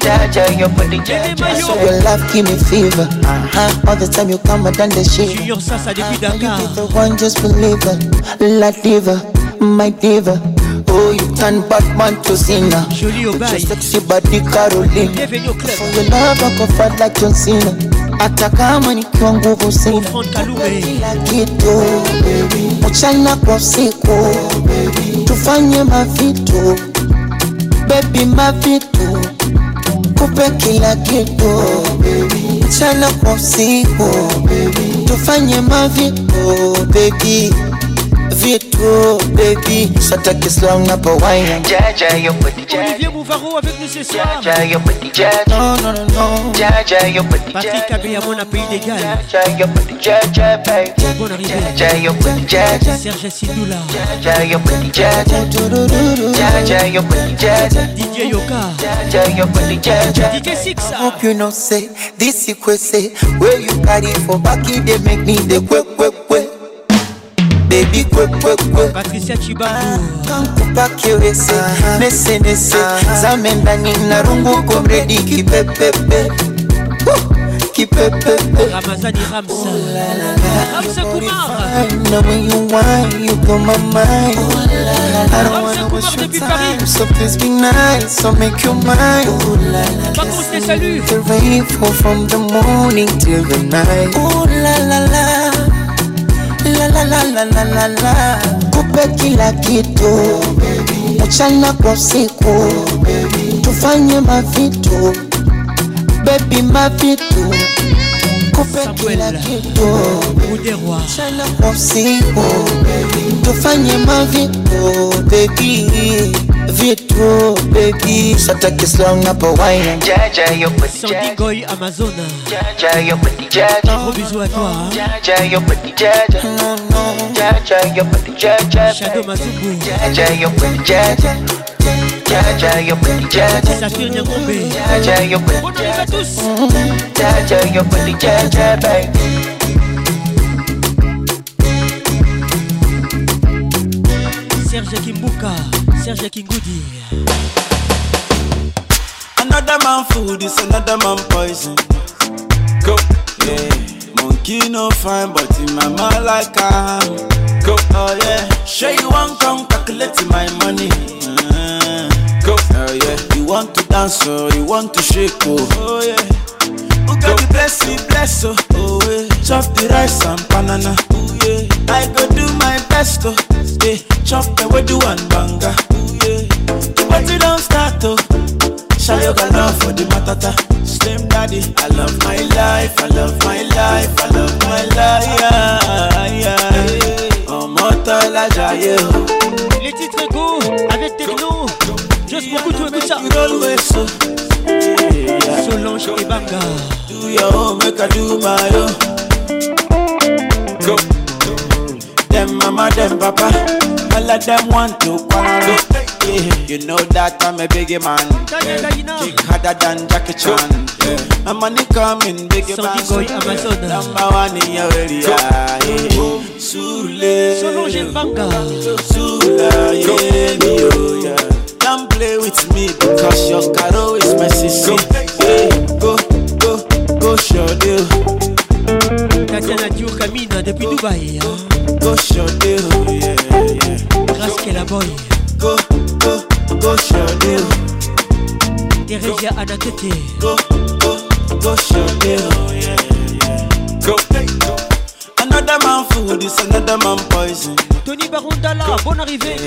Jaja, your body jaja. So your love give me fever. Uh-huh. All the time you come, I done the shit. Depuis Dakar. The one just believe it. La diva, my diva. Oh, you turn Batman to Cena. Au. Just sexy body Caroline. For your love, I go fight like John Cena. Hata kama nikiwa nguvu sina kila kitu mchana kwa usiku tufanye mavitu bebi mavitu kupe kila kitu mchana kwa usiku tufanye mavitu bebi vitu bebi sataki slang napo wine Jaja, your body jaja. Olivier Bouvaro avec nous ce soir. Jaja, your body jaja. No, no, no, no. Jaja, your body Patrick Abeyamon à Pays d'égal. Jaja, your body jaja, baby. Bonne arrivée. Jaja, your body jaja. Serge Sidoula. Jaja, your body jaja. Jaja, your body jaja. Didier Yoka. Jaja, your body jaja. DJ Six. Hope you know say this say where you carry for? Back they make me the quick quick baby quick quick quick Patricia Chibangu kankupake wese nese nese zame ndani na rungu komredi kipepepe kipepepe Ramazani Ramsa. Kumar. When you whine, you blow my mind. I don't wanna waste your time, so please be nice, so make you mine. Patrice les salut. The rain fall from the morning till the night. Ooh la la la, la la la la la la la. Kupe kila kitu, mchana kwa usiku, tufanye mavitu, baby mavitu. Kupe kila kitu, mchana kwa usiku, tufanye mavitu, baby vitu begi sataki slang hapo wine jaja yo petit jaja. Goy amazona. Jaja yo petit jaja. Gros bisous à toi jaja yo petit jaja. Non non jaja yo petit jaja. Shadow mazubu. Jaja yo petit jaja. Jaja yo petit jaja. Saphir Nyangombe Jaja yo petit Bonne Jaja. yo petit jaja baby. Serge Kimbuka. Serge Kingoudi. Another man food is another man poison. Go, yeah. Monkey no fine, but in my mind like I am. Go, oh yeah. Sure you want come calculate my money. Uh, go, oh yeah. You want to dance or you want to shake oh, oh yeah. Who got the blessing, bless oh, oh yeah. Chop the rice and banana, oh yeah. I go do my best oh, yeah. Chop the way do and banga, oh yeah. The party don't start oh. Shall you got love for the matata? Slim daddy, I love my life, I love my life, I love my life. Yeah, yeah. Ọmọ tọ́lá jayé oh. o. Les titres go avec Techno. Just beaucoup tout écoute ça. You always so. Yeah. Solange et Banga. Do your own, make I do my own. Them mama, them papa, all of them want to quarrel. Yeah. You know that I'm a biggie man. Yeah. Kick harder than Jackie Chan. Yeah. My money coming, biggie man. Number one in your area. Yeah. Sule. Solange et Banga. Sula, yeah, me, oh, yeah. Don't play with me because your caro is my sissy. Yeah. Go, go, go, show deal. Tatiana Dio Kamina depuis Dubaï. Go, deal. Yeah, yeah. Grâce qu'elle a boy. Go, go, go, deal. Teresia Anakete. Go, go, go, deal. Yeah, yeah. Go. Another man food is another man poison. Tony Barondala, bonne arrivée.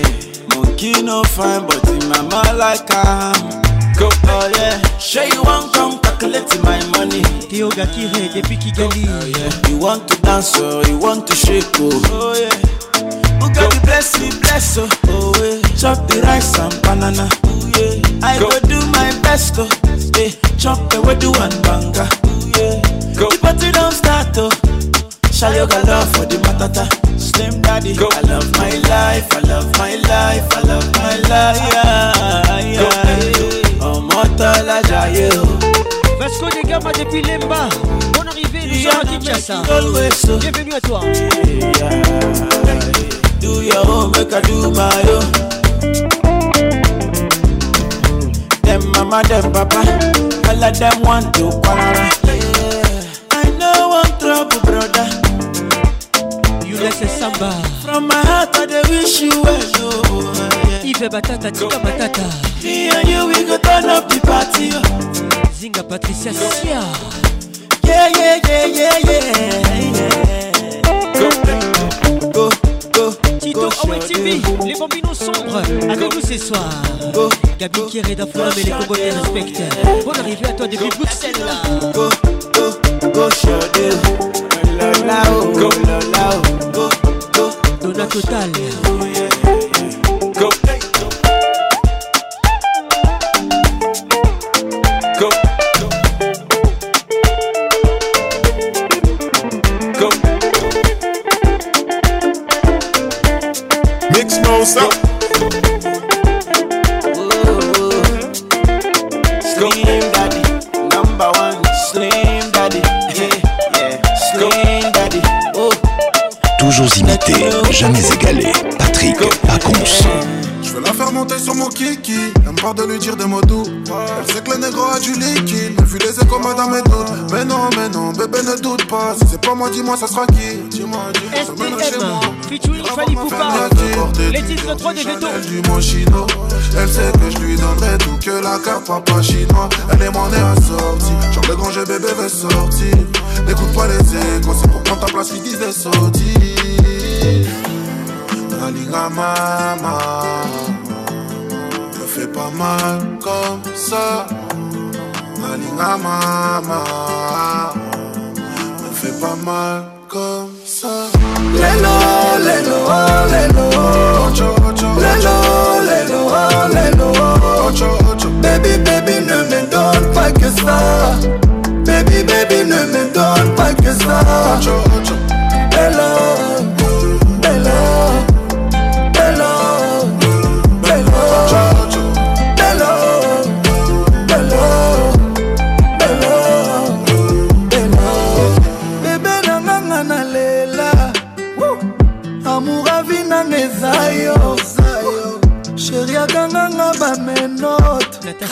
Monkey no fine, but in my mind like I am. Go, oh yeah. Sure you want come calculate my money. Théo Gakire depuis Kigali. Oh yeah. You want to dance or you want to shake oh. Oh yeah. Who got the blessing, bless oh. Oh yeah. Chop the rice and banana. Oh yeah. I go, do my best oh. Yeah. Chop the do and banga. Oh yeah. Go. The party don't start oh. Shall you got love for the matata? Slim Daddy. Go. I love my life, I love my life, I love my life. Yeah, yeah. Ọmọ tọ́lá jayé o. Oh. Vasco des Gama depuis Lemba. Bonne arrivée, nous sommes à Kinshasa. Bienvenue à toi. Do your own, make I do my own. Them mama, them papa, all of them want to quarrel. I know one trouble, brother. You laisse Samba. From my heart, I wish you well, Yves Batata, Tika Batata. Me and you, we go turn up the party, oh. Zinga Patricia Sia. Yeah, yeah, yeah, yeah, yeah. Go, go, go. Tito Awe TV, les bambinos sombres, avec nous ce soir. Gabi Kiereda Foulam et les Congolais respectent. Bonne arrivée à toi depuis Bruxelles. Go, go, go, Shode. Lola, oh, Lola, oh. Go, go. Dona Total. Mix Mouse up. Slim Daddy, number one. Slim Daddy, yeah, yeah. Slim Daddy, oh. Toujours imité, jamais égalé. Patrick Pacons. Je veux la faire monter sur mon kiki. Elle me parle de lui dire des mots doux. Elle sait que le négro a du liquide. Elle fuit les échos, madame et doute. Mais non, mais non, bébé ne doute pas. Si c'est pas moi, dis-moi, ça sera qui? Dis-moi, dis-moi. featuring Fali Poupa. Les titres 3 des du. Elle sait que je lui donnerai tout que la carte papa chinois. Elle est mon assortie. Genre le grand jeu bébé veut sortir. N'écoute pas les échos, c'est pour prendre ta place, ils disent des sottises. Nalinga mama. Me fais pas mal comme ça. Nalinga mama. Me fais pas mal comme ça. Lelo, lelo, oh, lelo. Lelo, lelo, oh, lelo. Baby, baby, ne me donne pas que ça. Baby, baby, ne me donne pas que ça. Lelo,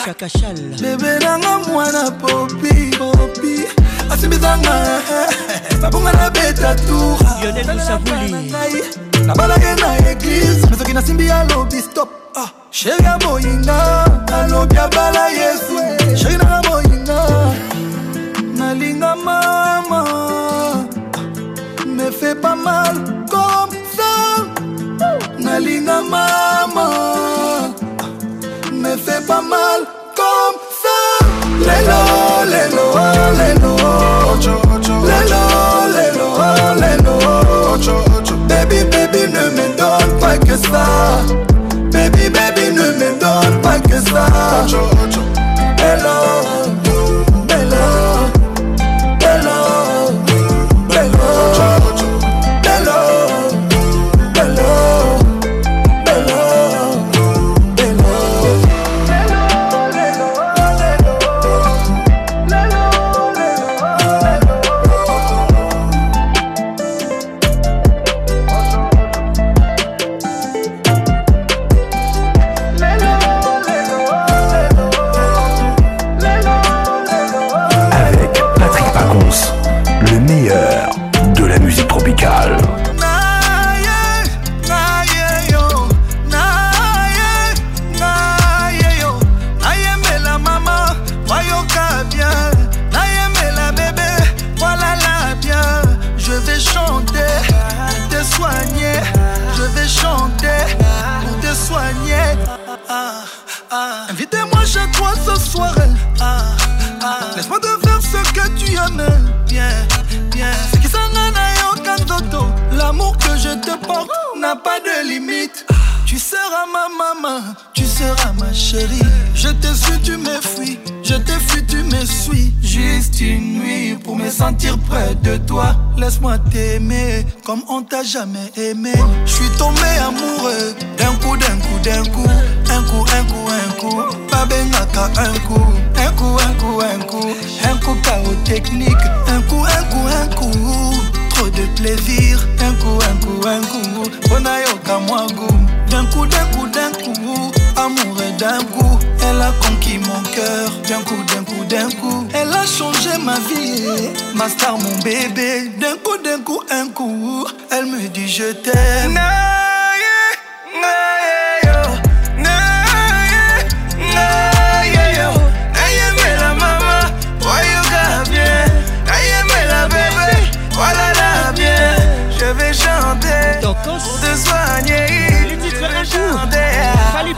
Kachal. bebe nanga mwana popi popi. Asimbisanga babonga na beta tour. Lionel Moussavouli. nabalake na eglise me soki nasimbi alobi stop. Ah, sheri ya boyinga alobi abala yesu. Sheri nanga boyinga nalinga mama. Me fait pas mal comme ça. Nalinga mama me fait pas mal comme ça. Oh, lelo lelo. Lelo oh, lelo. Baby baby ne me donne pas que ça. Baby baby ne me donne pas que ça sentir près de toi. Laisse-moi t'aimer comme on t'a jamais aimé. Je suis tombé amoureux d'un coup, d'un coup, d'un coup. Un coup, un coup, un coup. Pas un coup. Un coup, un coup, un coup. Un coup, chaos technique. Un coup, un coup, un coup. Trop de plaisir. Un coup, un coup, un coup. Bonayoka, moi, goût. D'un coup, d'un coup, d'un coup. Amoureux d'un coup. Elle a conquis mon cœur. D'un coup, d'un coup, d'un coup. Elle a changé ma vie. Ma star, mon bébé. D'un coup, d'un coup, un coup. Elle me dit je t'aime. Je vais chanter pour te soigner.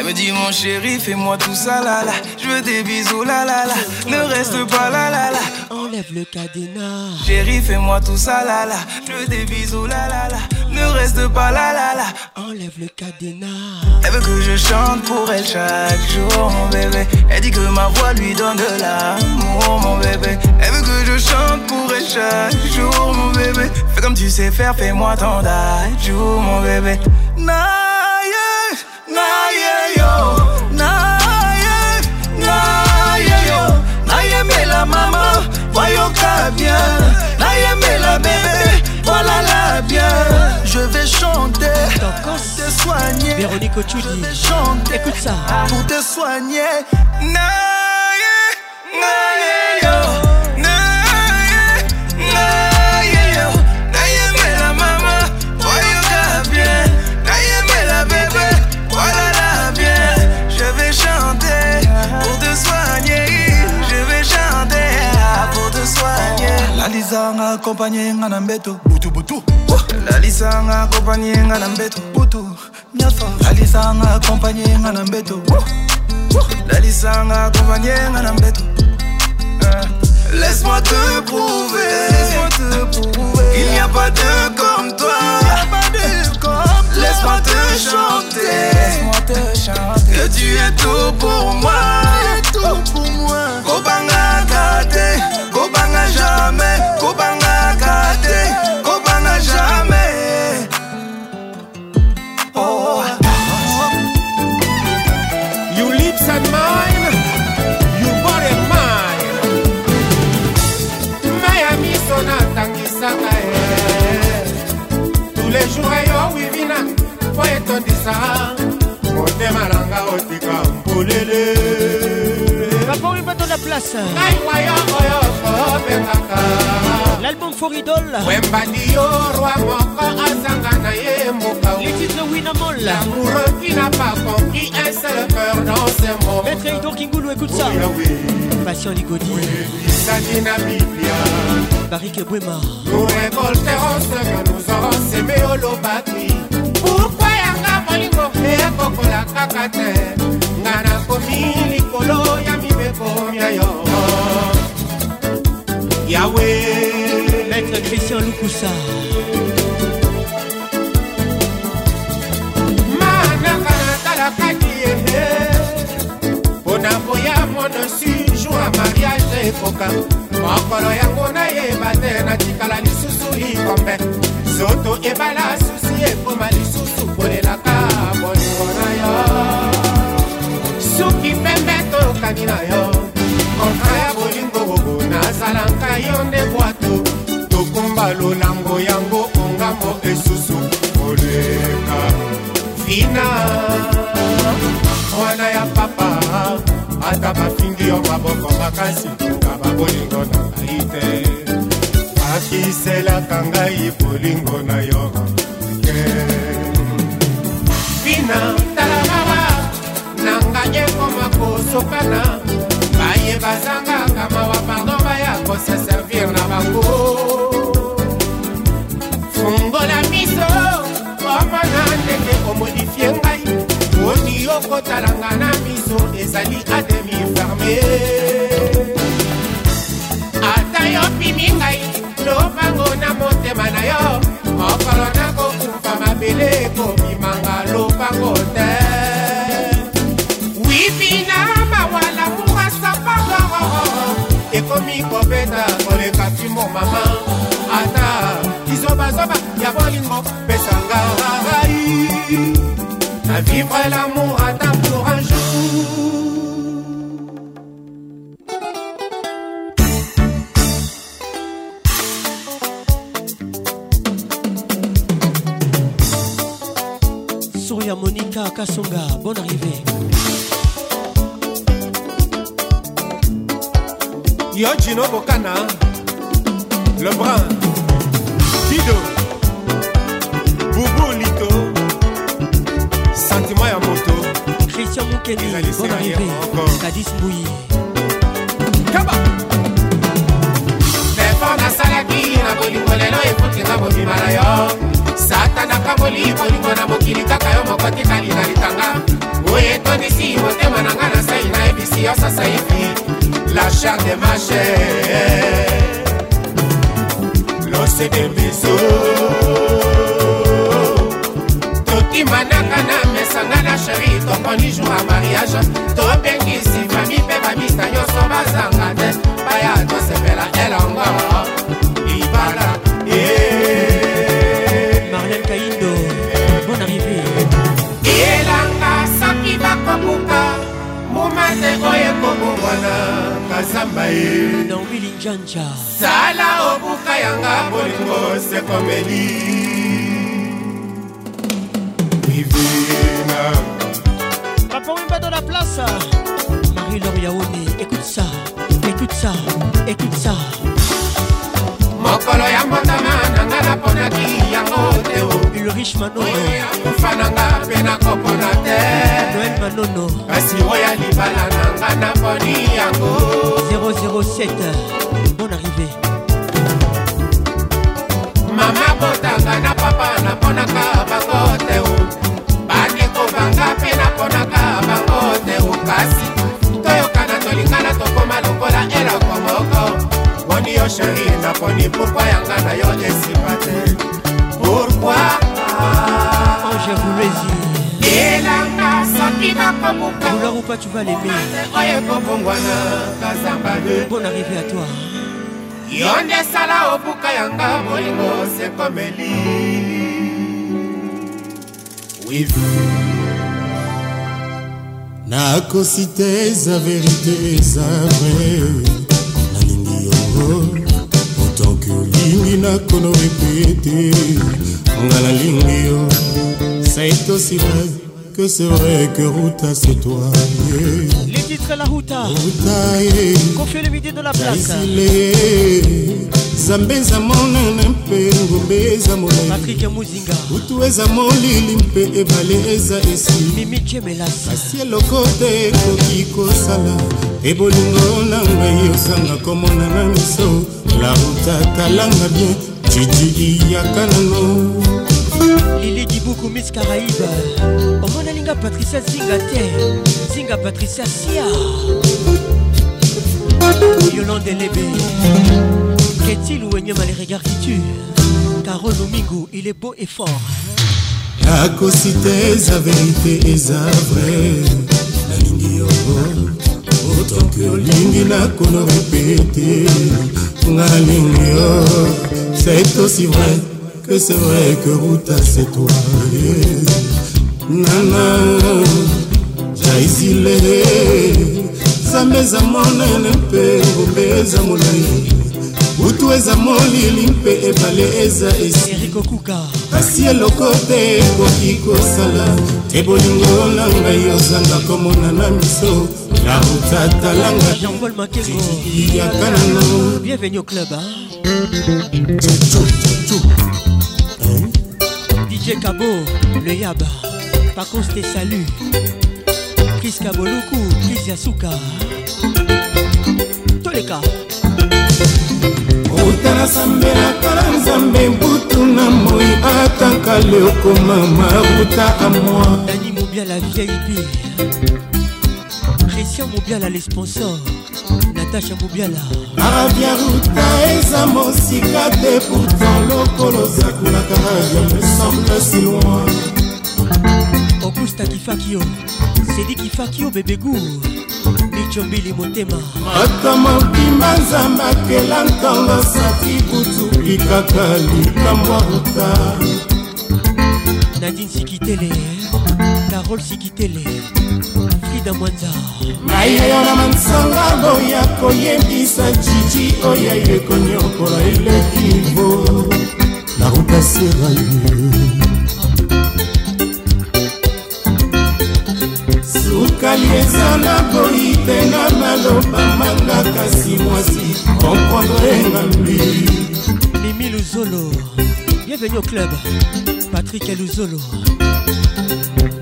Elle me dit mon chéri, fais-moi tout ça là là. Je veux des bisous là là là. Ne reste pas là là là. Enlève le cadenas. Chéri, fais-moi tout ça là là. Je veux des bisous là là là. Ne reste pas là là là. Enlève le cadenas. Elle veut que je chante pour elle chaque jour, mon bébé. Elle dit que ma voix lui donne de l'amour, mon bébé. Elle veut que je chante pour elle chaque jour, mon bébé. Fais comme tu sais faire, fais-moi ton jour, mon bébé. Naïe, naïe, yo. Naïe, naïe, yo. Naïe, mais la maman, voyons qu'à bien. Naïe, mais la bébé, voilà la bien. Je vais chanter, te soigner. Véronique Ochudi. Je vais chanter, Écoute ça. pour te soigner. Naïe, naïe, M'a accompagné ngana mbeto butu butu. La Lisa m'a accompagné ngana mbeto butu. Miafa. La Lisa m'a accompagné ngana mbeto. La Lisa m'a accompagné ngana mbeto. Ah. Laisse-moi te prouver, laisse-moi te prouver. Il n'y a pas de comme toi. Laisse-moi te chanter, laisse-moi te chanter. Que tu es tout pour moi, tout pour moi. Kobanga kate, kobanga jamais, kobanga kate, etondisa. Motema otika mpolele. Place. Ngai oyo kobengaka. L'album For Idol. wembandi yo roi moko azanga na ye mboka Les titres Winamol. L'amoureux qui n'a pas compris un seul cœur dans ce monde. Maître Hidon Kingoulou, écoute ça. Oui, oui. Patient Ligodi. Sadi na Biblia. Nous récolterons ce que nous aurons semé au lobaki. Pourquoi yanga bolingo ekokola kaka te. Nga nakomi likolo ya mibeko mia yo. Yawe Maître Christian Lukusa. manaka natalakaki ye mpona boya monosi jour ya mariage ekoka mokolo yango nayeba te natikala lisusu likombe soto ebala susi ekoma lisusu kolelaka bolingo na yo. Suki pembe tokani na yo. Kontra ya bolingo nazalaka yo nde bwato tokumba lolango yango ongambo esusu koleka. Fina mwana ya papa ata bafingi yo maboko makasi nga babolingo na ngai te. Akiselaka ngai bolingo na yo ke fina tala mawa na ngai ekoma kosokana. Oye bazangaka mawa pardon baya kosa servir na bango okotalanga na miso ezali ademi ferme ata yo pimi ngai lobango na motema na yo. Mokolo nakokufa mabele ekobimanga lobango te wipina mawala murasapagoro ekomi kobeta koleka timo mama. Ata kizobazoba ya bolingo pesanga rai na vivre l'amour Kasonga, bonne arrivée. Yo Gino Bocana, Lebrun, Dido, Boubou Lito, Sentiment à moto. Christian Moukeli, bonne arrivée. Kadis Bouilly. Kaba! Performance à la guille, la bolingo lelo, écoute les abobimana yo. Satana kaboli bolingo na mokili kaka yo moko tikali na litanga. Boye etondisi motema na nga na sai nayebisi yo sasa hivi la chair de ma chair. Lose de biso. Tokimanaka na mesanga na sheri tokoni jour ya mariage. Tobengisi fami mpe bamista nyonso bazanga te. Baya tosepela elongo. Libala Marlène oyo ekobongwana kazamba ye naomi linjanja sala obuka yanga bolingo sekomeli vivina Papa Wimba dans la place. Marie-Laure Yaoné, écoute ça, écoute ça, écoute ça. mokolo ya mbotama nanga naponaki yango te o. Ulrich manono. Kufa nanga mpe nakopona te. Noel manono. Kasi oya libala nanga naponi yango. 007 bonne arrivée. Mama botanga na papa naponaka bango te o. Bandeko banga mpe naponaka bango te o. Kasi toyokana tolingana tokoma lokola eloko moko. boni yo sheri naponi pourkui yanga na yo esipa te pourkui ange boulezi elanga soki bakobuka vouloir ou pas tu vas l'aimer. Oyo ekobongwana kazamba de bonne arrivée à toi. Yo nde sala obuka yanga bolingo sekomeli nakosi te eza verite eza vrai nalingi yango ntanke olingi nakono epe te nga nalingi yo. Saitosibaz que c'est vrai que Ruta c'est toi. Yeah. les titres la Ruta. Ruta yeah. confie le midi de la place. Kaisile, zambe eza monene mpe ngombe eza molai patrik muzinga butu eza molili mpe ebale eza esi. Mimi jemelas kasi eloko te ekoki kosala ebolingo na ngai osanga komona na miso. Laruta talanga bien. Jiji iyaka nano lili dibuku miss caraïbe. Omona linga patricia zinga te zinga patricia sia. Yolande lebe qu'est-il ou enyama les regards qui tuent. Carole omingo il est beau et fort. Nakosi te eza verite eza vrai nalingi yango otoki olingi nakono repete nga nalingi yo c'est aussi vrai que c'est vrai que Ruta c'est toi. Nana jaizile zambe eza monene mpe ngombe eza molai butu eza molili mpe ebale eza esi. Kasi eloko te ekoki kosala. Te bolingo na ngai ozanga komona na miso na utatalanga jean-paul makengo. Yaka nano Didier Cabo, le Yaba, Pacos te salue. Chris Kaboluku, Chris Yasuka. Toleka. otala sambela tala nzambe mbutu na moi ataka leokoma mabuta amoi dani mobiala vieille bi christian mobiala les sponsors natacha mobiala arabia ruta eza mosika te pourtant lokolo zakulaka radio me semble si loin. Augusta kifakio sedi kifakio bebegu micombili motema. Ata mobima nzambe akela ntango saki kutu likaka likambo ruta Nadine Sikitele Carole Sikitele Frida Mwanza Maye yona mansanga boya koyembisa jiji oya ile konyokola ile kivo na ruta seraye sukali ezala boyi te na maloba manga kasi mwasi komprendre ngambi. Mimi luzolo. Bienvenu au club. Patrik luzolo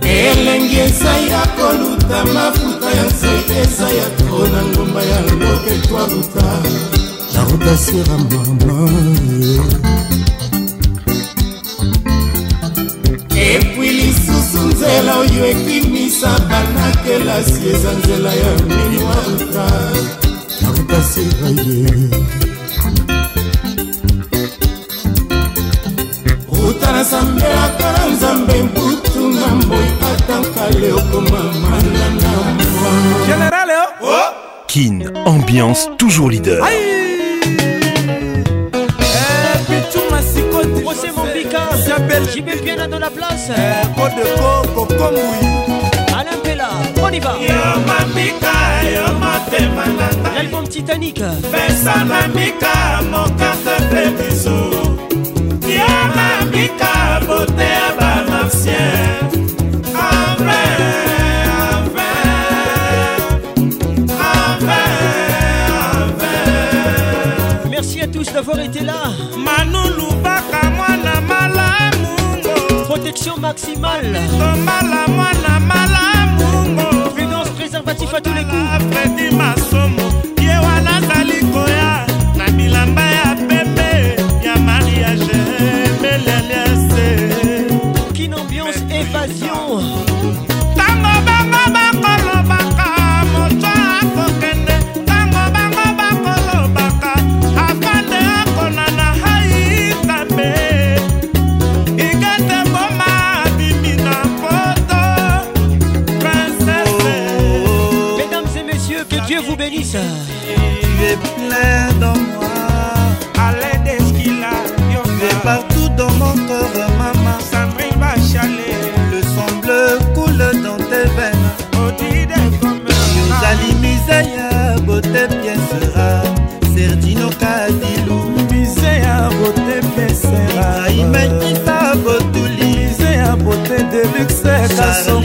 elengi eza ya koluta mafuta ya nzoi eza ya tro na ngomba ya la ruta sera mama. Epui lisusu nzela oyo ekimisa banakelasi eza nzela ya mini wa ruta la ruta sera ye na nzambe Général, oh Kin, ambiance toujours leader. José Mombika JB Piana dans la place. Kodeko Kokombui Alain Pella on y va. Yo mambika yo motema nanga L'album Titanic. Pesa na mika mokata mpe biso d'avoir été là. Manulubaka mwana malamungo Protection maximale. Tomala mwana malamungo Prudence préservatif à tous les coups. Fredi masomo évasion ntango bango bakolobaka moto akokende. Ntango bango bakolobaka afande akonana haitambe igate boma bimi na poto princese Mesdames et messieurs, que Dieu vous bénisse. Tu es plein dans moi. Make say, cause some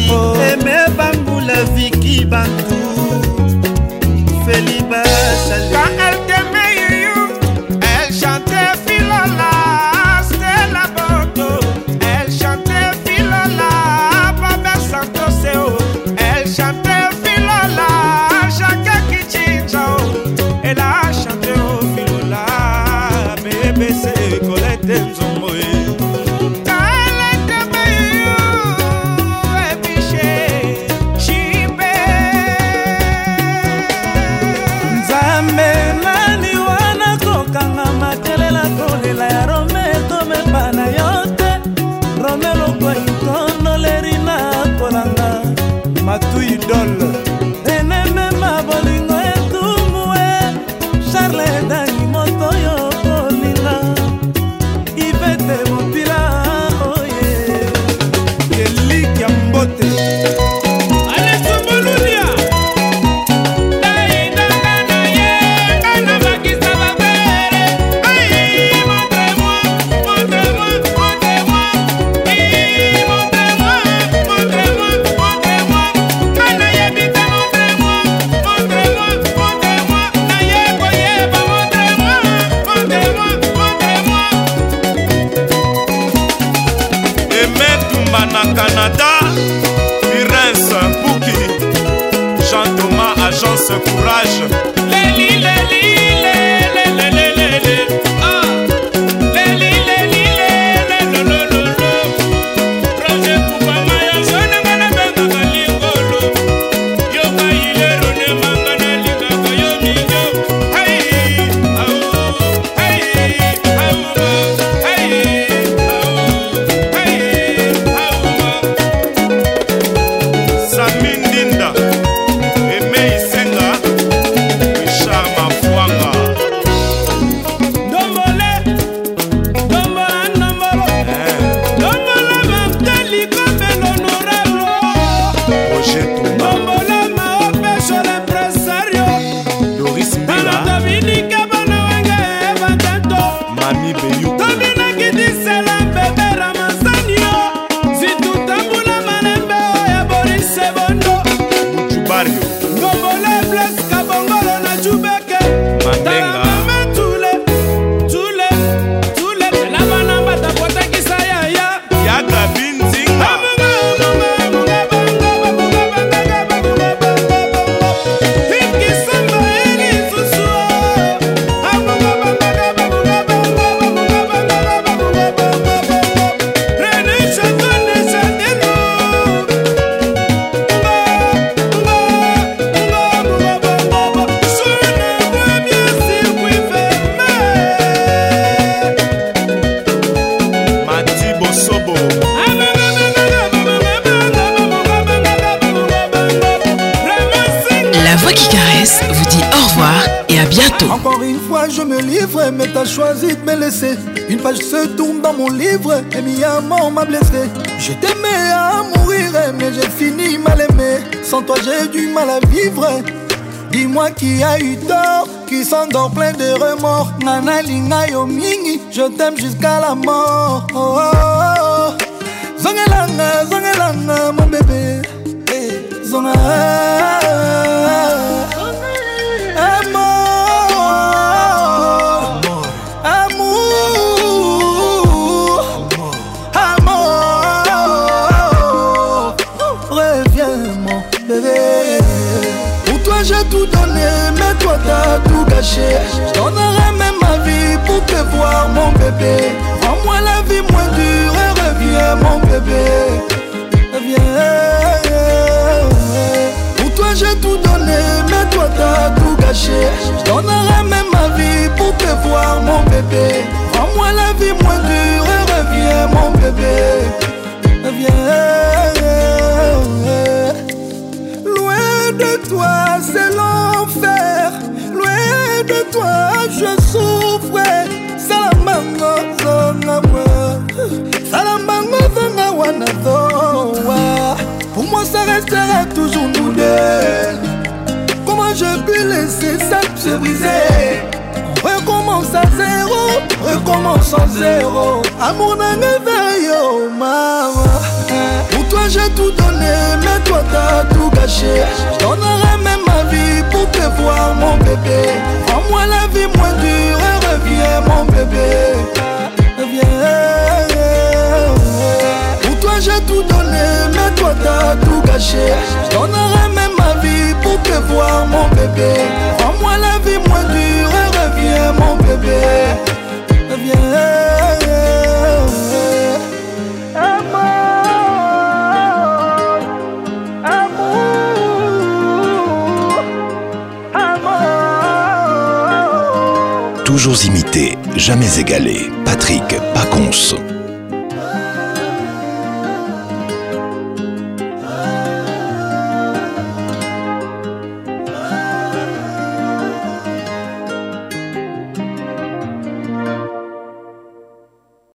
jusqu'à la mort.